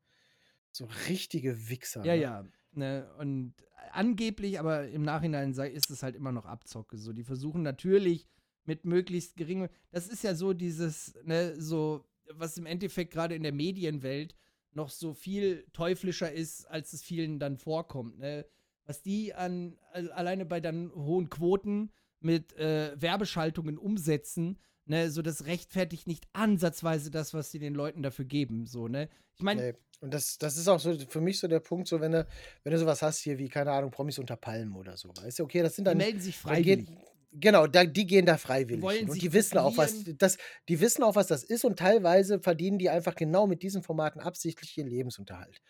So richtige Wichser. Ja, ne? ja. Ne, und angeblich, aber im Nachhinein sei, ist es halt immer noch Abzocke. So, die versuchen natürlich mit möglichst geringem. Das ist ja so dieses, ne, so, was im Endeffekt gerade in der Medienwelt noch so viel teuflischer ist, als es vielen dann vorkommt. Ne? Was die an al- alleine bei dann hohen Quoten mit äh, Werbeschaltungen umsetzen, ne, so das rechtfertigt nicht ansatzweise das, was sie den Leuten dafür geben. So, ne? Ich meine, Nee. Und das, das ist auch so für mich so der Punkt, so wenn du, wenn du sowas hast hier wie, keine Ahnung, Promis unter Palmen oder so, weißt du, okay, das sind die dann. melden sich dann geht- freiwillig. Genau, da, die gehen da freiwillig. wollen. Und die wissen auch, was das, die wissen auch, was das ist und teilweise verdienen die einfach genau mit diesen Formaten absichtlich ihren Lebensunterhalt.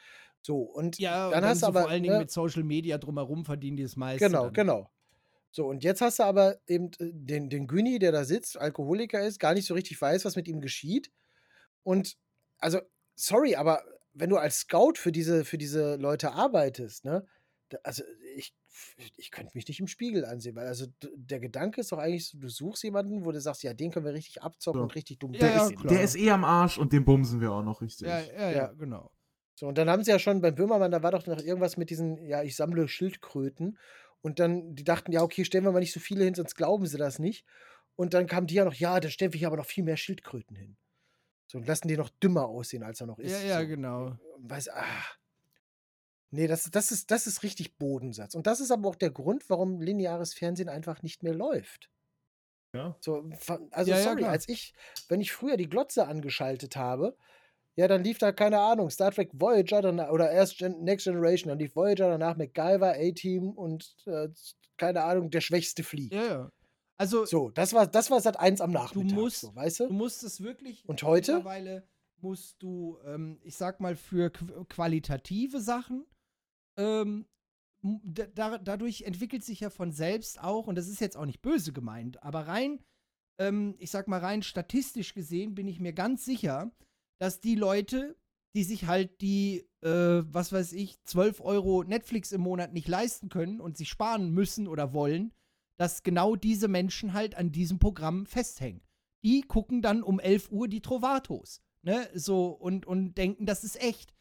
So, und Ja, dann und hast du aber. vor allen Dingen ne, mit Social Media drumherum verdienen die das meiste. Genau, dann. genau. So, und jetzt hast du aber eben äh, den, den Güni, der da sitzt, Alkoholiker ist, gar nicht so richtig weiß, was mit ihm geschieht. Und, also, sorry, aber wenn du als Scout für diese, für diese Leute arbeitest, ne? Also ich, ich könnte mich nicht im Spiegel ansehen, weil also der Gedanke ist doch eigentlich, so, du suchst jemanden, wo du sagst, ja, den können wir richtig abzocken So. und richtig dumm Ja, Der, ja, ist, der ist eh am Arsch und den bumsen wir auch noch richtig. Ja, ja, ja, Ja. genau. So, und dann haben sie ja schon beim Böhmermann, da war doch noch irgendwas mit diesen, ja, ich sammle Schildkröten. Und dann, die dachten, ja, okay, stellen wir mal nicht so viele hin, sonst glauben sie das nicht. Und dann kamen die ja noch, ja, dann stellen wir hier aber noch viel mehr Schildkröten hin. So, und lassen die noch dümmer aussehen, als er noch ist. Ja, ja, so. genau. Weiß, ah. Nee, das, das, ist, das ist richtig Bodensatz. Und das ist aber auch der Grund, warum lineares Fernsehen einfach nicht mehr läuft. Ja. So, also Ja, ja, sorry, klar. als ich, wenn ich früher die Glotze angeschaltet habe, ja, dann lief da, keine Ahnung, Star Trek Voyager dann, oder erst Gen Next Generation, dann lief Voyager, danach MacGyver, A-Team und äh, keine Ahnung, der schwächste fliegt. Ja, ja. Also, So, das war, das war seit eins am Nachmittag. musst- so, weißt du du? musst es wirklich. Und heute? Mittlerweile musst du, ähm, ich sag mal, für qu qualitative Sachen, ähm, da, dadurch entwickelt sich ja von selbst auch, und das ist jetzt auch nicht böse gemeint, aber rein, ähm, ich sag mal, rein statistisch gesehen bin ich mir ganz sicher, dass die Leute, die sich halt die, äh, was weiß ich, 12 Euro Netflix im Monat nicht leisten können und sich sparen müssen oder wollen, dass genau diese Menschen halt an diesem Programm festhängen. Die gucken dann um 11 Uhr die Trovatos, ne, so, und, und denken, das ist echt.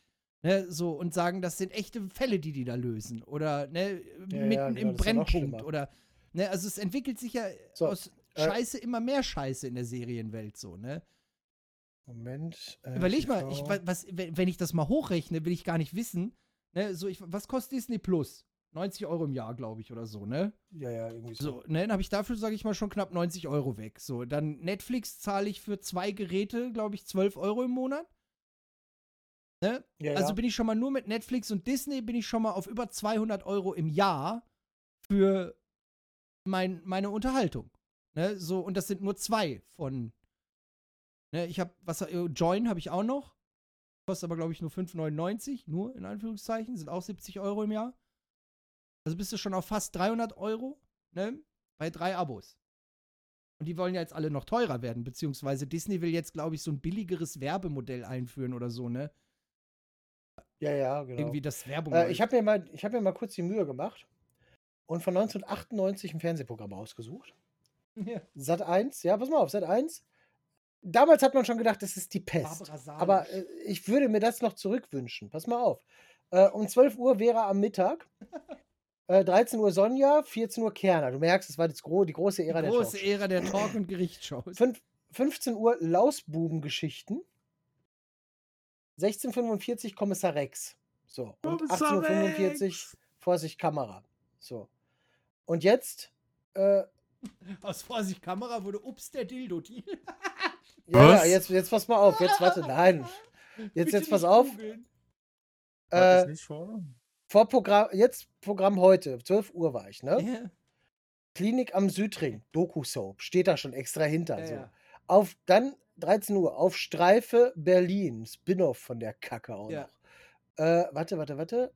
Ne, so, und sagen, das sind echte Fälle, die die da lösen. Oder, ne, Ja, mitten ja, genau, im Brennpunkt. Oder, ne, also es entwickelt sich ja So, aus äh, Scheiße immer mehr Scheiße in der Serienwelt, so, ne. Moment. äh, Überleg mal, ich, wa- was, wenn wenn ich das mal hochrechne, will ich gar nicht wissen, ne, so, ich, was kostet Disney Plus? 90 Euro im Jahr, glaube ich, oder so, ne? Ja, ja, irgendwie so. So, ne, dann habe ich dafür, sage ich mal, schon knapp 90 Euro weg. So, dann Netflix zahle ich für zwei Geräte, glaube ich, 12 Euro im Monat. Ne? Ja, also bin ich schon mal nur mit Netflix und Disney bin ich schon mal auf über 200 Euro im Jahr für mein, meine Unterhaltung. Ne? So, und das sind nur zwei von. Ne, ich habe, was, äh, Join habe ich auch noch. Kostet aber, glaube ich, nur 5,99. Nur, in Anführungszeichen. Sind auch 70 Euro im Jahr. Also bist du schon auf fast 300 Euro, ne? Bei drei Abos. Und die wollen ja jetzt alle noch teurer werden, beziehungsweise Disney will jetzt, glaube ich, so ein billigeres Werbemodell einführen oder so, ne? Ja, ja, genau. Irgendwie das Werbung. Äh, ich habe mir, mal- ich hab mir mal kurz die Mühe gemacht und von 1998 ein Fernsehprogramm ausgesucht. ja. Sat 1, ja, pass mal auf, Sat 1. Damals hat man schon gedacht, das ist die Pest. Aber äh, ich würde mir das noch zurückwünschen. Pass mal auf. Äh, um 12 Uhr wäre am Mittag. Äh, 13 Uhr Sonja, 14 Uhr Kerner. Du merkst, es war das gro die große Ära die der große. Ära der Talk- und Gerichtsshows. Fünf, 15 Uhr Lausbubengeschichten. 16.45 Kommissar Rex. So. Und Kommissar 18.45 Rex. Vorsicht Kamera. So. Und jetzt. Äh, Aus Vorsicht Kamera wurde Ups der Dildo-Deal. ja, ja, Was? jetzt, jetzt pass mal auf. Jetzt warte, nein. Jetzt, jetzt pass auf. War das Äh, nicht vor? vor Programm, jetzt Programm heute. 12 Uhr war ich, ne? Ja, Klinik am Südring, Doku-Soap, steht da schon extra hinter. ja, so. ja. Auf, dann 13 Uhr, auf Streife Berlin, Spin-off von der Kacke auch Ja. noch. Äh, warte, warte, warte.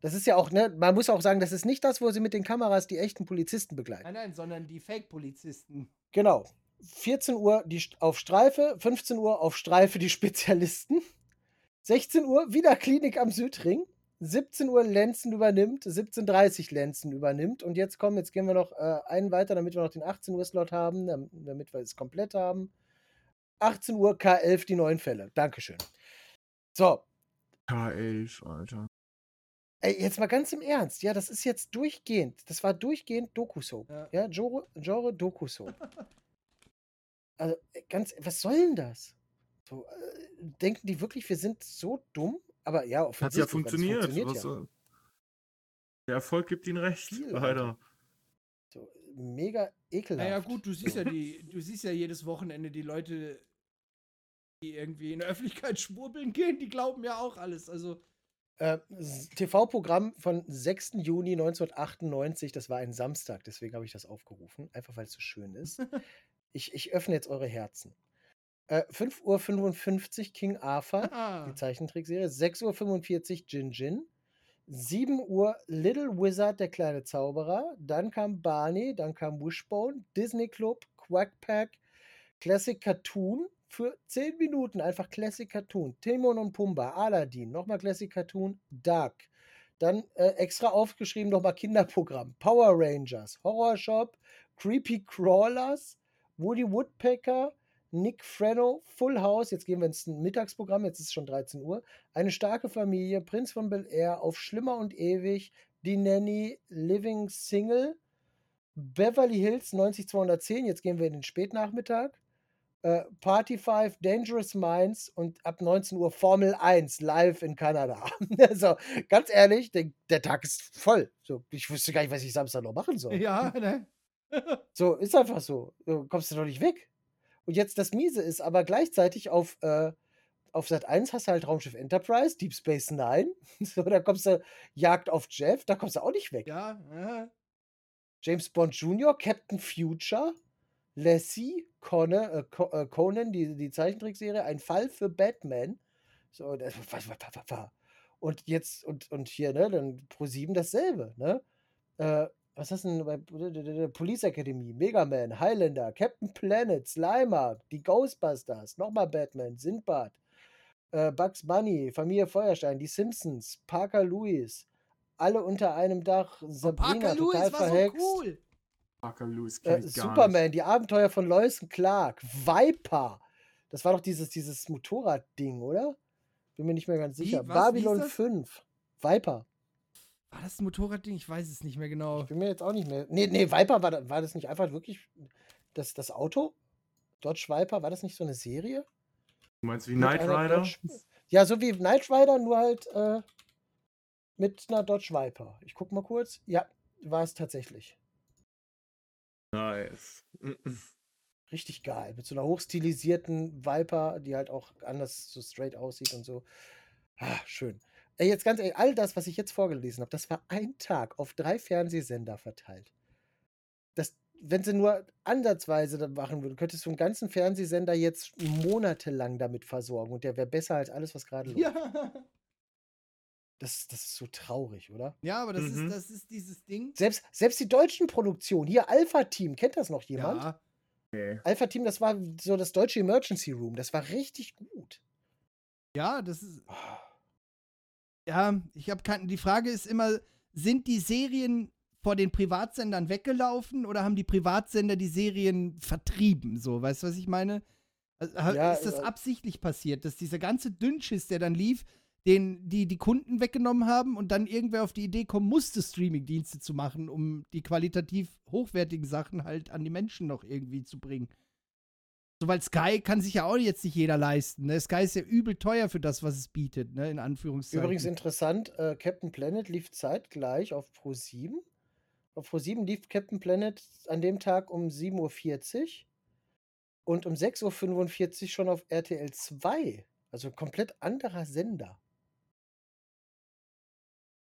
Das ist ja auch, ne, man muss auch sagen, das ist nicht das, wo sie mit den Kameras die echten Polizisten begleiten. Nein, nein, sondern die Fake-Polizisten. Genau. 14 Uhr die, auf Streife, 15 Uhr auf Streife die Spezialisten. 16 Uhr wieder Klinik am Südring. 17 Uhr Lenzen übernimmt, 17.30 Lenzen übernimmt. Und jetzt kommen, jetzt gehen wir noch äh, einen weiter, damit wir noch den 18 Uhr Slot haben, dam- damit wir es komplett haben. 18 Uhr K11 die neuen Fälle. Dankeschön. So, K11, Alter. ey, jetzt mal ganz im Ernst. Ja, das ist jetzt durchgehend. Das war durchgehend Doku-Soap. Ja. Ja, Genre, Genre Doku-Soap. Also, ganz, was soll denn das? So, äh, denken die wirklich, wir sind so dumm? Aber ja, Hat ja funktioniert. funktioniert Was ja. Der Erfolg gibt ihnen recht, Viel, leider. So, mega ekelhaft. Naja, gut, du siehst ja die, du siehst ja jedes Wochenende die Leute, die irgendwie in der Öffentlichkeit schwurbeln gehen, die glauben ja auch alles. Also, Äh, TV-Programm von 6. Juni 1998, das war ein Samstag, deswegen habe ich das aufgerufen, einfach weil es so schön ist. ich, ich öffne jetzt eure Herzen. Äh, 5.55 Uhr King Arthur, ah, die Zeichentrickserie. 6.45 Uhr Jin Jin. 7 Uhr Little Wizard, der kleine Zauberer. Dann kam Barney, dann kam Wishbone, Disney Club, Quack Pack, Classic Cartoon, für 10 Minuten einfach Classic Cartoon. Timon und Pumba, Aladdin, nochmal Classic Cartoon, Dark. Dann äh, extra aufgeschrieben nochmal Kinderprogramm. Power Rangers, Horror Shop, Creepy Crawlers, Woody Woodpecker, Nick Frenno, Full House, jetzt gehen wir ins Mittagsprogramm, jetzt ist es schon 13 Uhr. Eine starke Familie, Prinz von Bel Air, Auf Schlimmer und Ewig, Die Nanny, Living Single, Beverly Hills 90210, jetzt gehen wir in den Spätnachmittag. Äh, Party 5, Dangerous Minds und ab 19 Uhr Formel 1 live in Kanada. also ganz ehrlich, der, der Tag ist voll. So, ich wüsste gar nicht, was ich Samstag noch machen soll. Ja, ne? So, ist einfach so. Du kommst du doch nicht weg. Und jetzt das Miese ist, aber gleichzeitig auf, äh, auf Sat 1 hast du halt Raumschiff Enterprise, Deep Space Nine. So, da kommst du Jagd auf Jeff, da kommst du auch nicht weg. Ja, ja. James Bond Jr., Captain Future, Lassie, Conan, äh, äh, Conan die, die Zeichentrickserie, ein Fall für Batman. So, das. Und jetzt, und, und hier, ne, dann Pro 7 dasselbe, ne? Äh, was hast du denn bei Police Academy, Mega Man, Highlander, Captain Planet, Slimer, die Ghostbusters, nochmal Batman, Sinbad, äh, Bugs Bunny, Familie Feuerstein, die Simpsons, Parker Lewis, alle unter einem Dach, Sabrina, Parker Lewis total war so verhext. cool. Parker Lewis Äh, Superman, nicht. die Abenteuer von Lois und Clark, Viper. Das war doch dieses, dieses Motorradding, oder? Bin mir nicht mehr ganz Wie? sicher. Was? Wie Babylon hieß das? 5. Viper. War das ein Motorradding? Ich weiß es nicht mehr genau. Ich bin mir jetzt auch nicht mehr. Nee, nee, Viper war, da- war das nicht einfach wirklich das, das Auto? Dodge Viper, war das nicht so eine Serie? Du meinst wie Mit Knight Rider? Dodge, ja, so wie Knight Rider, nur halt äh, mit einer Dodge Viper. Ich guck mal kurz. Ja, war es tatsächlich. Nice. Richtig geil. Mit so einer hochstilisierten Viper, die halt auch anders so straight aussieht und so. Ah, schön. Ey, jetzt ganz ehrlich, all das, was ich jetzt vorgelesen habe, das war ein Tag auf drei Fernsehsender verteilt. Das, wenn sie nur ansatzweise machen würden, könntest du einen ganzen Fernsehsender jetzt monatelang damit versorgen und der wäre besser als alles, was gerade läuft. Ja. Das, das ist so traurig, oder? Ja, aber das, Mhm. ist, das ist dieses Ding. Selbst, selbst die deutschen Produktionen, hier Alpha Team, kennt das noch jemand? Ja. Nee. Alpha Team, das war so das deutsche Emergency Room, das war richtig gut. Ja, das ist. Ja, ich habe keine. Die Frage ist immer, sind die Serien vor den Privatsendern weggelaufen oder haben die Privatsender die Serien vertrieben? So, weißt du, was ich meine? Also, Ja, ist das äh, absichtlich passiert, dass dieser ganze Dünnschiss, der dann lief, den die die Kunden weggenommen haben und dann irgendwer auf die Idee kommen musste, Streamingdienste zu machen, um die qualitativ hochwertigen Sachen halt an die Menschen noch irgendwie zu bringen. So, weil Sky kann sich ja auch jetzt nicht jeder leisten. Ne? Sky ist ja übel teuer für das, was es bietet, ne? in Anführungszeichen. Übrigens interessant, äh, Captain Planet lief zeitgleich auf Pro 7. Auf Pro 7 lief Captain Planet an dem Tag um 7.40 Uhr und um 6.45 Uhr schon auf RTL 2. Also komplett anderer Sender.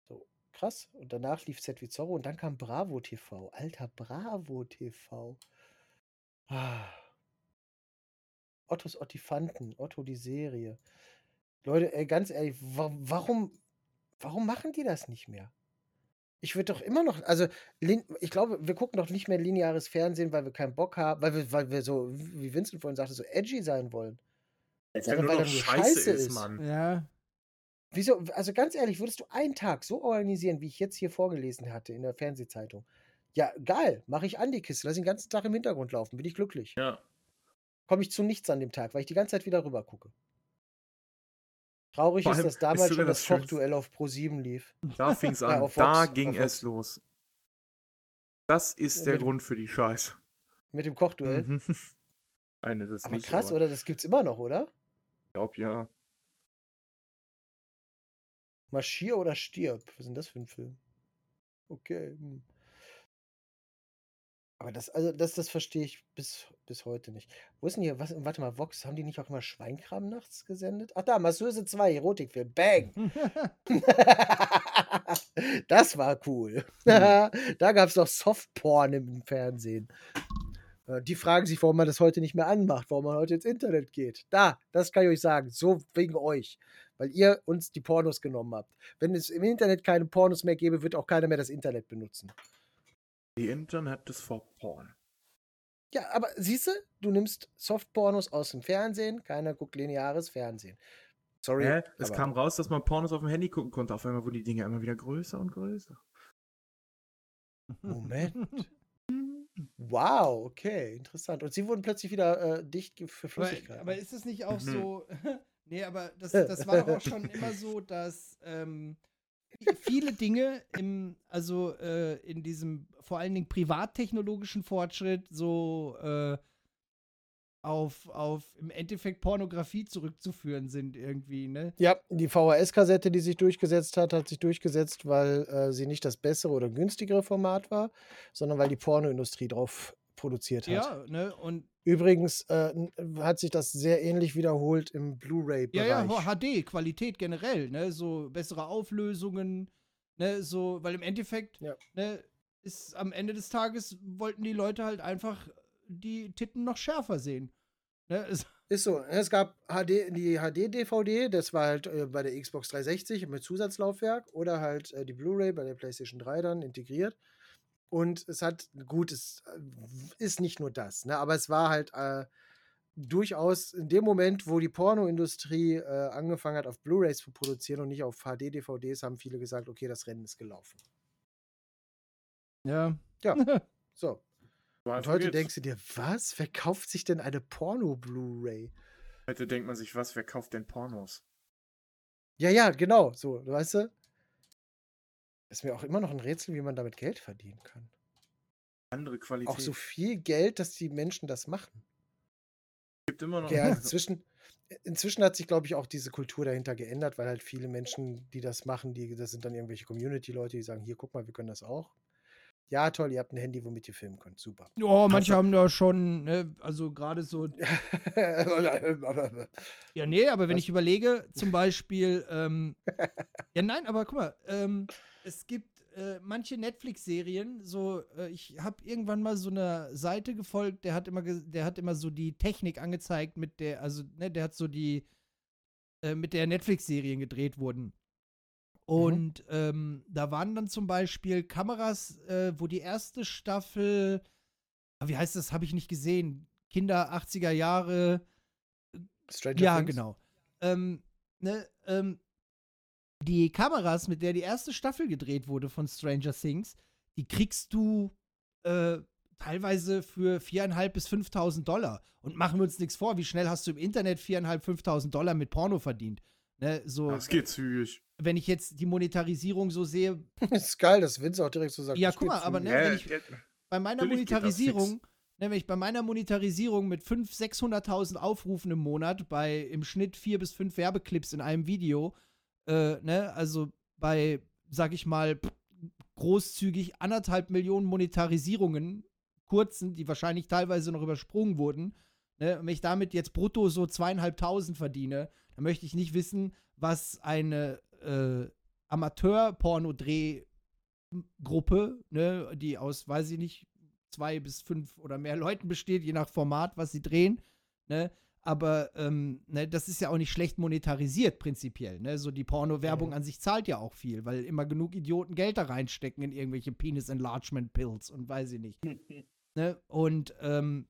So, krass. Und danach lief Z wie Zorro und dann kam Bravo TV. Alter, Bravo TV. Ah. Ottos Ottifanten, Otto die Serie. Leute, ey, ganz ehrlich, wa warum, warum machen die das nicht mehr? Ich würde doch immer noch, also ich glaube, wir gucken doch nicht mehr lineares Fernsehen, weil wir keinen Bock haben, weil wir, weil wir so, wie Vincent vorhin sagte, so edgy sein wollen. Als Ja, nur weil nur Scheiße, Scheiße ist, ist. Mann. Ja. Wieso, also ganz ehrlich, würdest du einen Tag so organisieren, wie ich jetzt hier vorgelesen hatte in der Fernsehzeitung? Ja, geil, mache ich an die Kiste, lass ihn den ganzen Tag im Hintergrund laufen, bin ich glücklich. Ja. Komme ich zu nichts an dem Tag, weil ich die ganze Zeit wieder rüber gucke. Traurig ist, dass ist damals schon das das Kochduell auf Pro 7 lief. Da fing es Ja, an. auf da Vox, ging es los. Das ist Ja, der mit- Grund für die Scheiße. Mit dem Kochduell. Mhm. Eine das Aber nicht. krass, aber oder? Das gibt's immer noch, oder? Ich glaub, ja. Marschier oder stirb. Was ist denn das für ein Film? Okay. Hm. Aber das, also das, das verstehe ich bis, bis heute nicht. Wo ist denn hier, was, warte mal, Vox, haben die nicht auch immer Schweinkram nachts gesendet? Ach da, Masseuse 2, Erotikfilm, bang! das war cool. da gab es doch Softporn im Fernsehen. Äh, Die fragen sich, warum man das heute nicht mehr anmacht, warum man heute ins Internet geht. Da, das kann ich euch sagen, so wegen euch, weil ihr uns die Pornos genommen habt. Wenn es im Internet keine Pornos mehr gäbe, wird auch keiner mehr das Internet benutzen. The Internet is for porn. Ja, aber siehst du, du nimmst Softpornos aus dem Fernsehen, keiner guckt lineares Fernsehen. Sorry. Hä? Es kam raus, dass man Pornos auf dem Handy gucken konnte. Auf einmal wurden die Dinge immer wieder größer und größer. Moment. Wow, okay, interessant. Und sie wurden plötzlich wieder äh, dicht für Aber, Flüssigkeit. aber ist es nicht auch Mhm. so. nee, aber das, das war doch auch schon immer so, dass ähm, viele Dinge im, also äh, in diesem vor allen Dingen privattechnologischen Fortschritt so äh, auf, auf im Endeffekt Pornografie zurückzuführen sind irgendwie, ne? Ja, die VHS-Kassette, die sich durchgesetzt hat, hat sich durchgesetzt, weil äh, sie nicht das bessere oder günstigere Format war, sondern weil die Pornoindustrie drauf produziert hat. Ja, ne? Und Übrigens äh, hat sich das sehr ähnlich wiederholt im Blu-ray-Bereich. Ja, ja, HD, Qualität generell, ne? So bessere Auflösungen, ne? So, weil im Endeffekt, Ja. ne, ist am Ende des Tages wollten die Leute halt einfach die Titten noch schärfer sehen. Ne? Ist so. Es gab HD, die HD-DVD, das war halt äh, bei der Xbox 360 mit Zusatzlaufwerk oder halt äh, die Blu-ray bei der PlayStation 3 dann integriert. Und es hat, gut, es äh, ist nicht nur das, ne? aber es war halt äh, durchaus in dem Moment, wo die Pornoindustrie äh, angefangen hat, auf Blu-rays zu produzieren und nicht auf HD-DVDs, haben viele gesagt, okay, das Rennen ist gelaufen. ja. Ja. So. So Und heute geht's. denkst du dir, was? Wer kauft sich denn eine Porno-Blu-ray? Heute denkt man sich, was, wer kauft denn Pornos? Ja, ja, genau. So, weißt du? Ist mir auch immer noch ein Rätsel, wie man damit Geld verdienen kann. Andere Qualität. Auch so viel Geld, dass die Menschen das machen. gibt immer noch. Ja, inzwischen, inzwischen hat sich, glaube ich, auch diese Kultur dahinter geändert, weil halt viele Menschen, die das machen, die, das sind dann irgendwelche Community-Leute, die sagen, hier, guck mal, wir können das auch. Ja, toll, ihr habt ein Handy, womit ihr filmen könnt. Super. Oh, manche haben da schon, ne, also gerade so. Ja, nee, aber wenn Was? ich überlege, zum Beispiel, ähm, ja, nein, aber guck mal, ähm, es gibt äh, manche Netflix-Serien, so, äh, ich habe irgendwann mal so eine Seite gefolgt, der hat immer, der hat immer so die Technik angezeigt, mit der, also, ne, der hat so die, äh, mit der Netflix-Serien gedreht wurden. Und ähm, da waren dann zum Beispiel Kameras, äh, wo die erste Staffel, ah, wie heißt das, habe ich nicht gesehen, Kinder 80er Jahre, Stranger ja, Things? genau. Ähm, ne, ähm, die Kameras, mit der die erste Staffel gedreht wurde von Stranger Things, die kriegst du äh, teilweise für 4.500 bis 5.000 Dollar. Und machen wir uns nichts vor, wie schnell hast du im Internet 4.500, 5.000 Dollar mit Porno verdient? Ne, so, Das geht zügig. wenn ich jetzt die Monetarisierung so sehe, Das ist geil, dass Vince auch direkt so sagt. Ja, guck mal, aber ne, Ja, wenn ich- ja, bei meiner Monetarisierung, ne, wenn ich bei meiner Monetarisierung mit 500.000, 600.000 Aufrufen im Monat bei im Schnitt vier bis fünf Werbeclips in einem Video, äh, ne, also bei, sag ich mal, großzügig anderthalb Millionen Monetarisierungen, kurzen, die wahrscheinlich teilweise noch übersprungen wurden, ne, und wenn ich damit jetzt brutto so zweieinhalbtausend verdiene, dann möchte ich nicht wissen, was eine äh, Amateur-Porno-Dreh-Gruppe, ne, die aus, weiß ich nicht, zwei bis fünf oder mehr Leuten besteht, je nach Format, was sie drehen, ne, aber ähm, ne, das ist ja auch nicht schlecht monetarisiert prinzipiell. Ne? So die Porno-Werbung Mhm. an sich zahlt ja auch viel, weil immer genug Idioten Geld da reinstecken in irgendwelche Penis-Enlargement-Pills und weiß ich nicht. ne? Und ähm,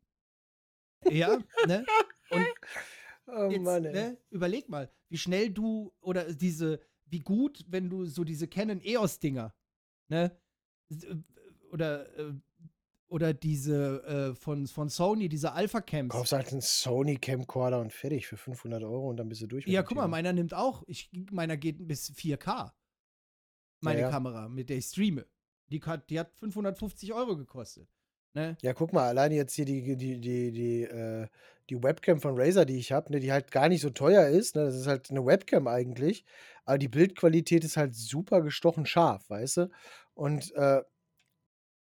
ja, ne? Und Oh jetzt, Mann, ey. ne, überleg mal, wie schnell du oder diese, wie gut, wenn du so diese Canon EOS-Dinger, ne? äh, Oder, äh, oder diese äh, von, von Sony, diese Alpha-Cams. Kaufst halt einen Sony Camcorder und fertig für 500 Euro und dann bist du durch. Ja, guck mal, meiner nimmt auch, ich, meiner geht bis 4K. Meine Ja, ja. Kamera, mit der ich streame. Die, hat- die hat 550 Euro gekostet. Ne? Ja, guck mal, alleine jetzt hier die, die, die, die, äh, die Webcam von Razer, die ich habe, ne, die halt gar nicht so teuer ist. Ne, das ist halt eine Webcam eigentlich. Aber die Bildqualität ist halt super gestochen scharf, weißt du? Und äh,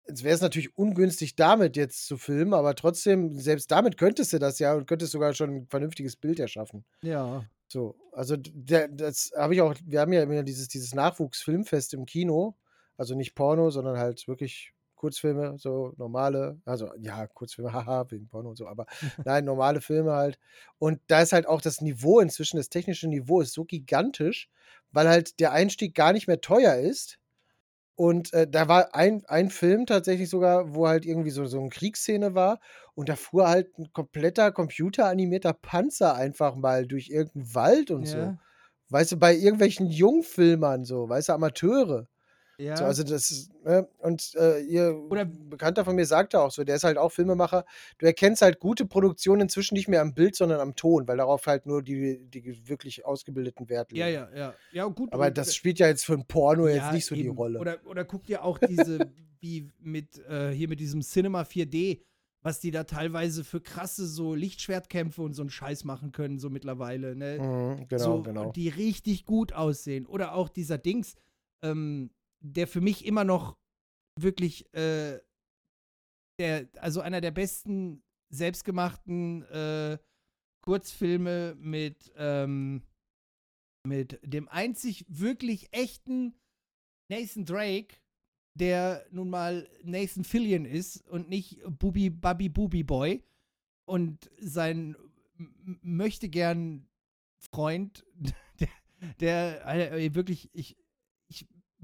jetzt wäre es natürlich ungünstig, damit jetzt zu filmen, aber trotzdem, selbst damit könntest du das ja und könntest sogar schon ein vernünftiges Bild erschaffen. Ja. So, also der, das habe ich auch, wir haben ja immer dieses, dieses Nachwuchsfilmfest im Kino, also nicht Porno, sondern halt wirklich Kurzfilme, so normale, also ja, Kurzfilme, haha, wegen Porno und so, aber nein, normale Filme halt. Und da ist halt auch das Niveau inzwischen, das technische Niveau ist so gigantisch, weil halt der Einstieg gar nicht mehr teuer ist. Und äh, da war ein, ein Film tatsächlich sogar, wo halt irgendwie so, so eine Kriegsszene war. und da fuhr halt ein kompletter computeranimierter Panzer einfach mal durch irgendeinen Wald und so. Ja. Weißt du, bei irgendwelchen Jungfilmern so, weißt du, Amateure. Ja. So, also das ist, ne? und äh, ihr Oder- Bekannter von mir sagte auch so, der ist halt auch Filmemacher, du erkennst halt gute Produktionen inzwischen nicht mehr am Bild, sondern am Ton, weil darauf halt nur die, die wirklich ausgebildeten Wert legen. ja, ja, ja. Ja, gut. Aber das spielt ja jetzt für ein Porno jetzt Ja, nicht so die eben. Rolle. Oder, oder guck dir auch diese, wie mit, äh, hier mit diesem Cinema 4D, was die da teilweise für krasse so Lichtschwertkämpfe und so einen Scheiß machen können, so mittlerweile, ne? Mhm, genau, so, genau. Die richtig gut aussehen. Oder auch dieser Dings, ähm, der für mich immer noch wirklich, äh, der, also einer der besten selbstgemachten äh, Kurzfilme mit, ähm, mit dem einzig wirklich echten Nathan Drake, der nun mal Nathan Fillion ist und nicht Bubi Bubby Bubi Boy. Und sein möchte gern Freund, der, der äh, wirklich, ich, ich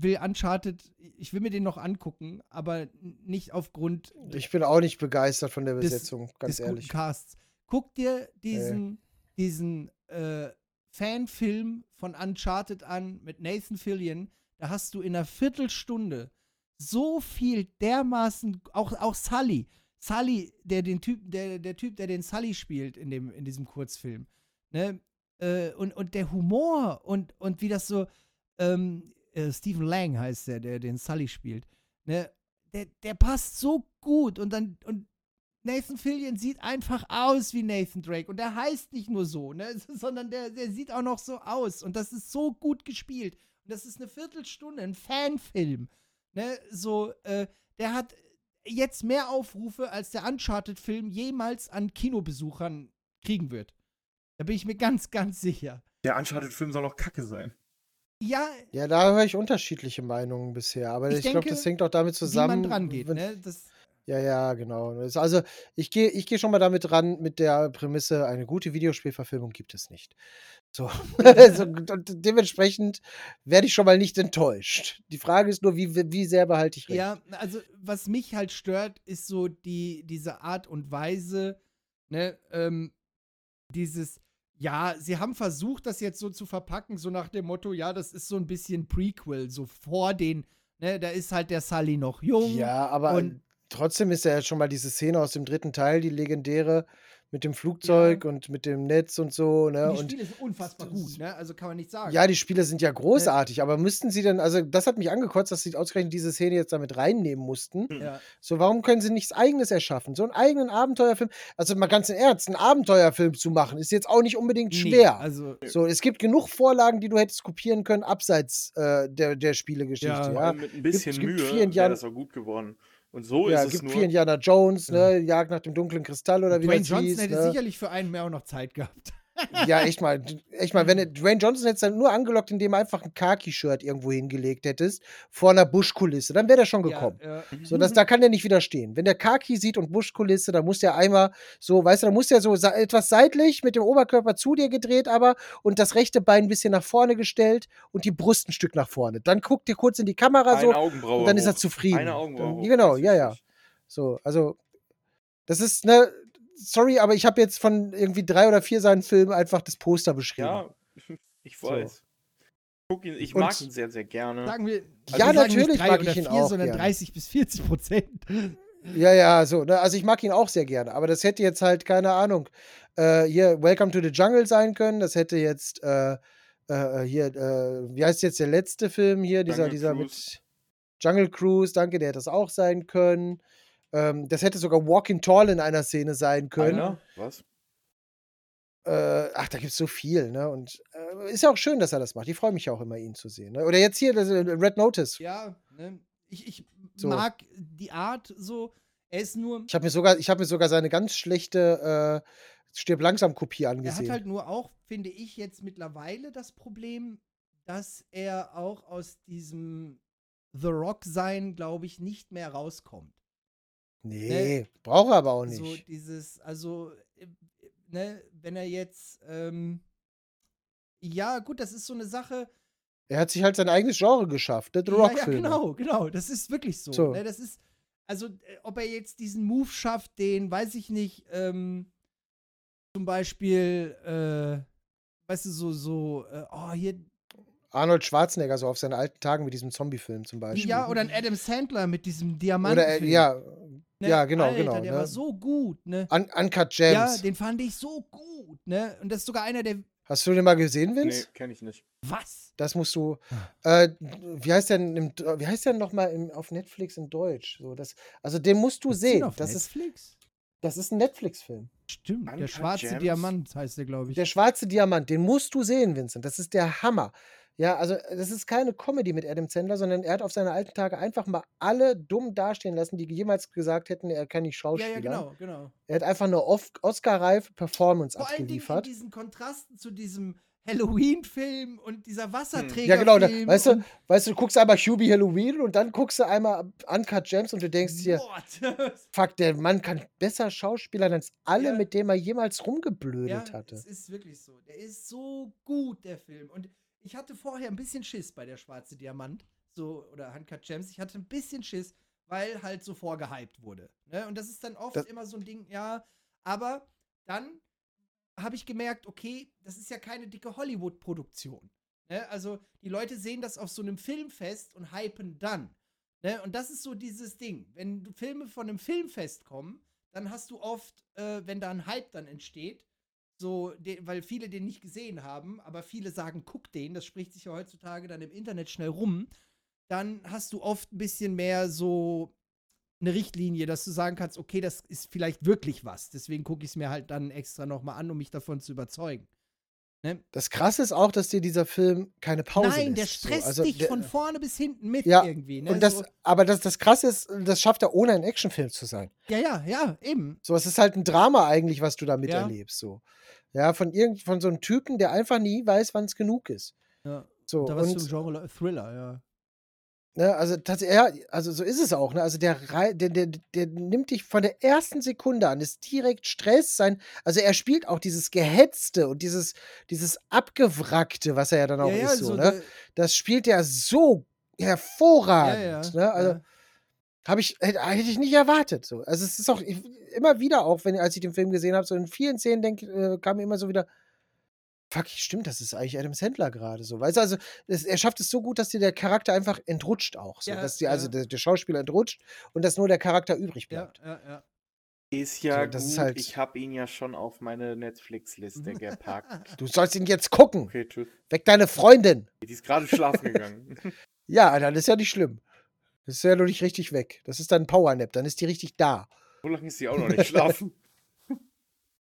will Uncharted, ich will mir den noch angucken, aber nicht aufgrund Ich bin auch nicht begeistert von der des- Besetzung, ganz des ehrlich. Casts. Guck dir diesen, diesen äh, Fanfilm von Uncharted an mit Nathan Fillion. Da hast du in einer Viertelstunde so viel dermaßen, auch, auch Sully. Sully, der den Typ, der, der Typ, der den Sully spielt in, dem, in diesem Kurzfilm. Ne? Äh, und, und der Humor und, und wie das so, ähm, äh, Stephen Lang heißt der, der den Sully spielt. Ne? Der, der passt so gut und dann, und Nathan Fillion sieht einfach aus wie Nathan Drake und der heißt nicht nur so, ne, sondern der, der sieht auch noch so aus und das ist so gut gespielt und das ist eine Viertelstunde, ein Fanfilm, ne, so, äh, der hat jetzt mehr Aufrufe als der Uncharted-Film jemals an Kinobesuchern kriegen wird. Da bin ich mir ganz, ganz sicher. Der Uncharted-Film soll auch kacke sein. Ja, Ja, da höre ich unterschiedliche Meinungen bisher, aber Ich ich, glaube, das hängt auch damit wie zusammen. man dran geht, wenn- ne, das, Ja, ja, genau. Also ich gehe ich geh schon mal damit ran mit der Prämisse, eine gute Videospielverfilmung gibt es nicht. So. so und dementsprechend werde ich schon mal nicht enttäuscht. Die Frage ist nur, wie, wie sehr behalte ich recht? Ja, also was mich halt stört, ist so die, diese Art und Weise, ne, ähm, dieses, ja, sie haben versucht, das jetzt so zu verpacken, so nach dem Motto, ja, das ist so ein bisschen Prequel, so vor den, ne, da ist halt der Sully noch jung. Ja, aber trotzdem ist ja schon mal diese Szene aus dem dritten Teil, die legendäre, mit dem Flugzeug und mit dem Netz und so. Ne? und die Und Spiele sind unfassbar gut, ne, also kann man nicht sagen. Ja, die Spiele sind ja großartig, aber müssten sie denn, also das hat mich angekotzt, dass sie ausgerechnet diese Szene jetzt damit reinnehmen mussten. Ja. So, warum können sie nichts Eigenes erschaffen? So einen eigenen Abenteuerfilm, also mal ganz im Ernst, einen Abenteuerfilm zu machen, ist jetzt auch nicht unbedingt Nee, schwer. also, so, es gibt genug Vorlagen, die du hättest kopieren können, abseits äh, der, der Spielegeschichte, Ja. ja. Mit ein bisschen gibt vier Mühe wäre das auch gut geworden. Und so Ja, ist es gibt nur. vier Indiana Jones, ne, Jagd nach dem dunklen Kristall oder wie Dwayne das Johnson hieß. hätte ne? sicherlich für einen mehr auch noch Zeit gehabt. Ja, echt mal. Echt mal, wenn du Dwayne Johnson jetzt dann nur angelockt, indem du einfach ein Khaki-Shirt irgendwo hingelegt hättest, vor einer Buschkulisse, dann wäre der schon gekommen. Ja, ja. So, das, da kann der nicht widerstehen. Wenn der Khaki sieht und Buschkulisse, dann muss der einmal so, weißt du, dann muss der so etwas seitlich mit dem Oberkörper zu dir gedreht, aber und das rechte Bein ein bisschen nach vorne gestellt und die Brust ein Stück nach vorne. Dann guckt ihr kurz in die Kamera so Eine Augenbraue. und dann ist er zufrieden. Eine Augenbraue. hoch, Genau, ja, ja. So, also, das ist, ne, sorry, aber ich habe jetzt von irgendwie drei oder vier seinen Filmen einfach das Poster beschrieben. Ja, ich So. weiß. Guck ihn, ich Und- mag ihn sehr, sehr gerne. Sagen wir, Ja, wir sagen natürlich nicht drei mag oder ich ihn vier, auch sondern gerne. 30 bis 40 Prozent. Ja, ja, so. Ne? Also ich mag ihn auch sehr gerne, aber das hätte jetzt halt, keine Ahnung, äh, hier Welcome to the Jungle sein können. Das hätte jetzt äh, äh, hier, äh, wie heißt jetzt der letzte Film hier? Dieser, Jungle dieser Cruise. mit Jungle Cruise, danke, der hätte das auch sein können. Ähm, das hätte sogar Walking Tall in einer Szene sein können. Einer? Was? Äh, ach, da gibt es so viel, ne? Und äh, ist ja auch schön, dass er das macht. Ich freue mich ja auch immer, ihn zu sehen. Ne? Oder jetzt hier, das, äh, Red Notice. Ja, ne? Ich, ich So. mag die Art so. Er ist nur. Ich habe mir sogar, ich habe mir sogar seine ganz schlechte äh, Stirb langsam Kopie Er angesehen. hat halt nur auch, finde ich, jetzt mittlerweile das Problem, dass er auch aus diesem The Rock-Sein, glaube ich, nicht mehr rauskommt. Nee, braucht er aber auch nicht. So dieses, also, äh, ne, wenn er jetzt, ähm, ja, gut, das ist so eine Sache. er hat sich halt sein eigenes Genre geschafft, der The ja, ja, Rock-Filme. genau, genau, das ist wirklich so. So. Ne, das ist, also äh, ob er jetzt diesen Move schafft, den, weiß ich nicht, ähm, zum Beispiel, äh, weißt du, so, so, äh, oh, hier, Arnold Schwarzenegger, so auf seinen alten Tagen mit diesem Zombie-Film zum Beispiel. ja, oder ein Adam Sandler mit diesem Diamanten. Oder, äh, ja, ne? ja, genau, Alter, genau. Der ne? war so gut, ne? Un Uncut Ja, Gems. den fand ich so gut, ne? Und das ist sogar einer der. Hast du den mal gesehen, Nee, Vince? kenne ich nicht. Was? Das musst du. Ah. Äh, wie heißt der denn, im, wie heißt der noch mal im, auf Netflix in Deutsch? So, das, also den musst du den sehen. auf Das ist, Netflix? das ist ein Netflix-Film. Stimmt, der Uncut schwarze Gems? Diamant heißt der, glaube ich. Der schwarze Diamant, den musst du sehen, Vincent. Das ist der Hammer. Ja, also das ist keine Comedy mit Adam Sandler, sondern er hat auf seine alten Tage einfach mal alle dumm dastehen lassen, die jemals gesagt hätten, er kann nicht ja, Schauspieler. ja, genau, genau. Er hat einfach eine Oscar-reife Performance Vor allen Dingen in abgeliefert. diesen Kontrasten zu diesem Halloween-Film und dieser Wasserträger. Ja, genau. Da, weißt du, weißt du, du guckst einmal Hubie Halloween und dann guckst du einmal Uncut Gems und du denkst dir, fuck, der Mann kann besser Schauspielern als alle, Ja. mit denen er jemals ja, rumgeblödet hatte. es ist wirklich so. Der ist so gut, der Film. Und ich hatte vorher ein bisschen Schiss bei der Schwarze Diamant, so, oder Uncut Gems. Ich hatte ein bisschen Schiss, weil halt so vorgehypt wurde. Ne? Und das ist dann oft Das- immer so ein Ding, ja, aber dann habe ich gemerkt, okay, das ist ja keine dicke Hollywood-Produktion. Ne? Also die Leute sehen das auf so einem Filmfest und hypen dann. Ne? Und das ist so dieses Ding. Wenn Filme von einem Filmfest kommen, dann hast du oft, äh, wenn da ein Hype dann entsteht, so, de- weil viele den nicht gesehen haben, aber viele sagen, guck den, das spricht sich ja heutzutage dann im Internet schnell rum, dann hast du oft ein bisschen mehr so eine Richtlinie, dass du sagen kannst, okay, das ist vielleicht wirklich was. Deswegen gucke ich es mir halt dann extra nochmal an, um mich davon zu überzeugen. Das Krasse ist auch, dass dir dieser Film keine Pause Nein, der lässt. so. stresst Also dich der- von vorne bis hinten mit Ja, irgendwie. Ne? Und das, so, aber das, das Krasse ist, das schafft er ohne ein Actionfilm zu sein. ja, ja, ja, eben. So, es ist halt ein Drama eigentlich, was du da Ja. miterlebst. So. Ja, von irgend, von so einem Typen, der einfach nie weiß, wann es genug ist. Ja. So, Da was und, zum Genre Thriller, ja. Ne, also tatsächlich, ja, also so ist es auch. Ne? Also der, der, der, der nimmt dich von der ersten Sekunde an, ist direkt Stress sein. Also er spielt auch dieses Gehetzte und dieses, dieses Abgewrackte, was er ja dann auch ja, ja, ist. So, ne? Das spielt er so hervorragend. ja, ne? Also habe ich hätte, hätte ich nicht erwartet. So. Also es ist auch ich, immer wieder auch, wenn als ich den Film gesehen habe, so in vielen Szenen denk, äh, kam mir immer so wieder. Fuck, stimmt, das ist eigentlich Adam Sandler gerade so. Weißt du, also es, er schafft es so gut, dass dir der Charakter einfach entrutscht auch. So, Ja, dass dir also ja. der, der Schauspieler entrutscht und dass nur der Charakter übrig Ja, bleibt. ja, ja. Ist ja So, das gut, ist halt- ich habe ihn ja schon auf meine Netflix-Liste gepackt. Du sollst ihn jetzt gucken. Okay, tschüss. Weck deine Freundin. Die ist gerade schlafen gegangen. Ja, dann ist ja nicht schlimm. Das ist ja noch nicht richtig weg. Das ist dann ein Powernap, dann ist die richtig da. so lange ist sie auch noch nicht schlafen.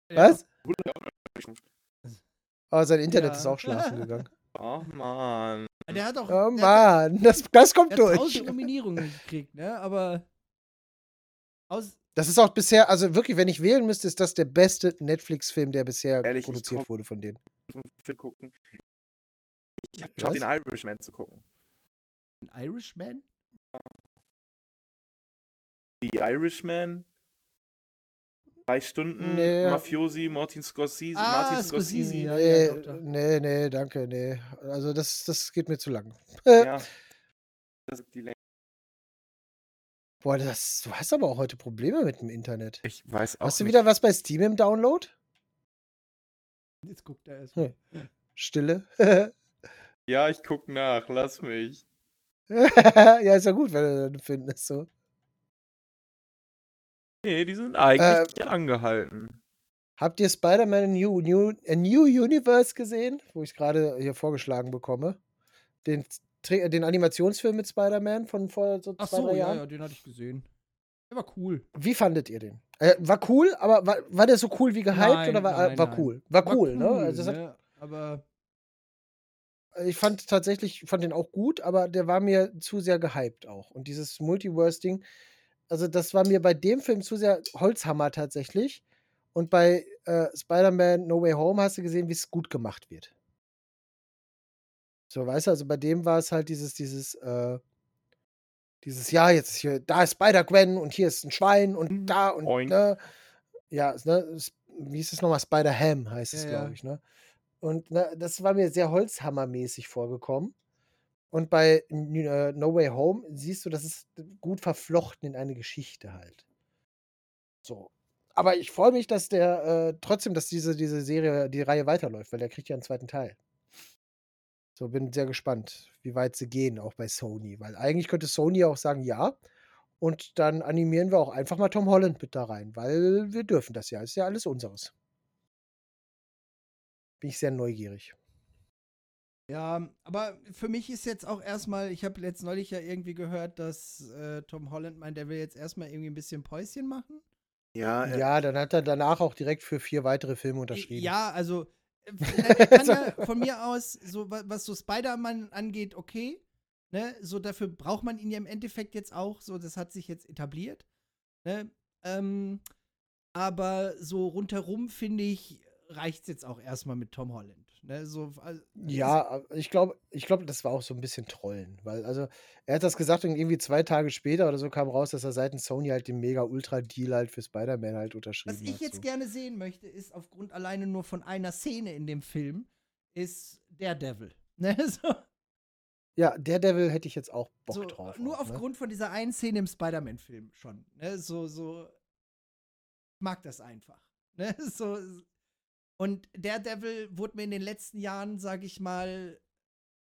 Was? Oh, sein Internet Ja. ist auch schlafen gegangen. Oh Mann. Der hat auch. Oh hat, Mann, das, das kommt der hat durch. tausend Nominierungen gekriegt, ne? Aber. Aus. Das ist auch bisher, also wirklich, wenn ich wählen müsste, ist das der beste Netflix-Film, der bisher Ehrlich, ich produziert wurde von denen. Film gucken. Ich hab schon den Irishman zu gucken. Ein Irishman? Die Irishman. Drei Stunden. Nee. Mafiosi, Martin Scorsese. Ah, Martin Scorsese, Scorsese. ja. Nee, doch, doch. nee, nee, danke, nee. Also das, das geht mir zu lang. Ja. Das ist die Länge. Boah, das, du hast aber auch heute Probleme mit dem Internet. Ich weiß auch Hast du nicht. wieder was bei Steam im Download? Jetzt guckt er erst. Hm. Stille. Ja, ich guck nach. Lass mich. ja, ist ja gut, wenn du das findest. So. Nee, die sind eigentlich angehalten. Habt ihr Spider-Man New, New, A New Universe gesehen? Wo ich gerade hier vorgeschlagen bekomme. Den, den Animationsfilm mit Spider-Man von vor so Ach zwei, so, drei ja, Jahren. ja, den hatte ich gesehen. Der war cool. Wie fandet ihr den? Äh, war cool, aber war, war der so cool wie gehypt Nein, oder war, nein, war nein. cool? War, cool, ne? Also das hat? Aber ich fand tatsächlich, fand den auch gut, aber der war mir zu sehr gehypt auch. Und dieses Multiverse-Ding, also das war mir bei dem Film zu sehr Holzhammer tatsächlich. Und bei äh, Spider-Man No Way Home hast du gesehen, wie es gut gemacht wird. So, weißt du, also bei dem war es halt dieses, dieses, äh, dieses, ja, jetzt hier, da ist Spider-Gwen und hier ist ein Schwein und Mhm. da und, Oink. ne, ja, es, ne, es, wie ist es nochmal? Spider-Ham heißt es, Ja, glaube ja. ich, ne? Und ne, das war mir sehr Holzhammermäßig vorgekommen. Und bei äh, No Way Home siehst du, das ist gut verflochten in eine Geschichte halt. So. Aber ich freue mich, dass der äh, trotzdem, dass diese, diese Serie, die Reihe weiterläuft, weil der kriegt ja einen zweiten Teil. So, bin sehr gespannt, wie weit sie gehen, auch bei Sony. Weil eigentlich könnte Sony auch sagen, ja. Und dann animieren wir auch einfach mal Tom Holland mit da rein, weil wir dürfen das ja. Ist ja alles unseres. Bin ich sehr neugierig. Ja, aber für mich ist jetzt auch erstmal, ich habe jetzt neulich ja irgendwie gehört, dass äh, Tom Holland meint, der will jetzt erstmal irgendwie ein bisschen Päuschen machen. Ja, äh, Ja, dann hat er danach auch direkt für vier weitere Filme unterschrieben. Ja, also äh, er kann ja von mir aus, so wa- was so Spider-Man angeht, okay. Ne? So dafür braucht man ihn ja im Endeffekt jetzt auch. So, das hat sich jetzt etabliert. Ne? Ähm, aber so rundherum finde ich, reicht es jetzt auch erstmal mit Tom Holland. Ne? So, also, Ja, ich glaube, ich glaube, das war auch so ein bisschen Trollen, weil also er hat das gesagt und irgendwie zwei Tage später oder so kam raus, dass er seitens Sony halt den mega Ultra Deal halt für Spider-Man halt unterschrieben Was ich hat. jetzt so. gerne sehen möchte, ist aufgrund alleine nur von einer Szene in dem Film, ist Daredevil. Ne? So, Ja, Daredevil hätte ich jetzt auch Bock so, drauf. Nur auch, ne? aufgrund von dieser einen Szene im Spider-Man-Film schon. Ne? So, so. Mag das einfach. Ne? So, und Daredevil wurde mir in den letzten Jahren, sag ich mal,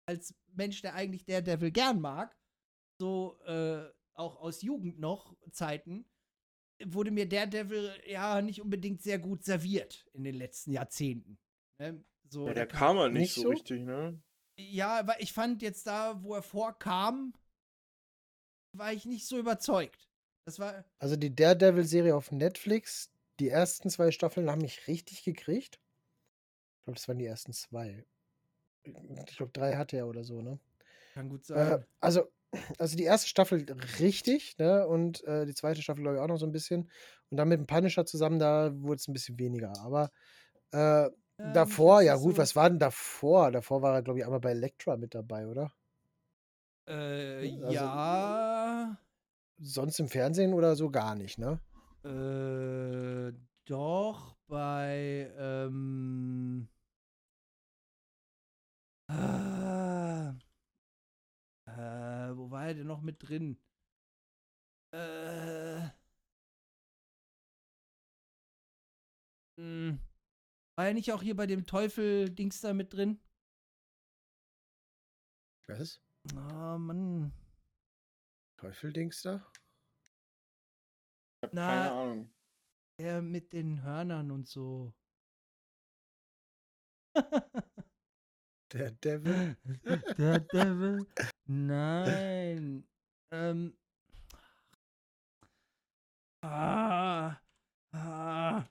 als Mensch, der eigentlich Daredevil gern mag, so äh, auch aus Jugend noch Zeiten, wurde mir Daredevil ja nicht unbedingt sehr gut serviert in den letzten Jahrzehnten. Ne? So, ja, der kam er nicht, Nicht so so? richtig, ne? ja, weil ich fand jetzt da, wo er vorkam, war ich nicht so überzeugt. Das war. Also die Daredevil-Serie auf Netflix, die ersten zwei Staffeln haben mich richtig gekriegt. Ich glaube, das waren die ersten zwei. Ich glaube, drei hatte er oder so, ne? Kann gut Äh, sein. also, also die erste Staffel richtig, ne? Und äh, die zweite Staffel, glaube ich, auch noch so ein bisschen. Und dann mit dem Punisher zusammen, da wurde es ein bisschen weniger. Aber äh, Ja, davor, ja gut, so- was war denn davor? Davor war er, glaube ich, einmal bei Elektra mit dabei, oder? Äh, also- ja. Sonst im Fernsehen oder so gar nicht, ne? Äh, doch, bei, ähm. Ah, äh, wo war er denn noch mit drin? Äh. Hm, war er nicht auch hier bei dem Teufel-Dings da mit drin? Was? Oh, Mann. Teufeldings da? Ich hab Na. keine Ahnung. Der mit den Hörnern und so. Der Devil? Der Devil? Nein. Ähm. Ah. Ah.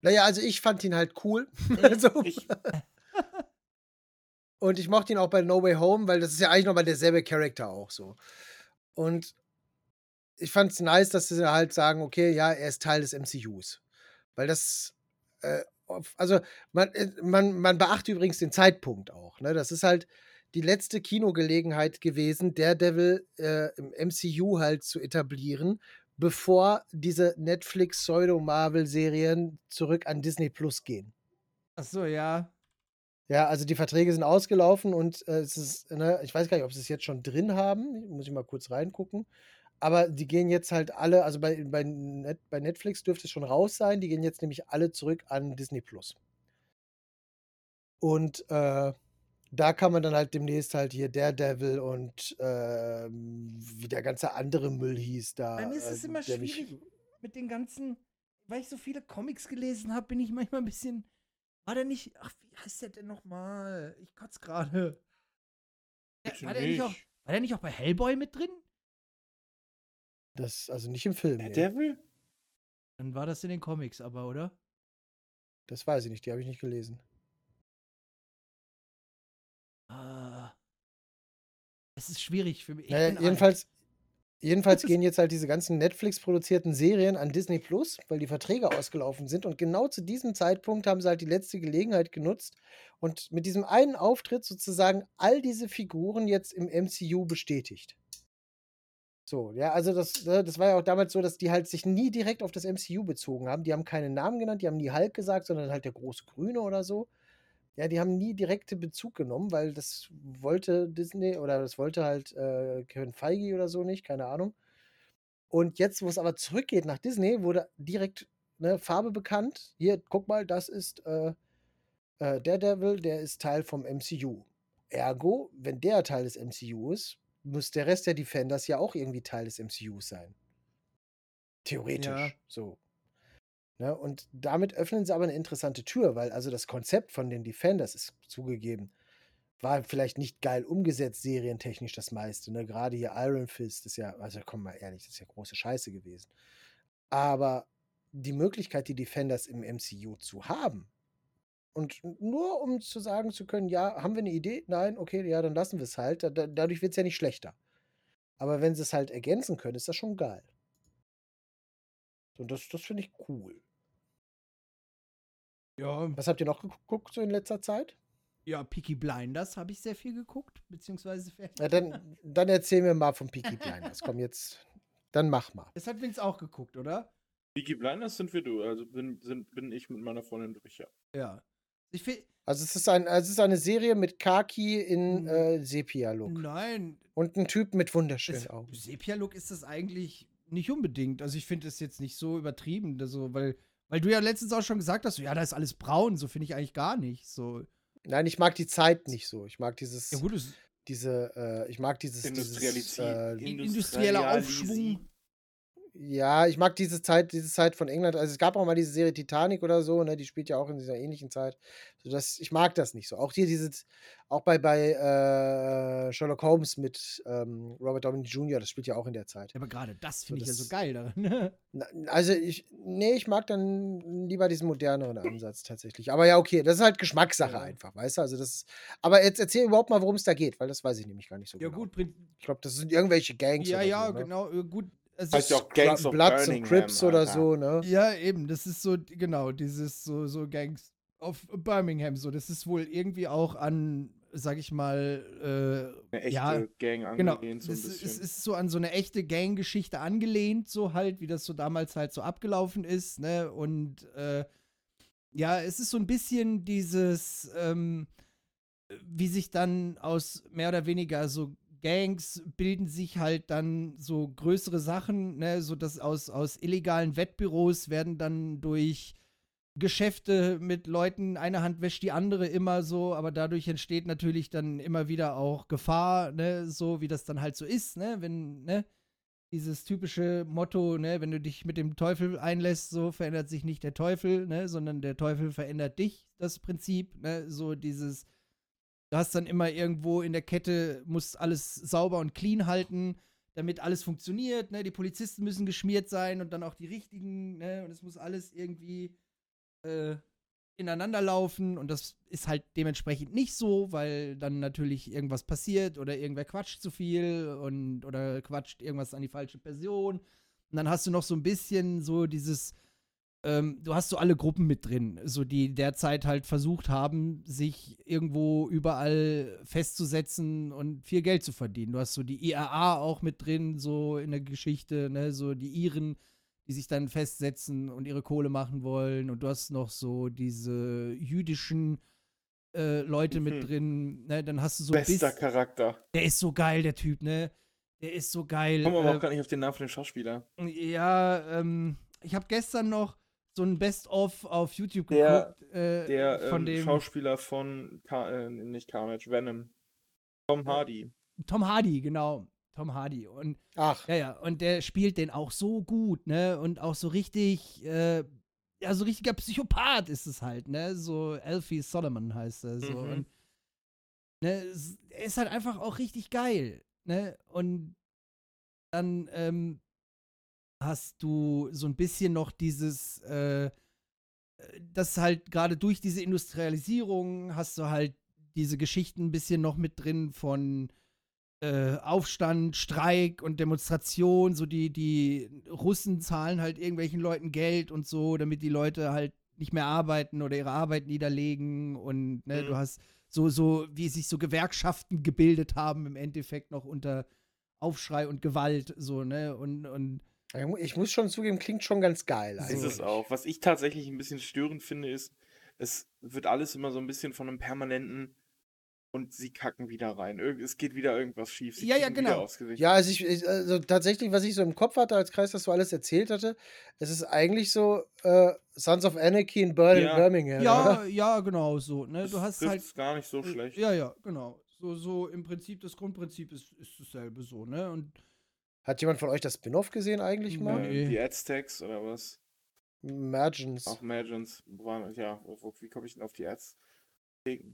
Naja, also ich fand ihn halt cool. Ich- also, Ich, und ich mochte ihn auch bei No Way Home, weil das ist ja eigentlich nochmal derselbe Charakter auch so. Und ich fand es nice, dass sie halt sagen, okay, ja, er ist Teil des MCUs. Weil das, äh, also man, äh, man, man beachte übrigens den Zeitpunkt auch. Ne? Das ist halt die letzte Kinogelegenheit gewesen, Daredevil äh, im MCU halt zu etablieren, bevor diese Netflix-Pseudo-Marvel-Serien zurück an Disney Plus gehen. Ach so, ja. Ja, also die Verträge sind ausgelaufen und äh, es ist, ne, ich weiß gar nicht, ob sie es jetzt schon drin haben. Muss ich mal kurz reingucken. Aber die gehen jetzt halt alle, also bei, bei, Net, bei Netflix dürfte es schon raus sein, die gehen jetzt nämlich alle zurück an Disney Plus. Und äh, da kann man dann halt demnächst halt hier Daredevil und ähm, wie der ganze andere Müll hieß da. Bei mir ist es äh, immer schwierig mit den ganzen, weil ich so viele Comics gelesen habe, bin ich manchmal ein bisschen. War der nicht. Ach, wie heißt der denn nochmal? Ich kotz gerade. War, der nicht auch- nicht. war der nicht auch bei Hellboy mit drin? Das, also nicht im Film. der Nee. Devil? Dann war das in den Comics aber, oder? Das weiß ich nicht, die habe ich nicht gelesen. Ah. Es ist schwierig für mich. Ich Naja, bin alt. jedenfalls, jedenfalls gehen jetzt halt diese ganzen Netflix-produzierten Serien an Disney Plus, weil die Verträge ausgelaufen sind. Und genau zu diesem Zeitpunkt haben sie halt die letzte Gelegenheit genutzt und mit diesem einen Auftritt sozusagen all diese Figuren jetzt im MCU bestätigt. So, ja, also das, ne, das war ja auch damals so, dass die halt sich nie direkt auf das MCU bezogen haben. Die haben keinen Namen genannt, die haben nie Hulk gesagt, sondern halt der große Grüne oder so. Ja, die haben nie direkte Bezug genommen, weil das wollte Disney oder das wollte halt äh, Kevin Feige oder so nicht, keine Ahnung. Und jetzt, wo es aber zurückgeht nach Disney, wurde direkt eine Farbe bekannt. Hier, guck mal, das ist äh, äh, Daredevil, der ist Teil vom MCU. Ergo, wenn der Teil des MCU ist, muss der Rest der Defenders ja auch irgendwie Teil des MCUs sein. Theoretisch. Ja. So. Ne? Und damit öffnen sie aber eine interessante Tür, weil also das Konzept von den Defenders ist zugegeben, war vielleicht nicht geil umgesetzt, serientechnisch das meiste. Ne? Gerade hier Iron Fist ist ja, also komm mal ehrlich, das ist ja große Scheiße gewesen. Aber die Möglichkeit, die Defenders im MCU zu haben, und nur um zu sagen zu können, ja, haben wir eine Idee? Nein, okay, ja, dann lassen wir es halt. Da, da, dadurch wird es ja nicht schlechter. Aber wenn sie es halt ergänzen können, ist das schon geil. Und das, das finde ich cool. Ja, Was habt ihr noch geguckt so in letzter Zeit? ja, Peaky Blinders habe ich sehr viel geguckt, beziehungsweise fertig. Ja, dann, dann erzähl mir mal von Peaky Blinders. Komm jetzt, dann mach mal. Das hat Vince auch geguckt, oder? Peaky Blinders sind wir du, also bin, sind, bin ich mit meiner Freundin durch, ja. Ja. Ich find, Also es ist, ein, es ist eine Serie mit Kaki in Mhm. äh, Sepia-Look. nein, Und ein Typ mit wunderschönen es, Augen. Sepia-Look ist das eigentlich nicht unbedingt. Also ich finde es jetzt nicht so übertrieben, so, weil, weil du ja letztens auch schon gesagt hast, so, ja, da ist alles braun, so finde ich eigentlich gar nicht. So, Nein, ich mag die Zeit nicht so. Ich mag dieses, ja gut, es, diese, äh, ich mag dieses, dieses Industrialisi- äh, In- industrieller Industrialisi- Aufschwung. Ja, ich mag diese Zeit, diese Zeit von England. Also es gab auch mal diese Serie Titanic oder so, ne? Die spielt ja auch in dieser ähnlichen Zeit. So, das, ich mag das nicht so. Auch hier dieses, auch bei, bei äh, Sherlock Holmes mit ähm, Robert Downey Jr., das spielt ja auch in der Zeit. aber gerade das finde ich ja so geil daran. ne? Na, also ich, nee, ich mag dann lieber diesen moderneren Ansatz tatsächlich. Aber ja, okay, das ist halt Geschmackssache Ja. einfach, weißt du? Also das ist, aber jetzt erzähl überhaupt mal, worum es da geht, weil das weiß ich nämlich gar nicht so ja genau. gut, Prin- Ich glaube, das sind irgendwelche Gangs ja, ja, so, ne? genau, äh, gut. Es Heißt ist, ja auch Gangs of Bloods und Birmingham, Crips oder Alter. so, ne? Ja, eben, das ist so, genau, dieses so, so Gangs auf Birmingham, so. Das ist wohl irgendwie auch an, sag ich mal, Eine äh, echte ja, Gang genau. angelehnt, so ein es, es ist so an so eine echte Gang-Geschichte angelehnt, so halt, wie das so damals halt so abgelaufen ist, ne? Und äh, ja, es ist so ein bisschen dieses, ähm, wie sich dann aus mehr oder weniger so Gangs bilden sich halt dann so größere Sachen, ne, so dass aus, aus illegalen Wettbüros werden dann durch Geschäfte mit Leuten, eine Hand wäscht die andere immer so, aber dadurch entsteht natürlich dann immer wieder auch Gefahr, ne, so wie das dann halt so ist, ne, wenn, ne, dieses typische Motto, ne, wenn du dich mit dem Teufel einlässt, so verändert sich nicht der Teufel, ne, sondern der Teufel verändert dich, das Prinzip, ne, so dieses, du hast dann immer irgendwo in der Kette, musst alles sauber und clean halten, damit alles funktioniert, ne, die Polizisten müssen geschmiert sein und dann auch die richtigen, ne, und es muss alles irgendwie äh, ineinander laufen. Und das ist halt dementsprechend nicht so, weil dann natürlich irgendwas passiert oder irgendwer quatscht zu viel und oder quatscht irgendwas an die falsche Person. Und dann hast du noch so ein bisschen so dieses, ähm, du hast so alle Gruppen mit drin, so die derzeit halt versucht haben, sich irgendwo überall festzusetzen und viel Geld zu verdienen. Du hast so die IAA auch mit drin, so in der Geschichte, ne, so die Iren, die sich dann festsetzen und ihre Kohle machen wollen. Und du hast noch so diese jüdischen äh, Leute Mhm. mit drin. Ne? Dann hast du so Bester bisschen. Charakter. Der ist so geil, der Typ, ne? Der ist so geil. Kommen aber äh, auch gar nicht auf den Namen von dem Schauspieler. ja, ähm, ich habe gestern noch so ein Best-of auf YouTube Der- geguckt. äh, Der von ähm, dem Schauspieler von, Car äh, nicht Carnage, Venom. Tom Hardy. Tom Hardy, genau. Tom Hardy. Und Ach, ja, ja, und der spielt den auch so gut, ne? Und auch so richtig, äh, ja, so richtiger Psychopath ist es halt, ne? So Alfie Solomon heißt er so. Mhm. Und ne, es- er ist halt einfach auch richtig geil, ne? Und dann ähm, hast du so ein bisschen noch dieses, äh, das halt gerade durch diese Industrialisierung hast du halt diese Geschichten ein bisschen noch mit drin von äh, Aufstand, Streik und Demonstration, so die, die Russen zahlen halt irgendwelchen Leuten Geld und so, damit die Leute halt nicht mehr arbeiten oder ihre Arbeit niederlegen und ne, Mhm. du hast so, so, wie sich so Gewerkschaften gebildet haben im Endeffekt noch unter Aufschrei und Gewalt, so, ne, und, und ich mu- ich muss schon zugeben, klingt schon ganz geil. Ist eigentlich. es auch. Was ich tatsächlich ein bisschen störend finde, ist, es wird alles immer so ein bisschen von einem permanenten und sie kacken wieder rein. Es geht wieder irgendwas schief. Sie Ja, ja, genau. Aufs Gesicht. Ja, also, ich, also tatsächlich, was ich so im Kopf hatte, als Kreis das so alles erzählt hatte, es ist eigentlich so äh, Sons of Anarchy in Bir Ja. Birmingham. Ja, oder? ja, genau so. Ne? Das Du hast halt. gar nicht so schlecht. Ja, ja, genau. So, so im Prinzip, das Grundprinzip ist, ist dasselbe so, ne? Und Hat jemand von euch das Spin-off gesehen eigentlich mal? Nee. Äh, die Aztecs oder was? Margins. Auch waren, ja, wie komme ich denn auf die Ads?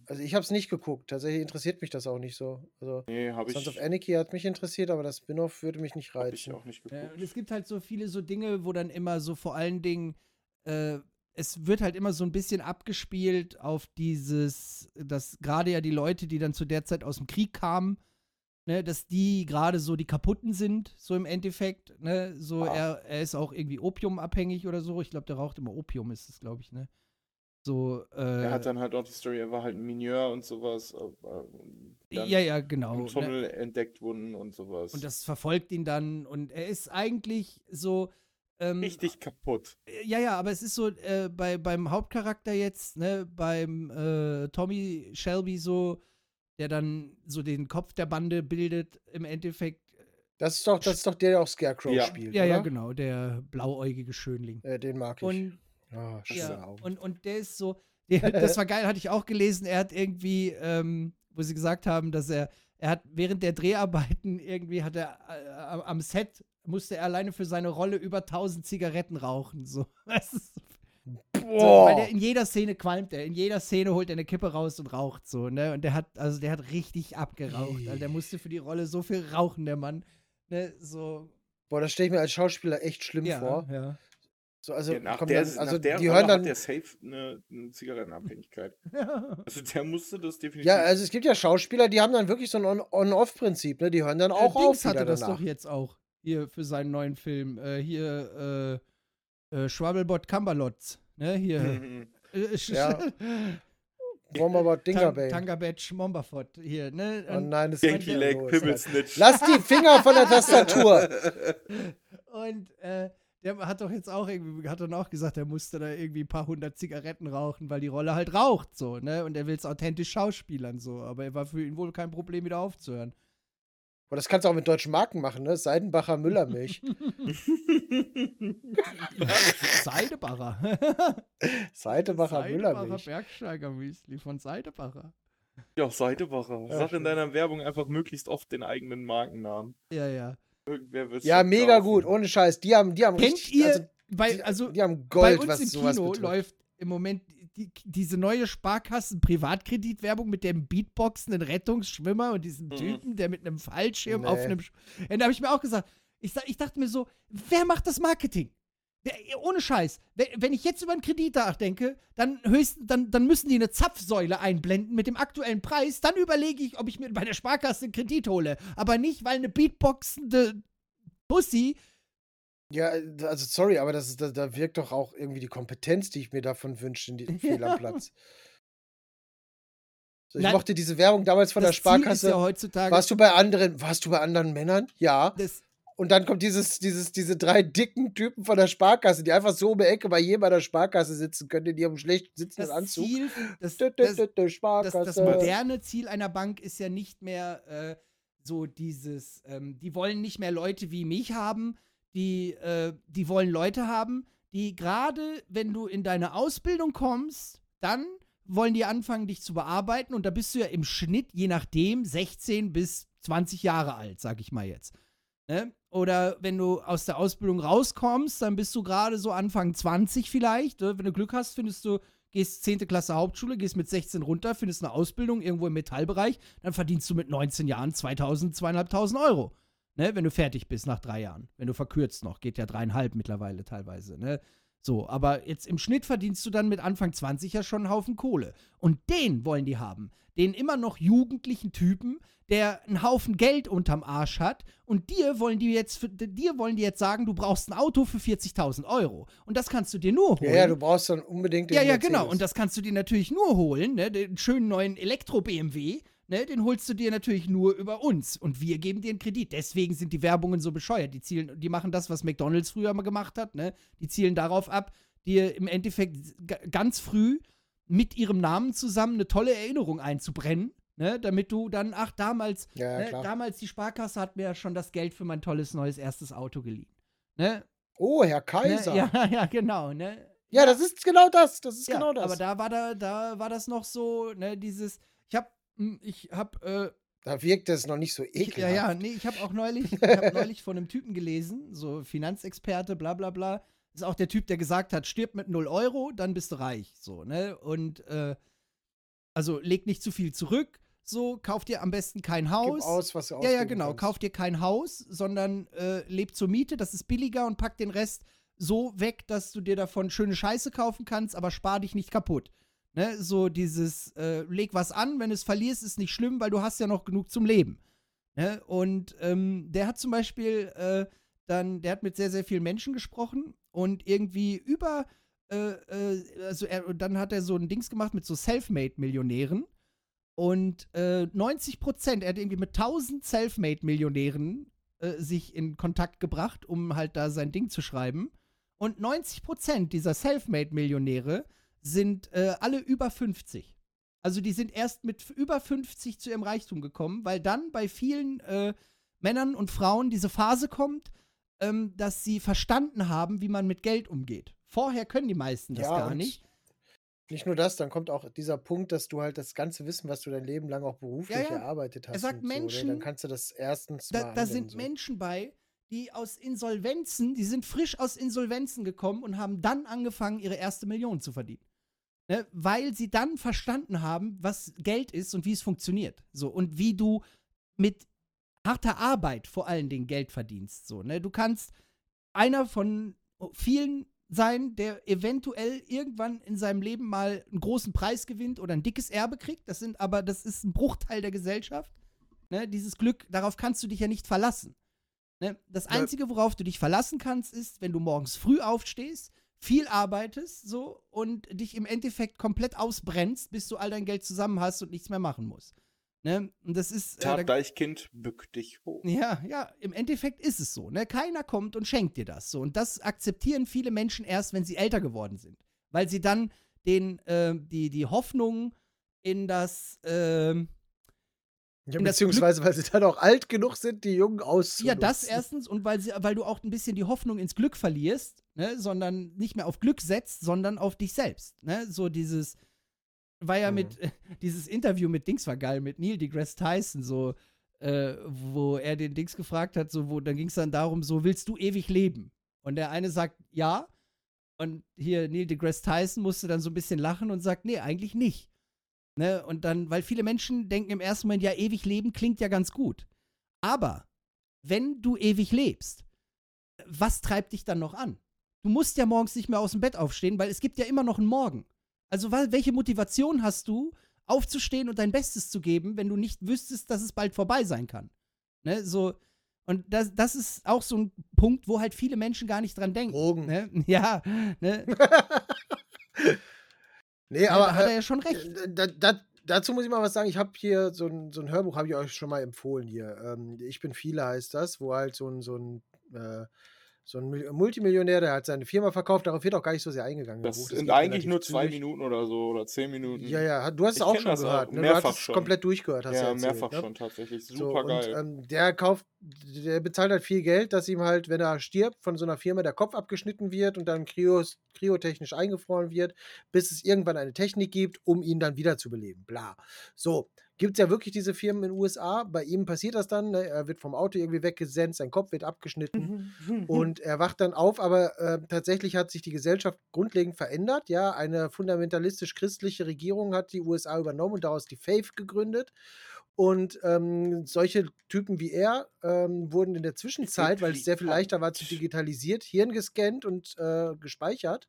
Also ich habe es nicht geguckt. Tatsächlich interessiert mich das auch nicht so. Also Nee, habe ich, Sons of Anarchy hat mich interessiert, aber das Spin-off würde mich nicht hab ich reizen. auch nicht Ja, geguckt. und es gibt halt so viele so Dinge, wo dann immer so vor allen Dingen, äh, es wird halt immer so ein bisschen abgespielt auf dieses, dass gerade ja die Leute, die dann zu der Zeit aus dem Krieg kamen, ne, dass die gerade so die kaputten sind, so im Endeffekt, ne, so Ah. er, er ist auch irgendwie opiumabhängig oder so, ich glaube, der raucht immer Opium, ist es, glaube ich, ne. So, äh, er hat dann halt auch die Story, er war halt ein Mineur und sowas. aber dann ja, ja, genau. Im ne. Tunnel entdeckt wurden und sowas. Und das verfolgt ihn dann und er ist eigentlich so, ähm, richtig kaputt. Äh, Ja, ja, aber es ist so, äh, bei, beim Hauptcharakter jetzt, ne, beim äh, Tommy Shelby so, der dann so den Kopf der Bande bildet, im Endeffekt. Das ist doch, das ist doch der, der auch Scarecrow Ja. spielt. Ja, oder? ja, genau, der blauäugige Schönling. Äh, den mag ich. Und, oh, ja, und, und der ist so, der, das war geil, hatte ich auch gelesen, er hat irgendwie, ähm, wo sie gesagt haben, dass er, er hat während der Dreharbeiten irgendwie hat er äh, am- am Set musste er alleine für seine Rolle über 1000 Zigaretten rauchen. So. Das ist, so, weil der in jeder Szene qualmt er. In jeder Szene holt er eine Kippe raus und raucht so, ne? Und der hat, also der hat richtig abgeraucht. Also der musste für die Rolle so viel rauchen, der Mann. Ne? So. Boah, das stelle ich mir als Schauspieler echt schlimm Ja, vor. ja. So, also, Ja, nach der, dann, also nach der die Rolle hören dann. hat der safe eine, eine Zigarettenabhängigkeit. also der musste das definitiv. Ja, also es gibt ja Schauspieler, die haben dann wirklich so ein On- On-Off-Prinzip, ne? Die hören dann auch äh, auf Dings hatte das danach. doch jetzt auch. Hier für seinen neuen Film. Äh, hier, äh, äh, Schwabbelbot Cumberlotz. Ne? Hier. Mhm. Äh, Ja. Wombat Tang, Dingerbane. Tangabetsch Momberfott. Hier, ne? Oh Und, nein, das geht Leg, Pimmelsnitch. Lass die Finger von der Tastatur. und äh, der hat doch jetzt auch irgendwie, hat dann auch gesagt, er musste da irgendwie ein paar hundert Zigaretten rauchen, weil die Rolle halt raucht, so, ne? Und er will es authentisch schauspielern, so. Aber er war für ihn wohl kein Problem, wieder aufzuhören. Und das kannst du auch mit deutschen Marken machen, ne? Seidenbacher Müllermilch. Seidebacher. Seidenbacher Seidebacher Müllermilch. Bergsteiger Müsli von Seidebacher. Ja, Seidebacher. Ja, Sag schön. in deiner Werbung einfach möglichst oft den eigenen Markennamen. Ja, ja. Irgendwer wird's Ja, mega kaufen. gut, ohne Scheiß. Die haben, die haben Kennt richtig, ihr, also, bei, die, also die haben bei Gold, uns was im Kino betrifft. läuft im Moment die, diese neue Sparkassen-Privatkreditwerbung mit dem beatboxenden Rettungsschwimmer und diesem Mhm. Typen, der mit einem Fallschirm auf Nee. einem. Sch und da habe ich mir auch gesagt, ich, ich dachte mir so, wer macht das Marketing? Ohne Scheiß. Wenn, wenn ich jetzt über einen Kredit nachdenke, dann, höchst, dann, dann müssen die eine Zapfsäule einblenden mit dem aktuellen Preis. Dann überlege ich, ob ich mir bei der Sparkasse einen Kredit hole. Aber nicht, weil eine beatboxende Pussy Ja, also sorry, aber das ist, da, da wirkt doch auch irgendwie die Kompetenz, die ich mir davon wünsche, in diesem Fehl am Platz. So, ich Nein. mochte diese Werbung damals von der Sparkasse. ja heutzutage. warst du bei anderen, warst du bei anderen Männern? Ja. Und dann kommt dieses, dieses, diese drei dicken Typen von der Sparkasse, die einfach so um die Ecke bei jedem bei der Sparkasse sitzen können, in ihrem schlecht sitzenden das Anzug. Ziel, das, dü, das, dü, dü, das, Sparkasse. das moderne Ziel einer Bank ist ja nicht mehr äh, so dieses, ähm, die wollen nicht mehr Leute wie mich haben, die, äh, die wollen Leute haben, die gerade, wenn du in deine Ausbildung kommst, dann wollen die anfangen, dich zu bearbeiten und da bist du ja im Schnitt, je nachdem, 16 bis 20 Jahre alt, sag ich mal jetzt. Ne? Oder wenn du aus der Ausbildung rauskommst, dann bist du gerade so Anfang 20 vielleicht. Ne? Wenn du Glück hast, findest du, gehst 10. Klasse Hauptschule, gehst mit 16 runter, findest eine Ausbildung irgendwo im Metallbereich, dann verdienst du mit 19 Jahren 2000, 2500 Euro. Ne? Wenn du fertig bist nach drei Jahren. Wenn du verkürzt noch, geht ja dreieinhalb mittlerweile teilweise. Ne? So, aber jetzt im Schnitt verdienst du dann mit Anfang 20 ja schon einen Haufen Kohle. Und den wollen die haben. Den immer noch jugendlichen Typen, der einen Haufen Geld unterm Arsch hat. Und dir wollen die jetzt, dir wollen die jetzt sagen, du brauchst ein Auto für 40.000 Euro. Und das kannst du dir nur holen. ja, ja, du brauchst dann unbedingt den Ja, ja, Mercedes. genau. Und das kannst du dir natürlich nur holen, ne? Den schönen neuen Elektro-BMW, ne? Den holst du dir natürlich nur über uns. Und wir geben dir einen Kredit. Deswegen sind die Werbungen so bescheuert. Die zielen, die machen das, was McDonalds früher mal gemacht hat, ne? Die zielen darauf ab, dir im Endeffekt ganz früh mit ihrem Namen zusammen eine tolle Erinnerung einzubrennen. Ne, damit du dann, ach, damals, Ja, ne, damals die Sparkasse hat mir ja schon das Geld für mein tolles neues erstes Auto geliehen. Ne? Oh, Herr Ne? Kaiser. Ja, Ja, ja, genau, ne? das ist genau das. Das ist Ja, genau das. aber da war da, da war das noch so, ne, dieses, ich hab, hm, ich hab, äh, Da wirkt es noch nicht so ekelhaft. ja, ja, nee, ich hab auch neulich, ich hab neulich von einem Typen gelesen, so Finanzexperte, bla bla bla. Ist auch der Typ, der gesagt hat, stirb mit 0 Euro, dann bist du reich, so, ne? Und, äh, also leg nicht zu viel zurück, so, kauf dir am besten kein Gib Haus. aus, was du Ja, ja, genau. kannst. Kauf dir kein Haus, sondern äh, leb zur Miete, das ist billiger und pack den Rest so weg, dass du dir davon schöne Scheiße kaufen kannst, aber spar dich nicht kaputt. Ne? So dieses, äh, leg was an, wenn du es verlierst, ist nicht schlimm, weil du hast ja noch genug zum Leben. Ne? Und ähm, der hat zum Beispiel äh, dann, der hat mit sehr, sehr vielen Menschen gesprochen und irgendwie über, äh, äh, also er, dann hat er so ein Dings gemacht mit so Selfmade-Millionären. Und äh, 90 Prozent, er hat irgendwie mit 1000 Selfmade-Millionären äh, sich in Kontakt gebracht, um halt da sein Ding zu schreiben. Und 90 Prozent dieser Selfmade-Millionäre sind äh, alle über 50. Also die sind erst mit über 50 zu ihrem Reichtum gekommen, weil dann bei vielen äh, Männern und Frauen diese Phase kommt, ähm, dass sie verstanden haben, wie man mit Geld umgeht. Vorher können die meisten das Ja, gar nicht. Nicht nur das, dann kommt auch dieser Punkt, dass du halt das ganze Wissen, was du dein Leben lang auch beruflich Ja, ja. erarbeitet hast. sagt und so, ne, Menschen- dann kannst du das erstens Da, da sind so. Menschen bei, die aus Insolvenzen, die sind frisch aus Insolvenzen gekommen und haben dann angefangen, ihre erste Million zu verdienen. Ne? Weil sie dann verstanden haben, was Geld ist und wie es funktioniert. So, und wie du mit harter Arbeit vor allen Dingen Geld verdienst. So, ne? Du kannst einer von vielen sein, der eventuell irgendwann in seinem Leben mal einen großen Preis gewinnt oder ein dickes Erbe kriegt. Das sind aber, das ist ein Bruchteil der Gesellschaft. Ne? Dieses Glück, darauf kannst du dich ja nicht verlassen. Ne? Das. Einzige, worauf du dich verlassen kannst, ist, wenn du morgens früh aufstehst, viel arbeitest so und dich im Endeffekt komplett ausbrennst, bis du all dein Geld zusammen hast und nichts mehr machen musst. Ne? Und das ist. äh, da- Tatdeichkind, bück dich hoch. ja, ja, im Endeffekt ist es so. Ne? Keiner kommt und schenkt dir das. So. Und das akzeptieren viele Menschen erst, wenn sie älter geworden sind. Weil sie dann den, äh, die, die Hoffnung in das, ähm, Ja, beziehungsweise, weil sie dann auch alt genug sind, die Jungen auszunutzen. ja, das erstens und weil, sie, weil du auch ein bisschen die Hoffnung ins Glück verlierst, ne? sondern nicht mehr auf Glück setzt, sondern auf dich selbst. Ne? So dieses, war ja Mhm. mit, dieses Interview mit Dings war geil, mit Neil deGrasse Tyson, so, äh, wo er den Dings gefragt hat, so, wo, dann ging es dann darum, so, willst du ewig leben? Und der eine sagt, ja. Und hier Neil deGrasse Tyson musste dann so ein bisschen lachen und sagt, nee, eigentlich nicht. Ne? Und dann, weil viele Menschen denken im ersten Moment, ja, ewig leben klingt ja ganz gut. Aber wenn du ewig lebst, was treibt dich dann noch an? Du musst ja morgens nicht mehr aus dem Bett aufstehen, weil es gibt ja immer noch einen Morgen. Also welche Motivation hast du, aufzustehen und dein Bestes zu geben, wenn du nicht wüsstest, dass es bald vorbei sein kann? Ne, so, und das, das ist auch so ein Punkt, wo halt viele Menschen gar nicht dran denken. Drogen. Ne? Ja, ne? Nee, aber aber da hat er äh, ja schon recht. Da, da, dazu muss ich mal was sagen. Ich habe hier so ein, so ein Hörbuch, habe ich euch schon mal empfohlen hier. Ähm, ich bin viele heißt das, wo halt so ein, so ein, äh, so ein Mil- Multimillionär, der hat seine Firma verkauft, darauf wird auch gar nicht so sehr eingegangen. Das Buch. sind eigentlich nur zwei zügig. Minuten oder so oder zehn Minuten. Ja, ja, du hast es auch schon auch, gehört. Ne? Du mehrfach hast es schon. komplett durchgehört, hast du Ja, erzählt, mehrfach ne? schon tatsächlich. So, Super und geil. ähm, der kauft, der bezahlt halt viel Geld, dass ihm halt, wenn er stirbt, von so einer Firma der Kopf abgeschnitten wird und dann kryos, kryotechnisch eingefroren wird, bis es irgendwann eine Technik gibt, um ihn dann wiederzubeleben. Bla. So, gibt es ja wirklich diese Firmen in den USA. Bei ihm passiert das dann, ne? er wird vom Auto irgendwie weggesenzt, sein Kopf wird abgeschnitten. Und er wacht dann auf, aber äh, tatsächlich hat sich die Gesellschaft grundlegend verändert. Ja, eine fundamentalistisch-christliche Regierung hat die USA übernommen und daraus die Faith gegründet. Und ähm, solche Typen wie er ähm, wurden in der Zwischenzeit, weil es sehr viel leichter war zu digitalisiert, Hirn gescannt und äh, gespeichert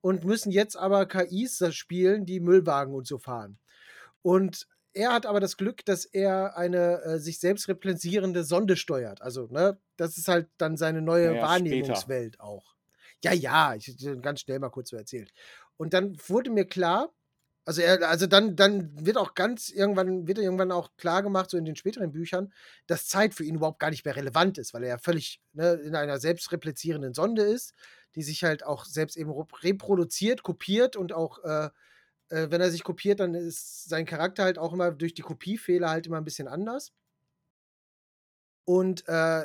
und müssen jetzt aber KIs spielen, die Müllwagen und so fahren. Und er hat aber das Glück, dass er eine äh, sich selbst replizierende Sonde steuert. Also, ne, das ist halt dann seine neue Ja, ja, Wahrnehmungswelt auch. Ja, ja, ich ganz schnell mal kurz so erzählt. Und dann wurde mir klar, also er, also dann, dann wird auch ganz irgendwann, wird irgendwann auch klar gemacht, so in den späteren Büchern, dass Zeit für ihn überhaupt gar nicht mehr relevant ist, weil er ja völlig ne, in einer selbstreplizierenden Sonde ist, die sich halt auch selbst eben rep- reproduziert, kopiert und auch äh, äh, wenn er sich kopiert, dann ist sein Charakter halt auch immer durch die Kopiefehler halt immer ein bisschen anders. Und äh,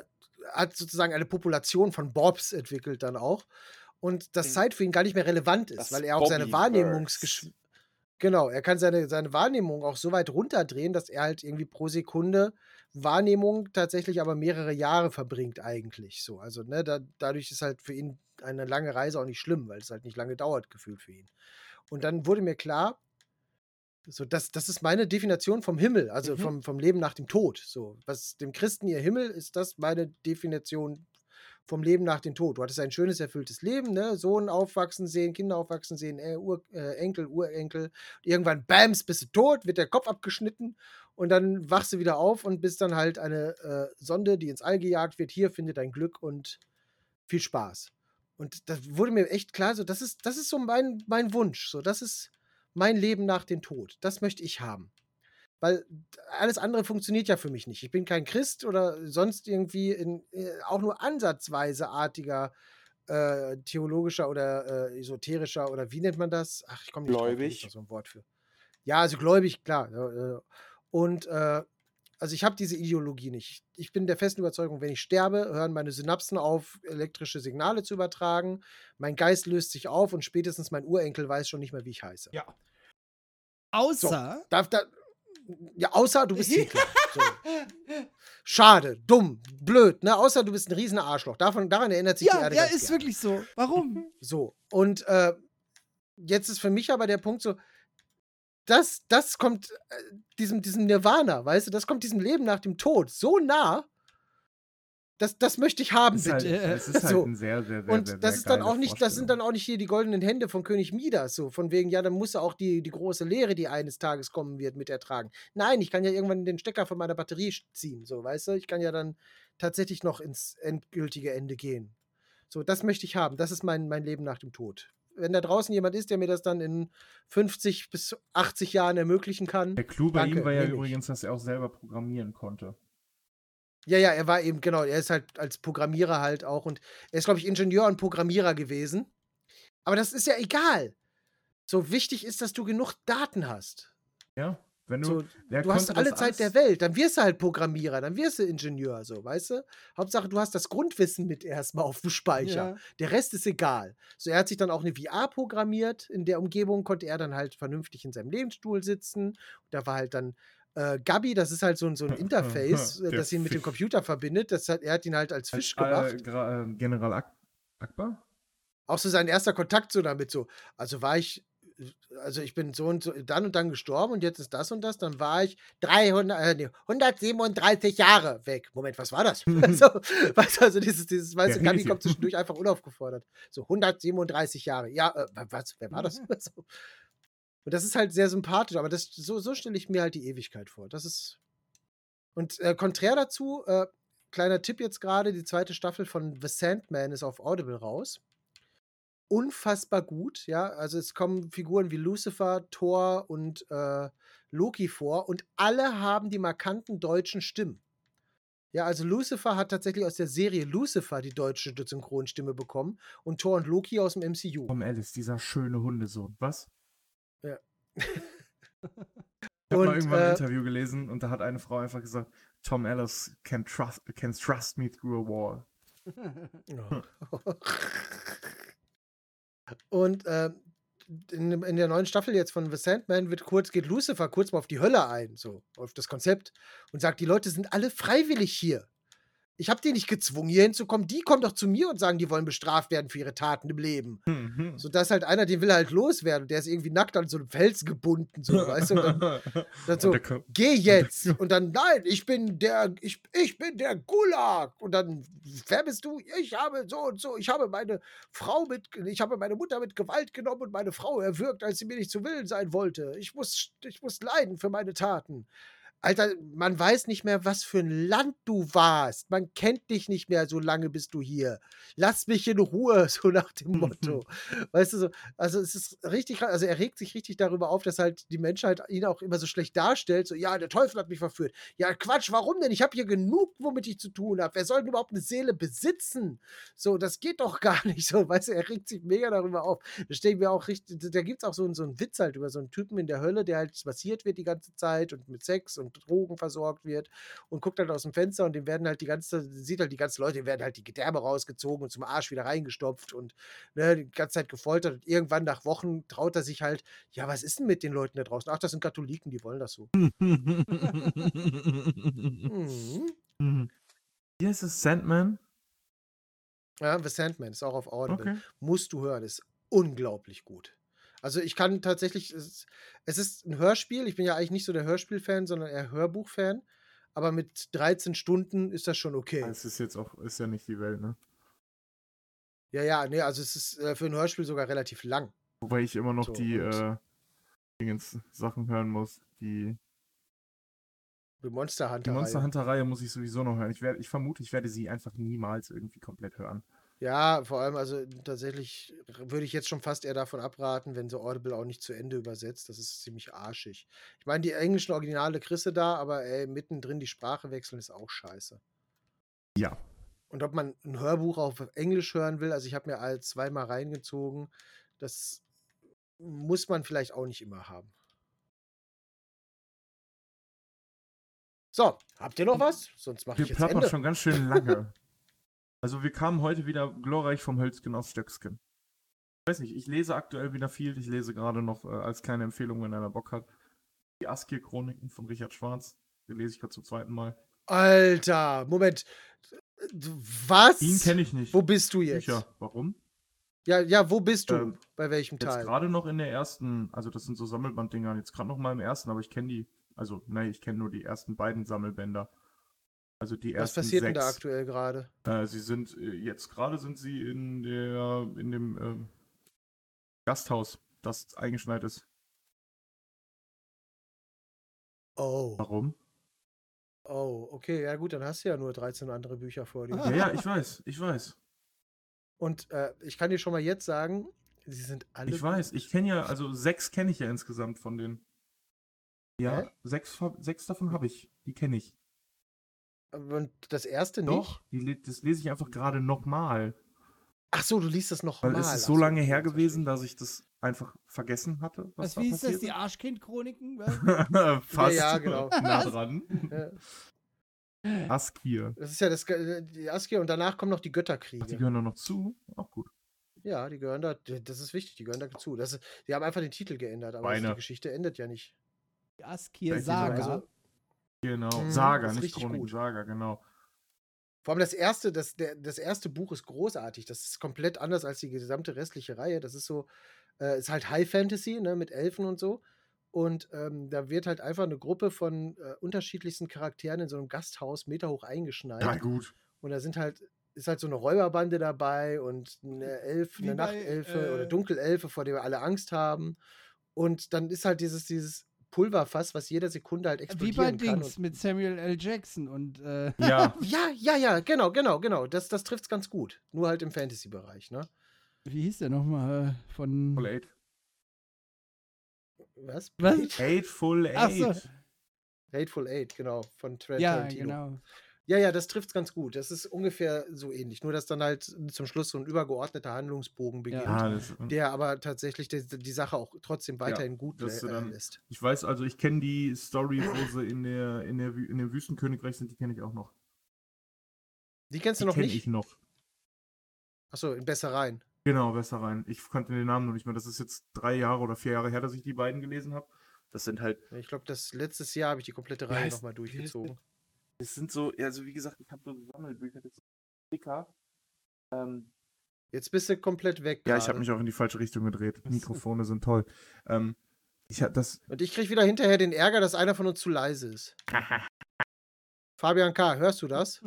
hat sozusagen eine Population von Bobs entwickelt dann auch. Und das Mhm. Zeit für ihn gar nicht mehr relevant ist, Das weil er auch seine Bobbyverse. Wahrnehmungsgesch Genau, er kann seine, seine Wahrnehmung auch so weit runterdrehen, dass er halt irgendwie pro Sekunde Wahrnehmung tatsächlich aber mehrere Jahre verbringt eigentlich so. Also, ne, da, dadurch ist halt für ihn eine lange Reise auch nicht schlimm, weil es halt nicht lange dauert, gefühlt für ihn. Und dann wurde mir klar, so, das, das ist meine Definition vom Himmel, also Mhm. vom, vom Leben nach dem Tod. So, was dem Christen ihr Himmel ist, das meine Definition vom Leben nach dem Tod. Du hattest ein schönes, erfülltes Leben, ne? Sohn aufwachsen sehen, Kinder aufwachsen sehen, äh, Ur, äh, Enkel, Urenkel. Irgendwann, bams, bist du tot, wird der Kopf abgeschnitten und dann wachst du wieder auf und bist dann halt eine äh, Sonde, die ins All gejagt wird. Hier findet dein Glück und viel Spaß. Und das wurde mir echt klar, so, das ist, das ist so mein, mein Wunsch. So, das ist mein Leben nach dem Tod. Das möchte ich haben. Weil alles andere funktioniert ja für mich nicht. Ich bin kein Christ oder sonst irgendwie in äh, auch nur ansatzweise artiger äh, theologischer oder äh, esoterischer oder wie nennt man das? Ach, ich komme nicht drauf, Gläubig. noch so ein Wort für. Ja, also gläubig, klar. Und äh, also ich habe diese Ideologie nicht. Ich bin der festen Überzeugung, wenn ich sterbe, hören meine Synapsen auf, elektrische Signale zu übertragen. Mein Geist löst sich auf und spätestens mein Urenkel weiß schon nicht mehr, wie ich heiße. Ja. Außer. Darf da, ja, außer du bist Hitler. So. Schade, dumm, blöd, ne? Außer du bist ein riesen Arschloch. Davon, daran erinnert sich die Ja, Erde ja, ganz ist gerne. wirklich so. Warum? So. Und äh, jetzt ist für mich aber der Punkt so, das, das kommt äh, diesem, diesem Nirvana, weißt du, das kommt diesem Leben nach dem Tod so nah, das, das möchte ich haben, ist halt, bitte. Es ist halt so. ein sehr, sehr, sehr, Und sehr, das ist dann auch nicht, das sind dann auch nicht hier die goldenen Hände von König Midas, so von wegen, ja, dann muss er auch die, die große Lehre, die eines Tages kommen wird, mit ertragen. Nein, ich kann ja irgendwann den Stecker von meiner Batterie ziehen, so, weißt du? Ich kann ja dann tatsächlich noch ins endgültige Ende gehen. So, das möchte ich haben. Das ist mein, mein Leben nach dem Tod. Wenn da draußen jemand ist, der mir das dann in 50 bis 80 Jahren ermöglichen kann. Der Clou bei Danke, ihm war ja übrigens, dass er auch selber programmieren konnte. Ja, ja, er war eben, genau, er ist halt als Programmierer halt auch und er ist, glaube ich, Ingenieur und Programmierer gewesen. Aber das ist ja egal. So wichtig ist, dass du genug Daten hast. Ja, wenn du, So, du hast alle Zeit der? Welt, dann wirst du halt Programmierer, dann wirst du Ingenieur, so, weißt du? Hauptsache, du hast das Grundwissen mit erstmal auf dem Speicher. Ja. Der Rest ist egal. So, er hat sich dann auch eine VR programmiert. In der Umgebung konnte er dann halt vernünftig in seinem Lebensstuhl sitzen. Und da war halt dann äh, Gabi, das ist halt so ein, so ein Interface, Der das ihn mit dem. Computer verbindet. Das hat, er hat ihn halt als Fisch Als, gemacht. äh, General Ak Akbar? Auch so sein erster Kontakt so damit, so, also war ich, also ich bin so und so, dann und dann gestorben und jetzt ist das und das, dann war ich 300, äh, nee, 137 Jahre weg. Moment, was war das? so, weißt du, also dieses, dieses, weißt du, Gabi kommt zwischendurch einfach unaufgefordert. So, 137 Jahre. Ja, äh, wa- was, wer war das? so. Und das ist halt sehr sympathisch, aber das, so, so stelle ich mir halt die Ewigkeit vor. Das ist. Und äh, konträr dazu, äh, kleiner Tipp jetzt gerade, die zweite Staffel von The Sandman ist auf Audible raus. Unfassbar gut, ja. Also es kommen Figuren wie Lucifer, Thor und äh, Loki vor und alle haben die markanten deutschen Stimmen. Ja, also Lucifer hat tatsächlich aus der Serie Lucifer die deutsche Synchronstimme bekommen und Thor und Loki aus dem MCU. Tom Ellis, dieser schöne Hundesohn. Was? Ja. Ich habe mal irgendwann ein äh, Interview gelesen und da hat eine Frau einfach gesagt, Tom Ellis can trust, can trust me through a wall. Ja. Und äh, in, in der neuen Staffel jetzt von The Sandman wird kurz, geht Lucifer kurz mal auf die Hölle ein, so auf das Konzept und sagt, die Leute sind alle freiwillig hier. Ich habe die nicht gezwungen, hier hinzukommen. Die kommen doch zu mir und sagen, die wollen bestraft werden für ihre Taten im Leben. Mhm. So, da ist halt einer, den will halt loswerden. Der ist irgendwie nackt an so einem Fels gebunden, so, weißt du? Und dann, dann so, Und geh jetzt. Und dann, nein, ich bin der, ich, ich bin der Gulag. Und dann, wer bist du? Ich habe so und so, ich habe meine Frau mit, ich habe meine Mutter mit Gewalt genommen und meine Frau erwürgt, als sie mir nicht zu Willen sein wollte. Ich muss, ich muss leiden für meine Taten. Alter, man weiß nicht mehr, was für ein Land du warst. Man kennt dich nicht mehr, so lange bist du hier. Lass mich in Ruhe, so nach dem Motto. weißt du so, also es ist richtig, also er regt sich richtig darüber auf, dass halt die Menschheit ihn auch immer so schlecht darstellt. So, ja, der Teufel hat mich verführt. Ja, Quatsch, warum denn? Ich habe hier genug, womit ich zu tun habe. Wer soll denn überhaupt eine Seele besitzen? So, das geht doch gar nicht so. Weißt du, er regt sich mega darüber auf. Da stehen wir auch richtig, da gibt es auch so, so einen Witz halt über so einen Typen in der Hölle, der halt massiert wird die ganze Zeit und mit Sex und Drogen versorgt wird und guckt halt aus dem Fenster und dem werden halt die ganze, sieht halt die ganzen Leute, werden halt die Gedärme rausgezogen und zum Arsch wieder reingestopft und ne, die ganze Zeit gefoltert und irgendwann nach Wochen traut er sich halt, ja, was ist denn mit den Leuten da draußen? Ach, das sind Katholiken, die wollen das so. Mhm. Hier ist es Sandman. Ja, The Sandman ist auch auf Audible. Okay. Musst du hören, ist unglaublich gut. Also ich kann tatsächlich, es, ist ein Hörspiel. Ich bin ja eigentlich nicht so der Hörspiel-Fan, sondern eher Hörbuch-Fan. Aber mit 13 Stunden ist das schon okay. Es ist jetzt auch, ist ja nicht die Welt, ne? Ja, ja, nee, also es ist äh, für ein Hörspiel sogar relativ lang. Wobei ich immer noch So, die äh, Dingens Sachen hören muss. Die, Die Monster die Hunter. Monster Hunter-Reihe muss ich sowieso noch hören. Ich, werd, ich vermute, ich werde sie einfach niemals irgendwie komplett hören. Ja, vor allem, also tatsächlich würde ich jetzt schon fast eher davon abraten, wenn so Audible auch nicht zu Ende übersetzt. Das ist ziemlich arschig. Ich meine, die englischen Originale kriegst du da, aber ey, mittendrin die Sprache wechseln ist auch scheiße. Ja. Und ob man ein Hörbuch auf Englisch hören will, also ich habe mir all zweimal reingezogen, das muss man vielleicht auch nicht immer haben. So, habt ihr noch was? Sonst mache ich jetzt plappern Ende. schon ganz schön lange. Also wir kamen heute wieder glorreich vom Hölzgen auf Stöcksken. Ich weiß nicht, ich lese aktuell wieder viel. Ich lese gerade noch äh, als kleine Empfehlung, wenn einer Bock hat, die Askir-Chroniken von Richard Schwarz. Die lese ich gerade zum zweiten Mal. Alter, Moment. Was? Ihn kenne ich nicht. Wo bist du jetzt? Bücher. Warum? Ja, ja, wo bist du? Ähm, Bei welchem Jetzt Teil? gerade noch in der ersten, also das sind so Sammelbanddinger, jetzt gerade noch mal im ersten, aber ich kenne die, also nein, ich kenne nur die ersten beiden Sammelbänder. Also die Was ersten passiert sechs. denn da aktuell gerade? Äh, sie sind, äh, jetzt gerade sind sie in der, in dem ähm, Gasthaus, das eingeschneit ist. Oh, Warum? oh, okay, ja gut, dann hast du ja nur 13 andere Bücher vor dir. Ja, ja, ich weiß, ich weiß. Und äh, ich kann dir schon mal jetzt sagen, sie sind alle. Ich weiß, ich kenne ja, also sechs kenne ich ja insgesamt von den. Ja, Hä? sechs, sechs davon habe ich. Die kenne ich. Und das erste nicht? Doch, die, das lese ich einfach gerade nochmal. Ach so, du liest das noch Weil es ist Ach so lange okay, her gewesen, dass ich das einfach vergessen hatte. Was, da wie ist das? Die Arschkind-Chroniken? Was? Fast. Ja, ja, genau. nah dran. Ja, Askir. das ist ja das, die Askia und danach kommen noch die Ach, die Götterkriege. gehören doch noch zu. Auch gut. Ja, die gehören da, das ist wichtig, die gehören da zu. Das ist, die haben einfach den Titel geändert, aber Beine. die Geschichte endet ja nicht. Die Askir Vielleicht Saga. diese- Also, Genau. Mhm, Saga, nicht Chroniken, gut. Saga, genau. Vor allem das erste, das, der, das erste Buch ist großartig. Das ist komplett anders als die gesamte restliche Reihe. Das ist so, äh, ist halt High Fantasy, ne, mit Elfen und so. Und ähm, da wird halt einfach eine Gruppe von äh, unterschiedlichsten Charakteren in so einem Gasthaus meterhoch eingeschneit. Ja, gut. Und da sind halt, ist halt so eine Räuberbande dabei und eine Elf, Wie eine bei, Nachtelfe oder äh, Dunkelelfe, vor der wir alle Angst haben. Und dann ist halt dieses, dieses Pulverfass, was jede Sekunde halt Wie bei explodieren kann. Dings Und mit Samuel L. Jackson und äh, Ja, ja, ja, ja, genau, genau, genau. Das, das trifft es ganz gut. Nur halt im Fantasy-Bereich, ne? wie hieß der nochmal von. Full Eight. Was? Was? Eight Full Ach so. Eight. Hateful Eight, genau, von Tra Ja, Tarantino. genau. Ja, ja, das trifft es ganz gut. Das ist ungefähr so ähnlich. Nur, dass dann halt zum Schluss so ein übergeordneter Handlungsbogen beginnt, Ja, das, der aber tatsächlich die, die Sache auch trotzdem weiterhin gut dass du äh, dann- lässt. ich weiß, also ich kenne die Story, wo sie in, der, in, der, in dem Wüstenkönigreich sind, die kenne ich auch noch. Die kennst du Die noch kenne nicht? ich noch. Achso, in Bessereien. Genau, besser rein. Ich kannte den Namen noch nicht mehr. Das ist jetzt drei Jahre oder vier Jahre her, dass ich die beiden gelesen habe. Das sind halt, Ich glaube, das letztes Jahr habe ich die komplette Reihe nochmal durchgezogen. Das sind so, also wie gesagt, ich habe so Sammelbücher, das ist dicker. Ähm, Jetzt bist du komplett weg. ja, ich habe mich auch in die falsche Richtung gedreht. Mikrofone sind toll. Ähm, ich hab das, Und ich krieg wieder hinterher den Ärger, dass einer von uns zu leise ist. Fabian K., hörst du das?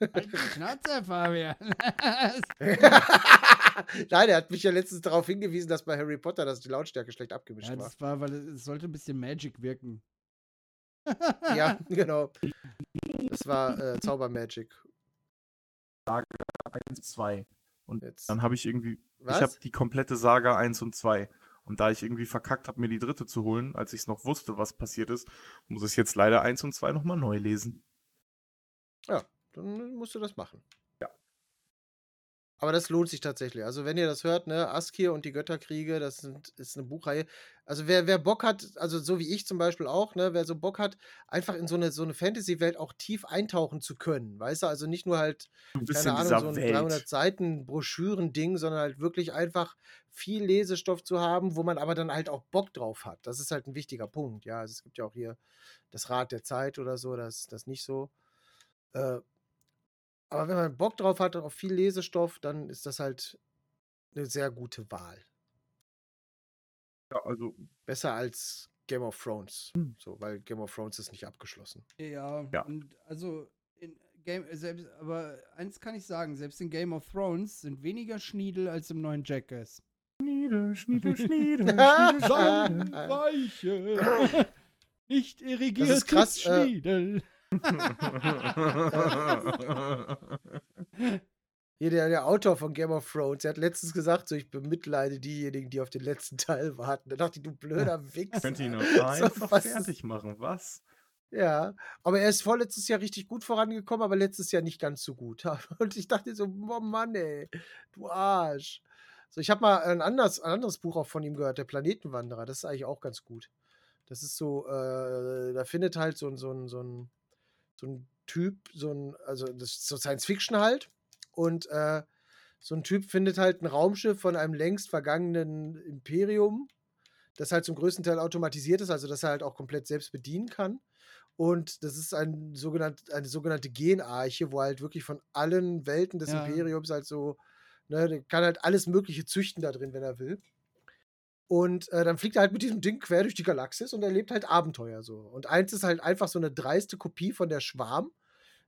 Halt die Schnauze, Fabian. Nein, er hat mich ja letztens darauf hingewiesen, dass bei Harry Potter dass die Lautstärke schlecht abgemischt ja, war. das war, weil es sollte ein bisschen Magic wirken. Ja, genau. Das war äh, Zaubermagic. 1, 2. Und Jetzt. dann habe ich irgendwie, Was? ich habe die komplette Saga 1 und 2. Und da ich irgendwie verkackt habe, mir die dritte zu holen, als ich es noch wusste, was passiert ist, muss ich jetzt leider 1 und 2 nochmal neu lesen. Dann musst du das machen. Aber das lohnt sich tatsächlich. Also, wenn ihr das hört, ne, Askir und die Götterkriege, das sind, ist eine Buchreihe. Also, wer, wer Bock hat, also so wie ich zum Beispiel auch, ne, wer so Bock hat, einfach in so eine, so eine Fantasy-Welt auch tief eintauchen zu können. Weißt du, also nicht nur halt, keine in Ahnung, so ein Welt. 300 Seiten Broschüren-Ding, sondern halt wirklich einfach viel Lesestoff zu haben, wo man aber dann halt auch Bock drauf hat. Das ist halt ein wichtiger Punkt. Ja, also es gibt ja auch hier das Rad der Zeit oder so, das das nicht so. Äh, aber wenn man Bock drauf hat, auf viel Lesestoff, dann ist das halt eine sehr gute Wahl. Ja, also, Besser als Game of Thrones. Hm. So, weil Game of Thrones ist nicht abgeschlossen. Ja, Ja. und also in Game, selbst, aber eins kann ich sagen, selbst in Game of Thrones sind weniger Schniedel als im neuen Jackass. Schniedel, Schniedel, Schniedel, Weiche, nicht irrigierte krass, äh, Schniedel. Hier der, der Autor von Game of Thrones, der hat letztens gesagt, so ich bemitleide diejenigen, die auf den letzten Teil warten. Da dachte ich, du blöder Wichser. Könnt ihr ihn einfach was fertig machen, was? Ja, aber er ist vorletztes Jahr richtig gut vorangekommen, aber letztes Jahr nicht ganz so gut. Und ich dachte so, oh Mann, ey, du Arsch. So, ich habe mal ein anderes, ein anderes Buch auch von ihm gehört, Der Planetenwanderer. Das ist eigentlich auch ganz gut. Das ist so, äh, da findet halt so so so ein, so ein Typ, so ein, also das ist so Science Fiction halt. Und äh, so ein Typ findet halt ein Raumschiff von einem längst vergangenen Imperium, das halt zum größten Teil automatisiert ist, also dass er halt auch komplett selbst bedienen kann. Und das ist ein sogenannt, eine sogenannte Genarche, wo halt wirklich von allen Welten des Ja. Imperiums halt so, ne, der kann halt alles Mögliche züchten da drin, wenn er will. Und äh, dann fliegt er halt mit diesem Ding quer durch die Galaxis und erlebt halt Abenteuer so. Und eins ist halt einfach so eine dreiste Kopie von der Schwarm.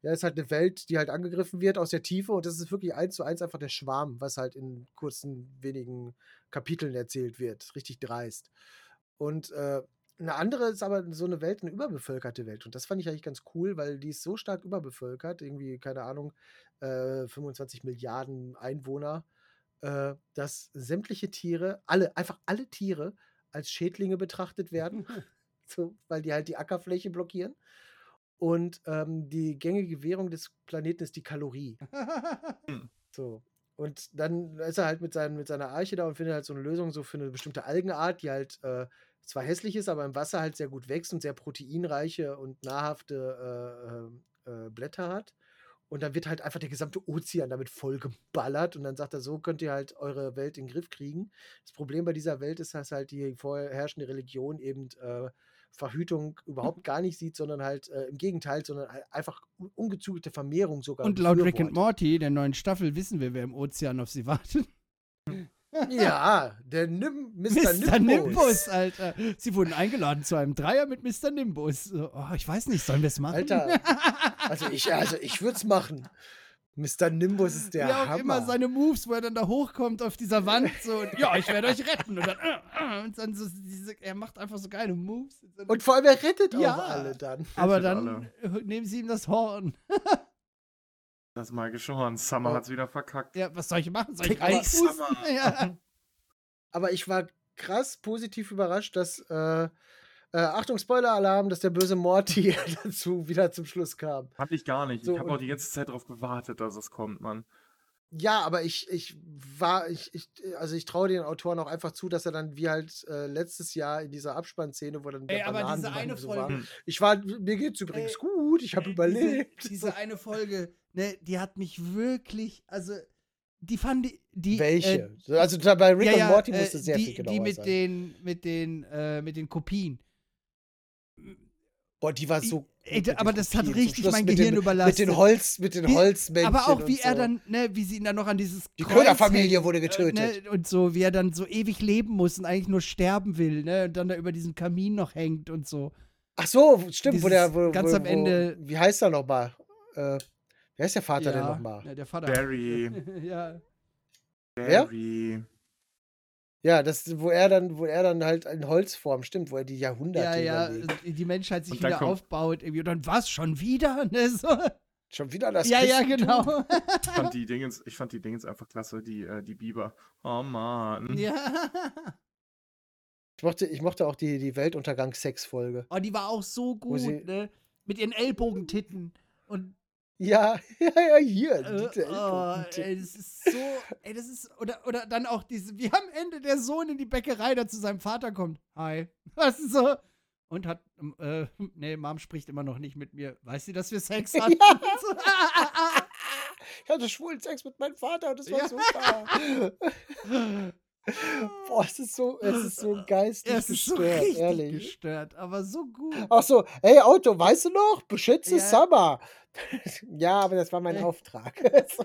Ja, ist halt eine Welt, die halt angegriffen wird aus der Tiefe und das ist wirklich eins zu eins einfach der Schwarm, was halt in kurzen, wenigen Kapiteln erzählt wird. Richtig dreist. Und äh, eine andere ist aber so eine Welt, eine überbevölkerte Welt. Und das fand ich eigentlich ganz cool, weil die ist so stark überbevölkert, irgendwie, keine Ahnung, äh, 25 Milliarden Einwohner, äh, dass sämtliche Tiere, alle, einfach alle Tiere als Schädlinge betrachtet werden, so, weil die halt die Ackerfläche blockieren. Und ähm, die gängige Währung des Planeten ist die Kalorie. So. Und dann ist er halt mit, seinen, mit seiner Arche da und findet halt so eine Lösung so für eine bestimmte Algenart, die halt äh, zwar hässlich ist, aber im Wasser halt sehr gut wächst und sehr proteinreiche und nahrhafte äh, äh, äh, Blätter hat. Und dann wird halt einfach der gesamte Ozean damit vollgeballert und dann sagt er, so könnt ihr halt eure Welt in den Griff kriegen. Das Problem bei dieser Welt ist, dass halt die vorherrschende Religion eben äh, Verhütung überhaupt gar nicht sieht, sondern halt äh, im Gegenteil, sondern halt einfach un- ungezügelte Vermehrung sogar. Und laut Rick and. Morty, der neuen Staffel, wissen wir, wer im Ozean auf sie wartet. Ja, der Nim Mr. Mr. Nimbus. Nimbus, Alter. Sie wurden eingeladen zu einem Dreier mit Mr. Nimbus. Oh, ich weiß nicht, sollen wir es machen? Alter, also ich, also ich würde es machen. Mr. Nimbus ist der ja, auch Hammer. immer seine Moves, wo er dann da hochkommt auf dieser Wand so und, ja, ich werde euch retten und dann, äh, äh, und dann so diese, er macht einfach so geile Moves. Und vor allem, er rettet Ja. auch alle dann. aber dann äh, nehmen sie ihm das Horn. Das magische Horn. Summer Oh. hat's wieder verkackt. Ja, was soll ich machen? Soll ich reinpusten? Summer. Ja. Aber ich war krass positiv überrascht, dass, äh, äh, Achtung, Spoiler-Alarm, dass der böse Morty dazu wieder zum Schluss kam. Fand ich gar nicht. So, ich habe auch die ganze Zeit darauf gewartet, dass es kommt, Mann. Ja, aber ich, ich war, ich, ich, also ich traue den Autoren auch einfach zu, dass er dann wie halt äh, letztes Jahr in dieser Abspannszene, wo dann Ey, der aber diese eine so Folge, war. Ich war, mir geht's übrigens Ey, gut, ich habe Ey, überlebt. Diese, diese eine Folge, ne, die hat mich wirklich, also, die fand die, die Welche? Äh, also bei Rick ja, und ja, Morty äh, musste sehr die, viel genauer Die mit sein. den, mit den, äh, mit den Kopien. Boah, die war so. Ey, aber das hat richtig mein Gehirn den, überlastet. Mit den Holz, mit den Holzmännchen. Aber auch wie und er so. dann, ne, wie sie ihn dann noch an dieses Die Köderfamilie wurde getötet. Äh, ne, und so, wie er dann so ewig leben muss und eigentlich nur sterben will, ne, und dann da über diesem Kamin noch hängt und so. Ach so, stimmt, wo Dieses der. Wo, ganz wo, am wo, Ende- Wie heißt er nochmal? Äh, wer ist der Vater denn ja, nochmal? ne, der Vater. Barry. ja. Wer? Ja, das, wo er dann, wo er dann halt in Holzform, stimmt, wo er die Jahrhunderte Ja, ja, die Menschheit sich wieder kommt- aufbaut. Irgendwie. Und dann was schon wieder? Ne? So. Schon wieder das Ja, ja, Christentum? genau. Ich fand die Dingens, ich fand die Dingens einfach klasse, die, äh, die Biber. Oh Mann. ja. Ich mochte, ich mochte auch die, die Weltuntergang-Sex-Folge. Oh, die war auch so gut, sie- ne? Mit ihren Ellbogentitten. Und Ja, ja, ja, hier. Äh, oh, ey, das ist so, ey, das ist, oder, oder dann auch diese, wie am Ende der Sohn in die Bäckerei da zu seinem Vater kommt. Hi. Was ist so? Und hat, äh, nee, Mom spricht immer noch nicht mit mir. Weiß sie, dass wir Sex hatten? Ja. Ich hatte schwulen Sex mit meinem Vater und das war Ja. super. Boah, es ist so, es ist so geistig es ist so gestört, richtig ehrlich. gestört, aber so gut. Ach so, hey Auto, weißt du noch? Beschütze Ja. Summer. ja, aber das war mein Äh. Auftrag.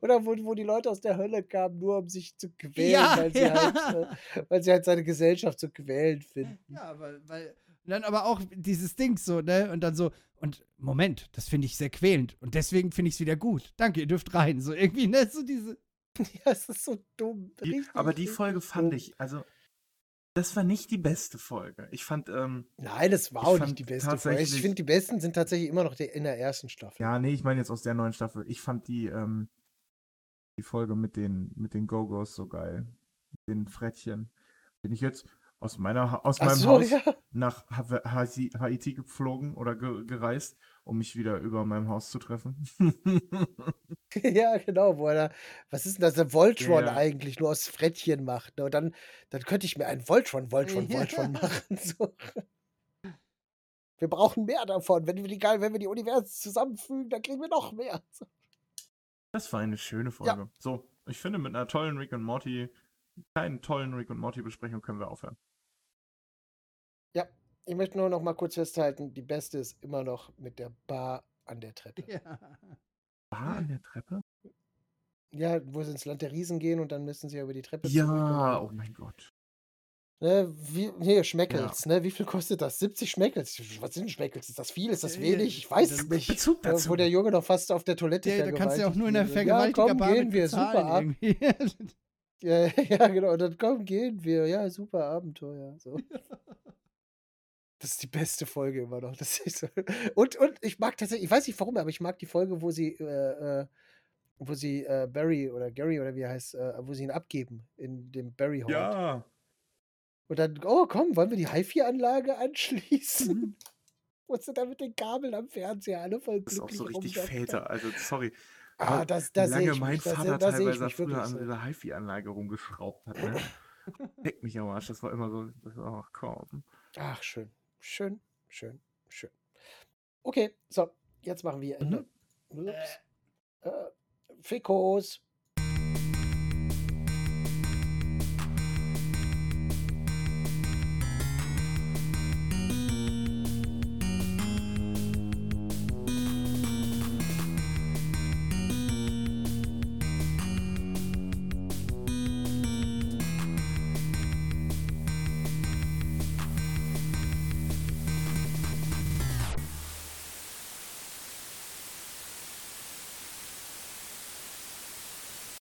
Oder wo, wo die Leute aus der Hölle kamen, nur um sich zu quälen, Ja, weil, sie ja. halt, äh, weil sie halt seine Gesellschaft zu quälen finden. Ja, weil, weil und dann aber auch dieses Ding so, ne? Und dann so, und Moment, das finde ich sehr quälend. Und deswegen finde ich es wieder gut. Danke, ihr dürft rein. So irgendwie, ne? So diese. Ja, es ist so dumm. Die, aber die Folge fand dumm. ich, also, das war nicht die beste Folge. Ich fand, ähm, Nein, das war auch nicht die beste Folge. Ich finde, die besten sind tatsächlich immer noch die, in der ersten Staffel. ja, nee, ich meine jetzt aus der neuen Staffel. Ich fand die, ähm, die Folge mit den, mit den Go-Go's so geil. Mit den Frettchen. Bin ich jetzt aus meiner, aus Ach meinem so, Haus ja. nach Ha- Haiti, Haiti geflogen oder ge gereist, um mich wieder über meinem Haus zu treffen. ja, genau, wo er was ist denn das, der Voltron Ja. eigentlich nur aus Frettchen macht. Ne? Und dann, dann könnte ich mir einen Voltron, Voltron, Ja. Voltron machen. So. Wir brauchen mehr davon. Wenn wir die, wenn wir die Universen zusammenfügen, dann kriegen wir noch mehr. So. Das war eine schöne Folge. So, ich finde, mit einer tollen Rick und Morty, keinen tollen Rick und Morty Besprechung können wir aufhören. Ich möchte nur noch mal kurz festhalten, die beste ist immer noch mit der Bar an der Treppe. Ja. War an der Treppe? Ja, wo sie ins Land der Riesen gehen und dann müssen sie ja über die Treppe Ja, oh mein Gott. Ne, wie, hier, Schmeckels, ne? Wie viel kostet das? 70 Schmeckels. Was sind Schmeckels? Ist das viel? Ist das Ja, wenig? Ich ja, weiß es nicht. Bezug dazu. Wo der Junge noch fast auf der Toilette Ja, da kannst du ja auch nur in der wurde. Ja, komm, Vergewaltigerbar gehen wir, super ab. bezahlen irgendwie. Ja, ja, genau. Und dann komm, gehen wir. Ja, super Abenteuer. So. Das ist die beste Folge immer noch. Das ist so. und, und ich mag tatsächlich, ich weiß nicht warum, aber ich mag die Folge, wo sie, äh, äh, wo sie äh, Barry oder Gary oder wie er heißt, äh, wo sie ihn abgeben in dem Barry Hall. Ja. Und dann, oh komm, wollen wir die HiFi-Anlage Mhm. anschließen? Wo sie da mit den Kabeln am Fernseher alle voll Das ist auch glücklich so richtig. Väter. Also, sorry. Ah, das, da wie sehe lange ich mein mich. Vater seh- da sehe ich teilweise mich früher an dieser HiFi-Anlage rumgeschraubt hat. Ne? Leck mich am Arsch. Das war immer so, das war, ach komm. Ach, schön. Schön, schön, schön. Okay, so, jetzt machen wir Ende. Ups. Äh, Fikos.